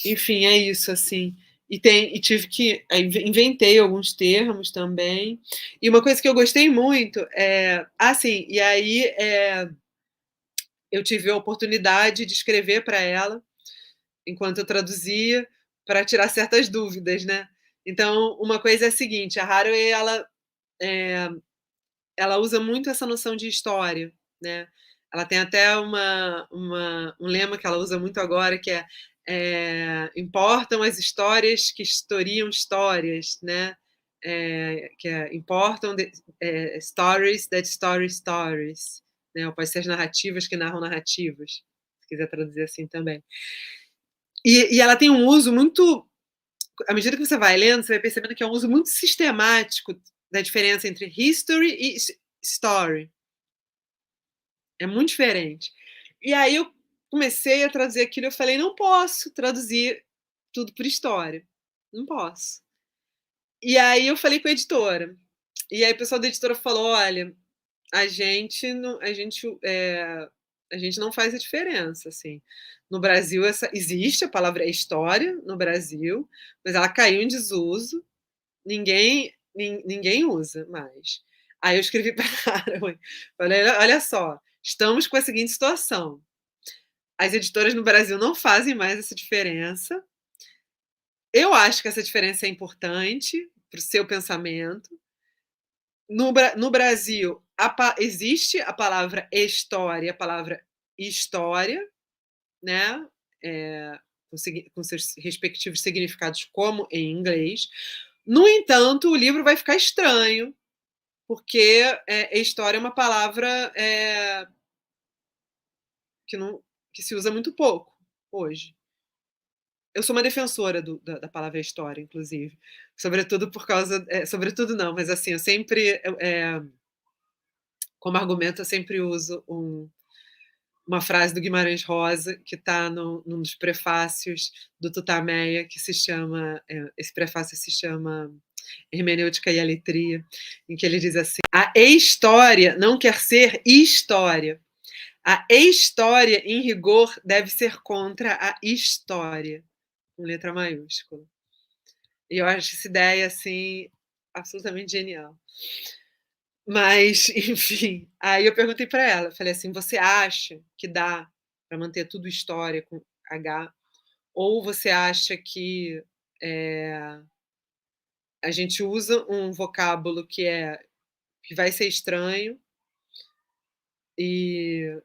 Enfim, é isso, assim. E, tem, e tive que. Inventei alguns termos também. E uma coisa que eu gostei muito é. Assim, e aí é, eu tive a oportunidade de escrever para ela, enquanto eu traduzia, para tirar certas dúvidas, né? Então, uma coisa é a seguinte, a Haraway, ela, é, ela usa muito essa noção de história, né? Ela tem até uma, uma, um lema que ela usa muito agora, que é, é importam as histórias que historiam histórias, né? É, que é, importam de, é, stories that story stories, né? Ou pode ser as narrativas que narram narrativas, se quiser traduzir assim também. E, e ela tem um uso muito à medida que você vai lendo, você vai percebendo que é um uso muito sistemático da diferença entre history e story. É muito diferente. E aí eu comecei a traduzir aquilo, eu falei, não posso traduzir tudo por história. Não posso. E aí eu falei com a editora. E aí o pessoal da editora falou, olha, a gente não, a gente é, a gente não faz a diferença, assim. No Brasil, essa, existe a palavra história no Brasil, mas ela caiu em desuso, ninguém, ninguém usa mais. Aí eu escrevi para ela, falei, olha só, estamos com a seguinte situação. As editoras no Brasil não fazem mais essa diferença. Eu acho que essa diferença é importante para o seu pensamento. No, no Brasil, a, existe a palavra história, a palavra história, né? É, com, com seus respectivos significados, como em inglês. No entanto, o livro vai ficar estranho, porque é, história é uma palavra é, que, não, que se usa muito pouco hoje. Eu sou uma defensora do, da, da, palavra história, inclusive, sobretudo por causa, é, sobretudo não, mas assim, eu sempre, é, como argumento, eu sempre uso um, uma frase do Guimarães Rosa, que está num dos prefácios do Tutameia, que se chama, é, esse prefácio se chama Hermenêutica e Aletria, em que ele diz assim: a história não quer ser história. A história, em rigor, deve ser contra a história, com letra maiúscula. E eu acho essa ideia, assim, absolutamente genial. Mas, enfim, aí eu perguntei para ela, falei assim: você acha que dá para manter tudo história com H? Ou você acha que é, a gente usa um vocábulo que é que vai ser estranho e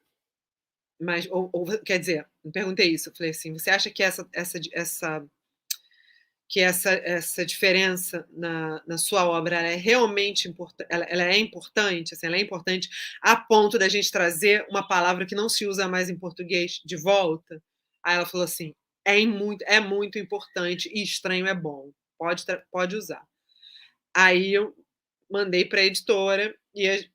mas ou, ou quer dizer, me perguntei isso, falei assim, você acha que essa essa essa que essa, essa diferença na, na sua obra é realmente importante, ela, ela, é importante, assim, ela é importante a ponto da gente trazer uma palavra que não se usa mais em português de volta. Aí ela falou assim: é muito, é muito importante e estranho é bom, pode, pode usar. Aí eu mandei para a editora e,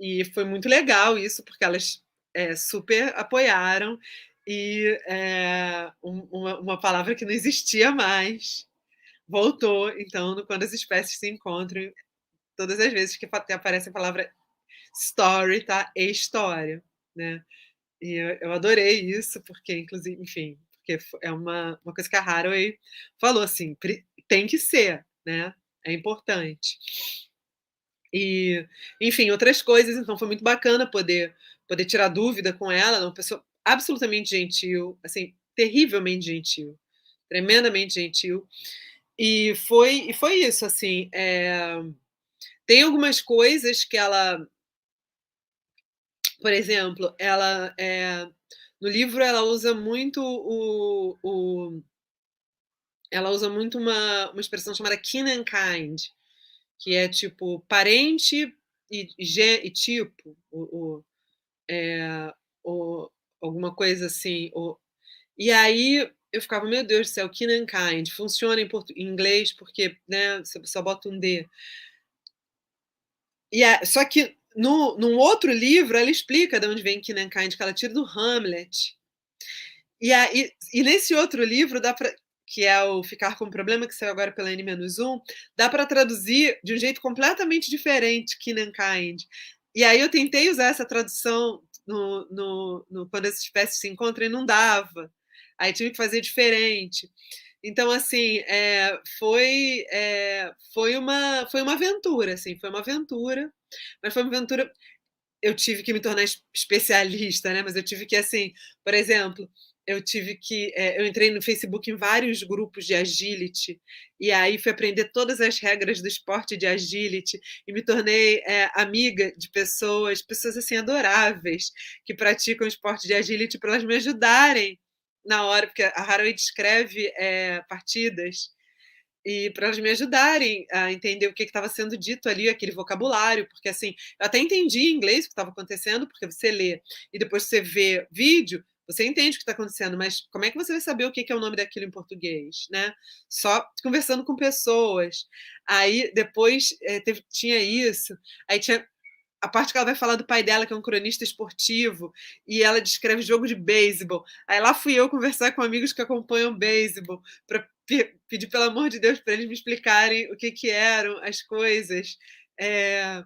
e foi muito legal isso, porque elas é, super apoiaram e é, uma, uma, palavra que não existia mais voltou. Então, quando as espécies se encontram, todas as vezes que aparece a palavra story, tá? E história, né? E eu, eu, adorei isso, porque, inclusive, enfim, porque é uma, uma coisa que a Haraway falou assim: tem que ser, né? É importante. E, enfim, outras coisas, então foi muito bacana poder poder tirar dúvida com ela, uma pessoa absolutamente gentil, assim, terrivelmente gentil, tremendamente gentil. E foi, e foi isso, assim. É... Tem algumas coisas que ela. Por exemplo, ela. É... No livro, ela usa muito o. o... Ela usa muito uma, uma expressão chamada kin and kind, que é tipo parente e, e, tipo. O, é, alguma coisa assim. E aí eu ficava, meu Deus do céu, Kind, funciona em, portu... em inglês porque né, você só bota um D. E é, só que no, num outro livro ela explica de onde vem Kind, que ela tira do Hamlet. E, aí, e nesse outro livro dá para que é o Ficar com o Problema, que saiu agora pela N-1, dá para traduzir de um jeito completamente diferente Kind. E aí eu tentei usar essa tradução no, no, no, quando as espécies se encontram e não dava. Aí tive que fazer diferente. Então, assim, é, foi, é, foi, uma, foi uma aventura, assim, foi uma aventura, mas foi uma aventura. Eu tive que me tornar especialista, né? Mas eu tive que, assim, por exemplo, eu tive que. É, eu entrei no Facebook em vários grupos de agility, e aí fui aprender todas as regras do esporte de agility, e me tornei é, amiga de pessoas, pessoas assim adoráveis, que praticam esporte de agility para elas me ajudarem na hora, porque a Haraway escreve é, partidas e para elas me ajudarem a entender o que estava sendo dito ali, aquele vocabulário, porque assim, eu até entendi em inglês o que estava acontecendo, porque você lê e depois você vê vídeo, você entende o que está acontecendo, mas como é que você vai saber o que é o nome daquilo em português, né? Só conversando com pessoas. Aí depois é, teve, tinha isso, aí tinha a parte que ela vai falar do pai dela, que é um cronista esportivo, e ela descreve jogo de beisebol. Aí lá fui eu conversar com amigos que acompanham beisebol para pedir pelo amor de Deus para eles me explicarem o que que eram as coisas. É...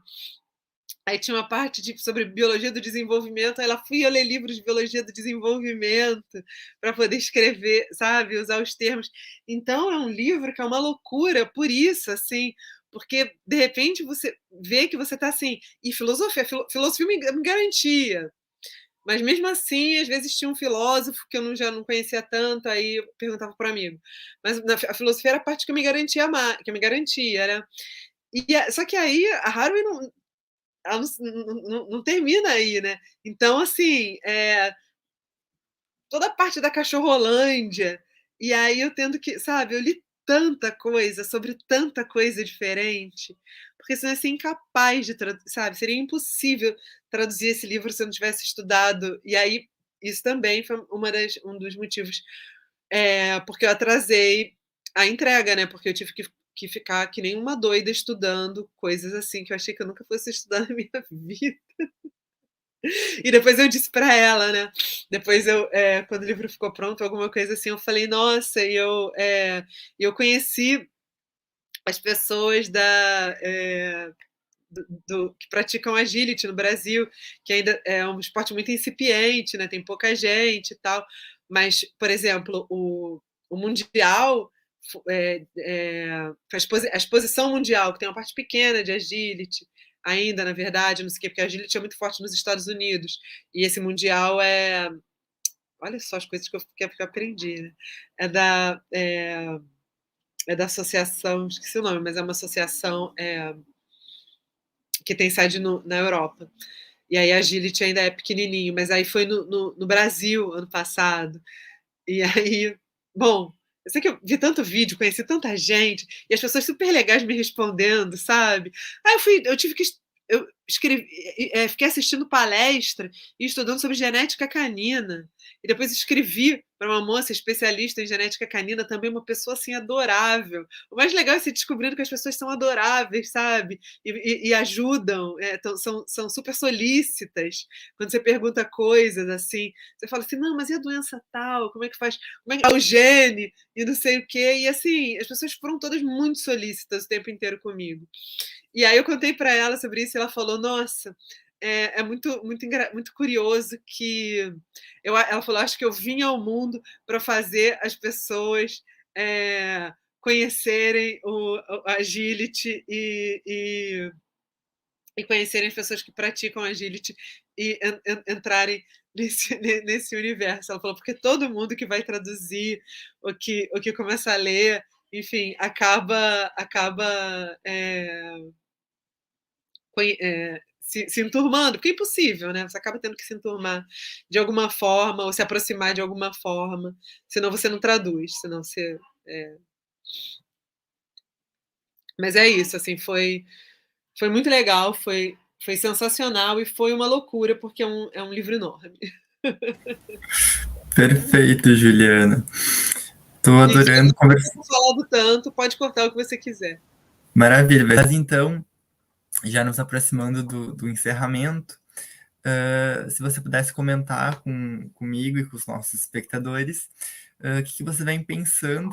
Aí tinha uma parte de, sobre biologia do desenvolvimento, aí lá fui eu ler livros de biologia do desenvolvimento para poder escrever, sabe, usar os termos. Então é um livro que é uma loucura, por isso, assim, porque de repente você vê que você está assim, e filosofia, filosofia me, me garantia. Mas mesmo assim, às vezes tinha um filósofo que eu não, já não conhecia tanto, aí eu perguntava para amigo. Mas a filosofia era a parte que eu me garantia, que eu me garantia, era. E, só que aí a Harvey não, ela não, não, não, termina aí, né? Então, assim, é, toda a parte da cachorrolândia, e aí eu tendo que, sabe, eu li tanta coisa, sobre tanta coisa diferente, porque senão ia ser incapaz de traduzir, sabe? Seria impossível traduzir esse livro se eu não tivesse estudado, e aí isso também foi uma das, um dos motivos, é, porque eu atrasei a entrega, né? Porque eu tive que que ficar que nem uma doida estudando coisas assim que eu achei que eu nunca fosse estudar na minha vida. E depois eu disse para ela, né? Depois eu, é, quando o livro ficou pronto, alguma coisa assim, eu falei, nossa, e eu, é, eu conheci as pessoas da, é, do, do, que praticam agility no Brasil, que ainda é um esporte muito incipiente, né? Tem pouca gente e tal. Mas, por exemplo, o, o mundial é, é, a, exposi a, exposição mundial, que tem uma parte pequena de agility, ainda, na verdade, não sei o quê, porque a agility é muito forte nos Estados Unidos, e esse mundial é. Olha só as coisas que eu, que eu aprendi. Né? É da. É, é, da associação, esqueci o nome, mas é uma associação é, que tem sede no, na Europa. E aí a Agility ainda é pequenininho, mas aí foi no, no, no Brasil ano passado. E aí, bom, Eu sei que eu vi tanto vídeo, conheci tanta gente, e as pessoas super legais me respondendo, sabe? Aí eu fui, eu tive que eu escrevi, é, fiquei assistindo palestra e estudando sobre genética canina. E depois escrevi para uma moça especialista em genética canina, também uma pessoa assim adorável. O mais legal é se descobrindo que as pessoas são adoráveis, sabe? E, e, e ajudam, é, tão, são, são super solícitas. Quando você pergunta coisas assim, você fala assim: não, mas e a doença tal? Como é que faz? Como é que é o gene? E não sei o quê. E assim, as pessoas foram todas muito solícitas o tempo inteiro comigo. E aí eu contei para ela sobre isso e ela falou: Nossa, é, é muito, muito, muito curioso que eu, ela falou: Acho que eu vim ao mundo para fazer as pessoas é, conhecerem o, o agility e, e, e, conhecerem as pessoas que praticam agility e en, en, entrarem nesse, nesse universo. Ela falou: Porque todo mundo que vai traduzir, o que, o que começa a ler, enfim, acaba acaba é, se, se enturmando, porque é impossível, né? Você acaba tendo que se enturmar de alguma forma ou se aproximar de alguma forma, senão você não traduz, senão você. É... Mas é isso, assim, foi, foi muito legal, foi, foi sensacional e foi uma loucura, porque é um, é um livro enorme. Perfeito, Juliana. Estou adorando conversar. falado tanto, pode cortar o que você quiser. Maravilha. Mas então, já nos aproximando do, do encerramento, uh, se você pudesse comentar com, comigo e com os nossos espectadores uh, o que, que, você vem pensando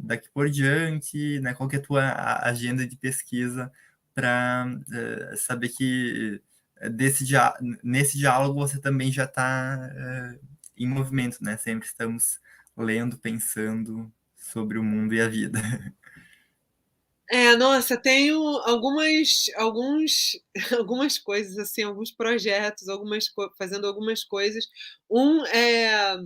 daqui por diante, né, qual é a tua agenda de pesquisa para uh, saber que desse nesse diálogo você também já está em movimento, né? Sempre estamos lendo, pensando sobre o mundo e a vida. É, nossa, tenho algumas, alguns, algumas coisas, assim, alguns projetos, algumas fazendo algumas coisas. Um é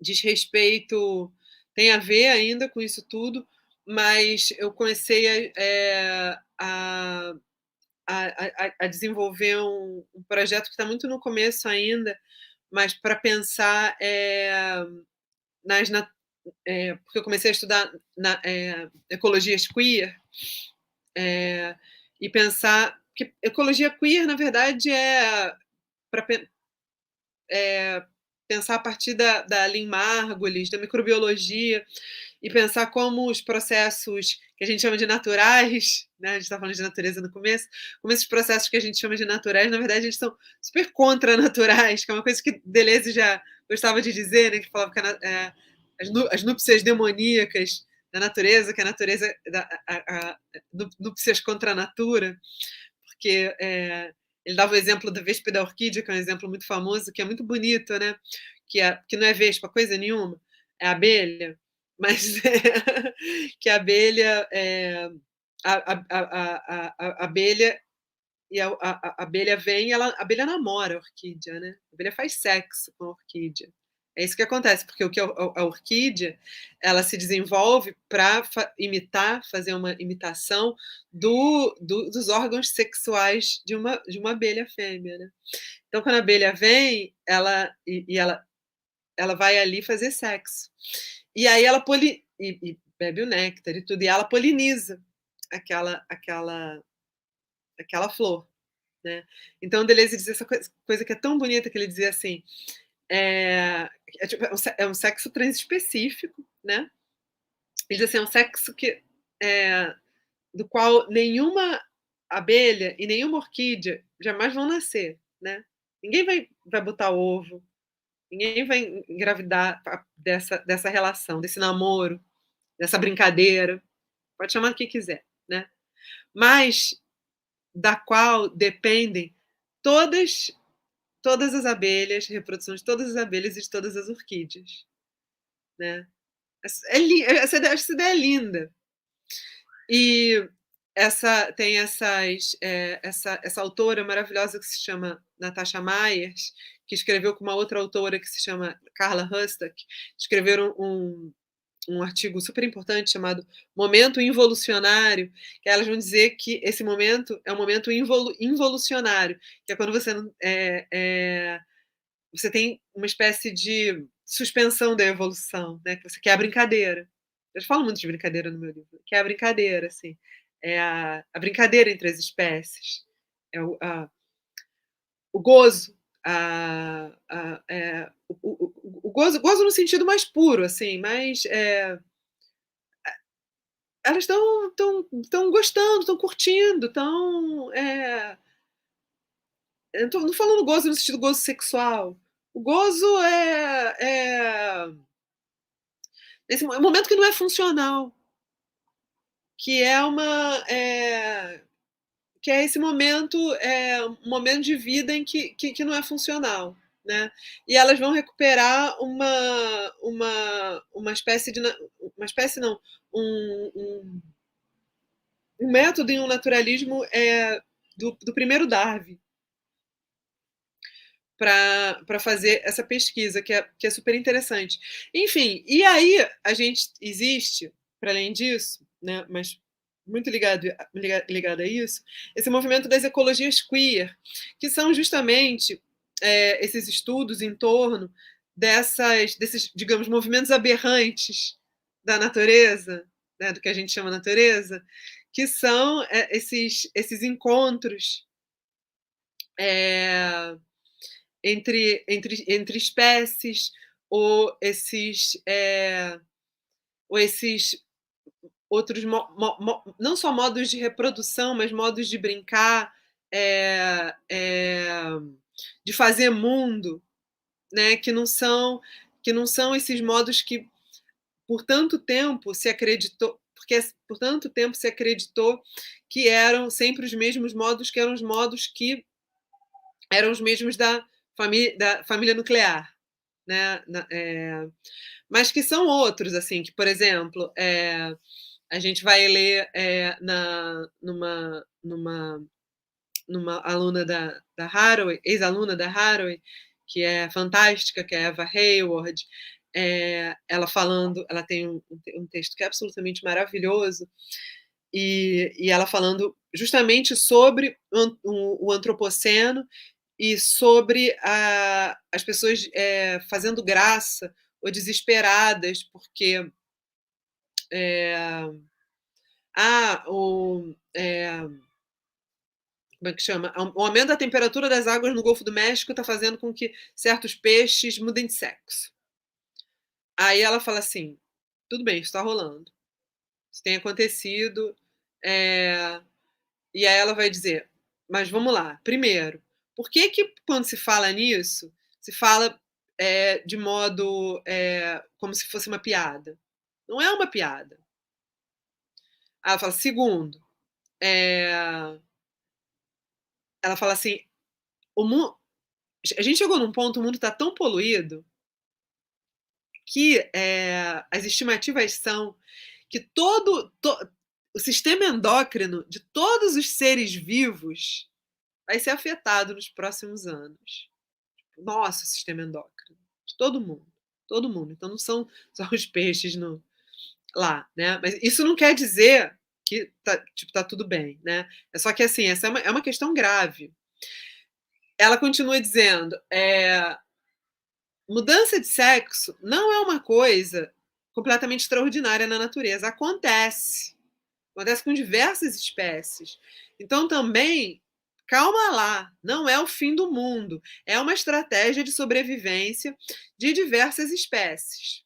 diz respeito, tem a ver ainda com isso tudo, mas eu comecei a, é, a, a, a, desenvolver um, um projeto que está muito no começo ainda, mas para pensar é, nas, é, porque eu comecei a estudar na, é, ecologias queer é, e pensar que ecologia queer, na verdade, é para é, pensar a partir da, da Lynn Margulis, da microbiologia, e pensar como os processos que a gente chama de naturais, né? a gente está falando de natureza no começo, como esses processos que a gente chama de naturais, na verdade, eles são super contra-naturais, que é uma coisa que Deleuze já gostava de dizer, né? que falava que a, é, as, núpcias demoníacas da natureza, que a natureza da a, a, núpcias contra a natura, porque é, ele dava o exemplo da vespa da orquídea, que é um exemplo muito famoso, que é muito bonito, né? Que, é, que não é vespa, coisa nenhuma, é abelha, mas é, que a abelha é, a, a, a, abelha e a abelha vem, ela, a abelha namora a orquídea, né? A abelha faz sexo com a orquídea. É isso que acontece, porque o que a orquídea ela se desenvolve para imitar, fazer uma imitação do, do, dos órgãos sexuais de uma, de uma abelha fêmea. Né? Então, quando a abelha vem, ela e, e ela, ela vai ali fazer sexo. E aí ela poli, e, e bebe o néctar e tudo, e ela poliniza aquela, aquela, aquela flor. Né? Então, Deleuze diz essa coisa, coisa que é tão bonita que ele dizia assim: é, é, tipo, é um sexo transespecífico, né? Ele diz assim, é um sexo que, é, do qual nenhuma abelha e nenhuma orquídea jamais vão nascer, né? Ninguém vai, vai botar ovo, ninguém vai engravidar dessa, dessa relação, desse namoro, dessa brincadeira, pode chamar o que quiser, né? Mas da qual dependem todas todas as abelhas, reprodução de todas as abelhas e de todas as orquídeas. Né? É, essa, essa ideia é linda. E essa tem essas, é, essa, essa autora maravilhosa que se chama Natasha Myers, que escreveu com uma outra autora que se chama Carla Hustack, escreveram um, um artigo super importante chamado Momento Involucionário, que elas vão dizer que esse momento é um momento involu involucionário, que é quando você é, é, você tem uma espécie de suspensão da evolução, né? Que você quer a brincadeira. Eu falo muito de brincadeira no meu livro, que é a brincadeira, assim, é a, a brincadeira entre as espécies, é o, a, o gozo, a, a, é, o, o, o, gozo, gozo no sentido mais puro, assim, mas é, elas estão tão, tão gostando, estão curtindo, estão. É, não falando gozo no sentido gozo sexual. O gozo é, é esse momento que não é funcional, que é uma é, que é esse momento é um momento de vida em que, que, que, não é funcional, né? E elas vão recuperar uma uma uma espécie de uma espécie não um, um, um método e um naturalismo é do, do primeiro Darwin para fazer essa pesquisa, que é, que é super interessante. Enfim, e aí a gente existe, para além disso, né, mas muito ligado, ligado a isso, esse movimento das ecologias queer, que são justamente é, esses estudos em torno dessas, desses, digamos, movimentos aberrantes da natureza, né, do que a gente chama natureza, que são é, esses, esses encontros é, entre, entre, entre espécies, ou esses, é, ou esses outros, mo, mo, não só modos de reprodução, mas modos de brincar, é, é, de fazer mundo, né, que não são que não são esses modos que por tanto tempo se acreditou porque por tanto tempo se acreditou que eram sempre os mesmos modos que eram os modos que eram os mesmos da família, da família nuclear, né? É, mas que são outros, assim, que, por exemplo, é, a gente vai ler é, na, numa, numa, numa aluna da, da Haraway, ex-aluna da Haraway, que é fantástica, que é Eva Hayward, é, ela falando, ela tem um, um, texto que é absolutamente maravilhoso, e, e ela falando justamente sobre o, o, antropoceno e sobre a, as pessoas é, fazendo graça ou desesperadas porque é, ah, o, é, como é que chama? O aumento da temperatura das águas no Golfo do México está fazendo com que certos peixes mudem de sexo. Aí ela fala assim: tudo bem, isso está rolando. Isso tem acontecido. É... E aí ela vai dizer: mas vamos lá. Primeiro, por que, que quando se fala nisso, se fala é, de modo é, como se fosse uma piada? Não é uma piada. Ela fala, segundo, é, ela fala assim, o mundo, a gente chegou num ponto, o mundo está tão poluído que é, as estimativas são que todo, to, o sistema endócrino de todos os seres vivos vai ser afetado nos próximos anos. Tipo, nosso sistema endócrino, de todo mundo, todo mundo. Então não são só os peixes no, lá, né? Mas isso não quer dizer que tá, tipo, tá tudo bem, né? É só que assim, essa é uma, é uma questão grave. Ela continua dizendo, é, mudança de sexo não é uma coisa completamente extraordinária na natureza. Acontece. Acontece com diversas espécies. Então, também Calma lá, não é o fim do mundo. É uma estratégia de sobrevivência de diversas espécies.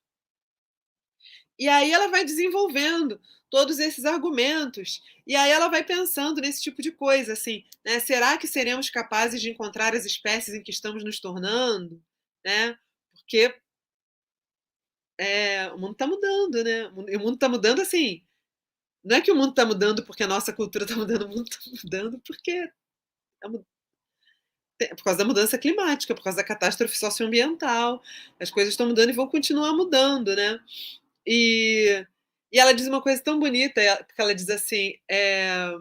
E aí ela vai desenvolvendo todos esses argumentos. E aí ela vai pensando nesse tipo de coisa, assim, né? Será que seremos capazes de encontrar as espécies em que estamos nos tornando, né? Porque é, o mundo está mudando, né? O mundo está mudando assim. Não é que o mundo está mudando porque a nossa cultura está mudando, o mundo está mudando porque por causa da mudança climática, por causa da catástrofe socioambiental. As coisas estão mudando e vão continuar mudando, né? E, e ela diz uma coisa tão bonita, porque ela diz assim, é,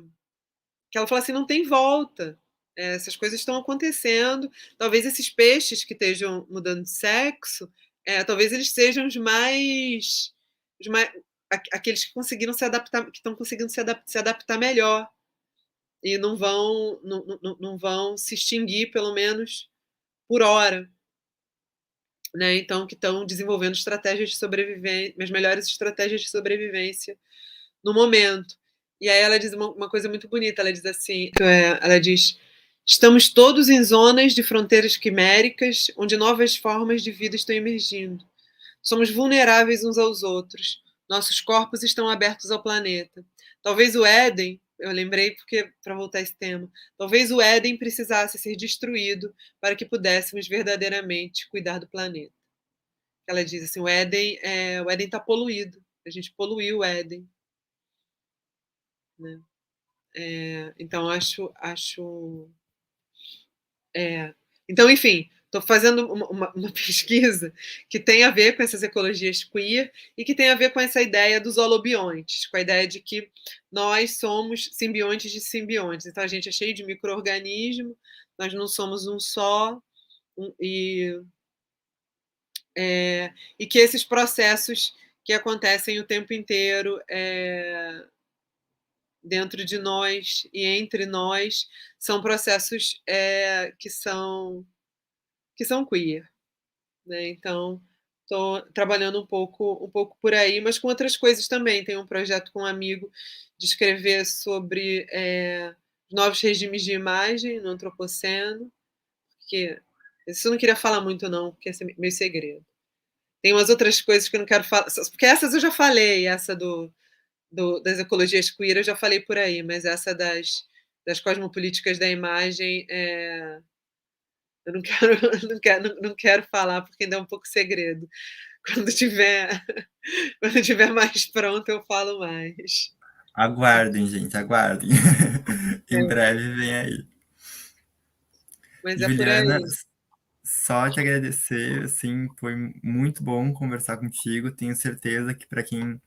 que ela fala assim, não tem volta. É, essas coisas estão acontecendo. Talvez esses peixes que estejam mudando de sexo, é, talvez eles sejam os mais, os mais aqueles que conseguiram se adaptar, que estão conseguindo se, adap se adaptar melhor e não vão, não, não, não vão se extinguir, pelo menos por hora. Né? Então, que estão desenvolvendo estratégias de sobrevivência, as melhores estratégias de sobrevivência no momento. E aí ela diz uma, uma coisa muito bonita, ela diz assim, é, ela diz, estamos todos em zonas de fronteiras quiméricas, onde novas formas de vida estão emergindo. Somos vulneráveis uns aos outros. Nossos corpos estão abertos ao planeta. Talvez o Éden, eu lembrei porque para voltar esse tema, talvez o Éden precisasse ser destruído para que pudéssemos verdadeiramente cuidar do planeta. Ela diz assim, o Éden é, o Éden está poluído. A gente poluiu o Éden. Né? É, então acho acho é, então enfim Estou fazendo uma, uma, pesquisa que tem a ver com essas ecologias queer e que tem a ver com essa ideia dos holobiontes, com a ideia de que nós somos simbiontes de simbiontes. Então, a gente é cheio de micro-organismos, nós não somos um só, um, e, é, e que esses processos que acontecem o tempo inteiro é, dentro de nós e entre nós são processos é, que são que são queer. Né? Então, estou trabalhando um pouco, um pouco por aí, mas com outras coisas também. Tem um projeto com um amigo de escrever sobre é, novos regimes de imagem no antropoceno, porque isso eu não queria falar muito não, porque é meio segredo. Tem umas outras coisas que eu não quero falar, porque essas eu já falei, essa do, do das ecologias queer eu já falei por aí, mas essa das, das cosmopolíticas da imagem é, eu não quero, não quero, não quero falar porque ainda é um pouco segredo. Quando tiver, quando tiver mais pronto, eu falo mais. Aguardem, gente, aguardem. em é. breve vem aí. Mas é Juliana, por aí. só te agradecer, assim, foi muito bom conversar contigo. Tenho certeza que para quem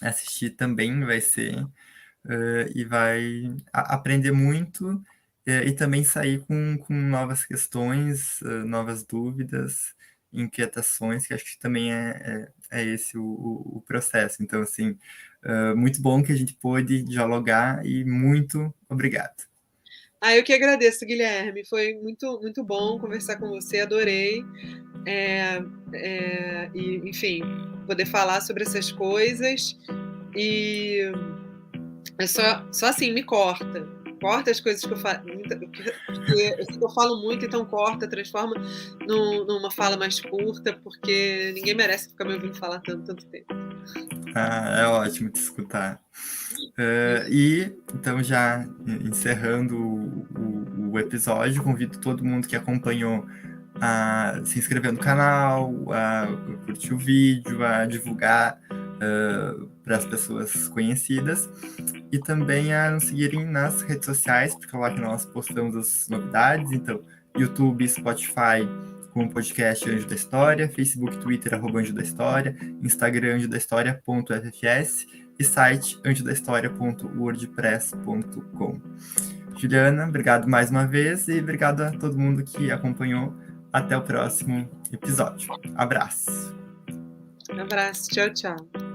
assistir também vai ser uh, e vai aprender muito é, e também sair com, com novas questões, novas dúvidas, inquietações, que acho que também é, é, é esse o, o, processo. Então, assim, muito bom que a gente pôde dialogar e muito obrigado. Ah, eu que agradeço, Guilherme. Foi muito, muito bom conversar com você, adorei. É, é, e, enfim, poder falar sobre essas coisas. E é só, só assim, me corta corta as coisas que eu falo, eu falo muito, então corta, transforma num, numa fala mais curta, porque ninguém merece ficar me ouvindo falar tanto, tanto tempo. Ah, é ótimo te escutar. Uh, e então já encerrando o, o, o, episódio, convido todo mundo que acompanhou a se inscrever no canal, a curtir o vídeo, a divulgar uh, para as pessoas conhecidas e também a nos seguirem nas redes sociais, porque lá que nós postamos as novidades. Então, YouTube, Spotify, com o podcast Anjo da História, Facebook, Twitter, arroba Anjo da História, Instagram, anjo da História.ffs e site anjodahistoria.wordpress.com. Juliana, obrigado mais uma vez e obrigado a todo mundo que acompanhou. Até o próximo episódio. Abraço. Um abraço. Tchau, tchau.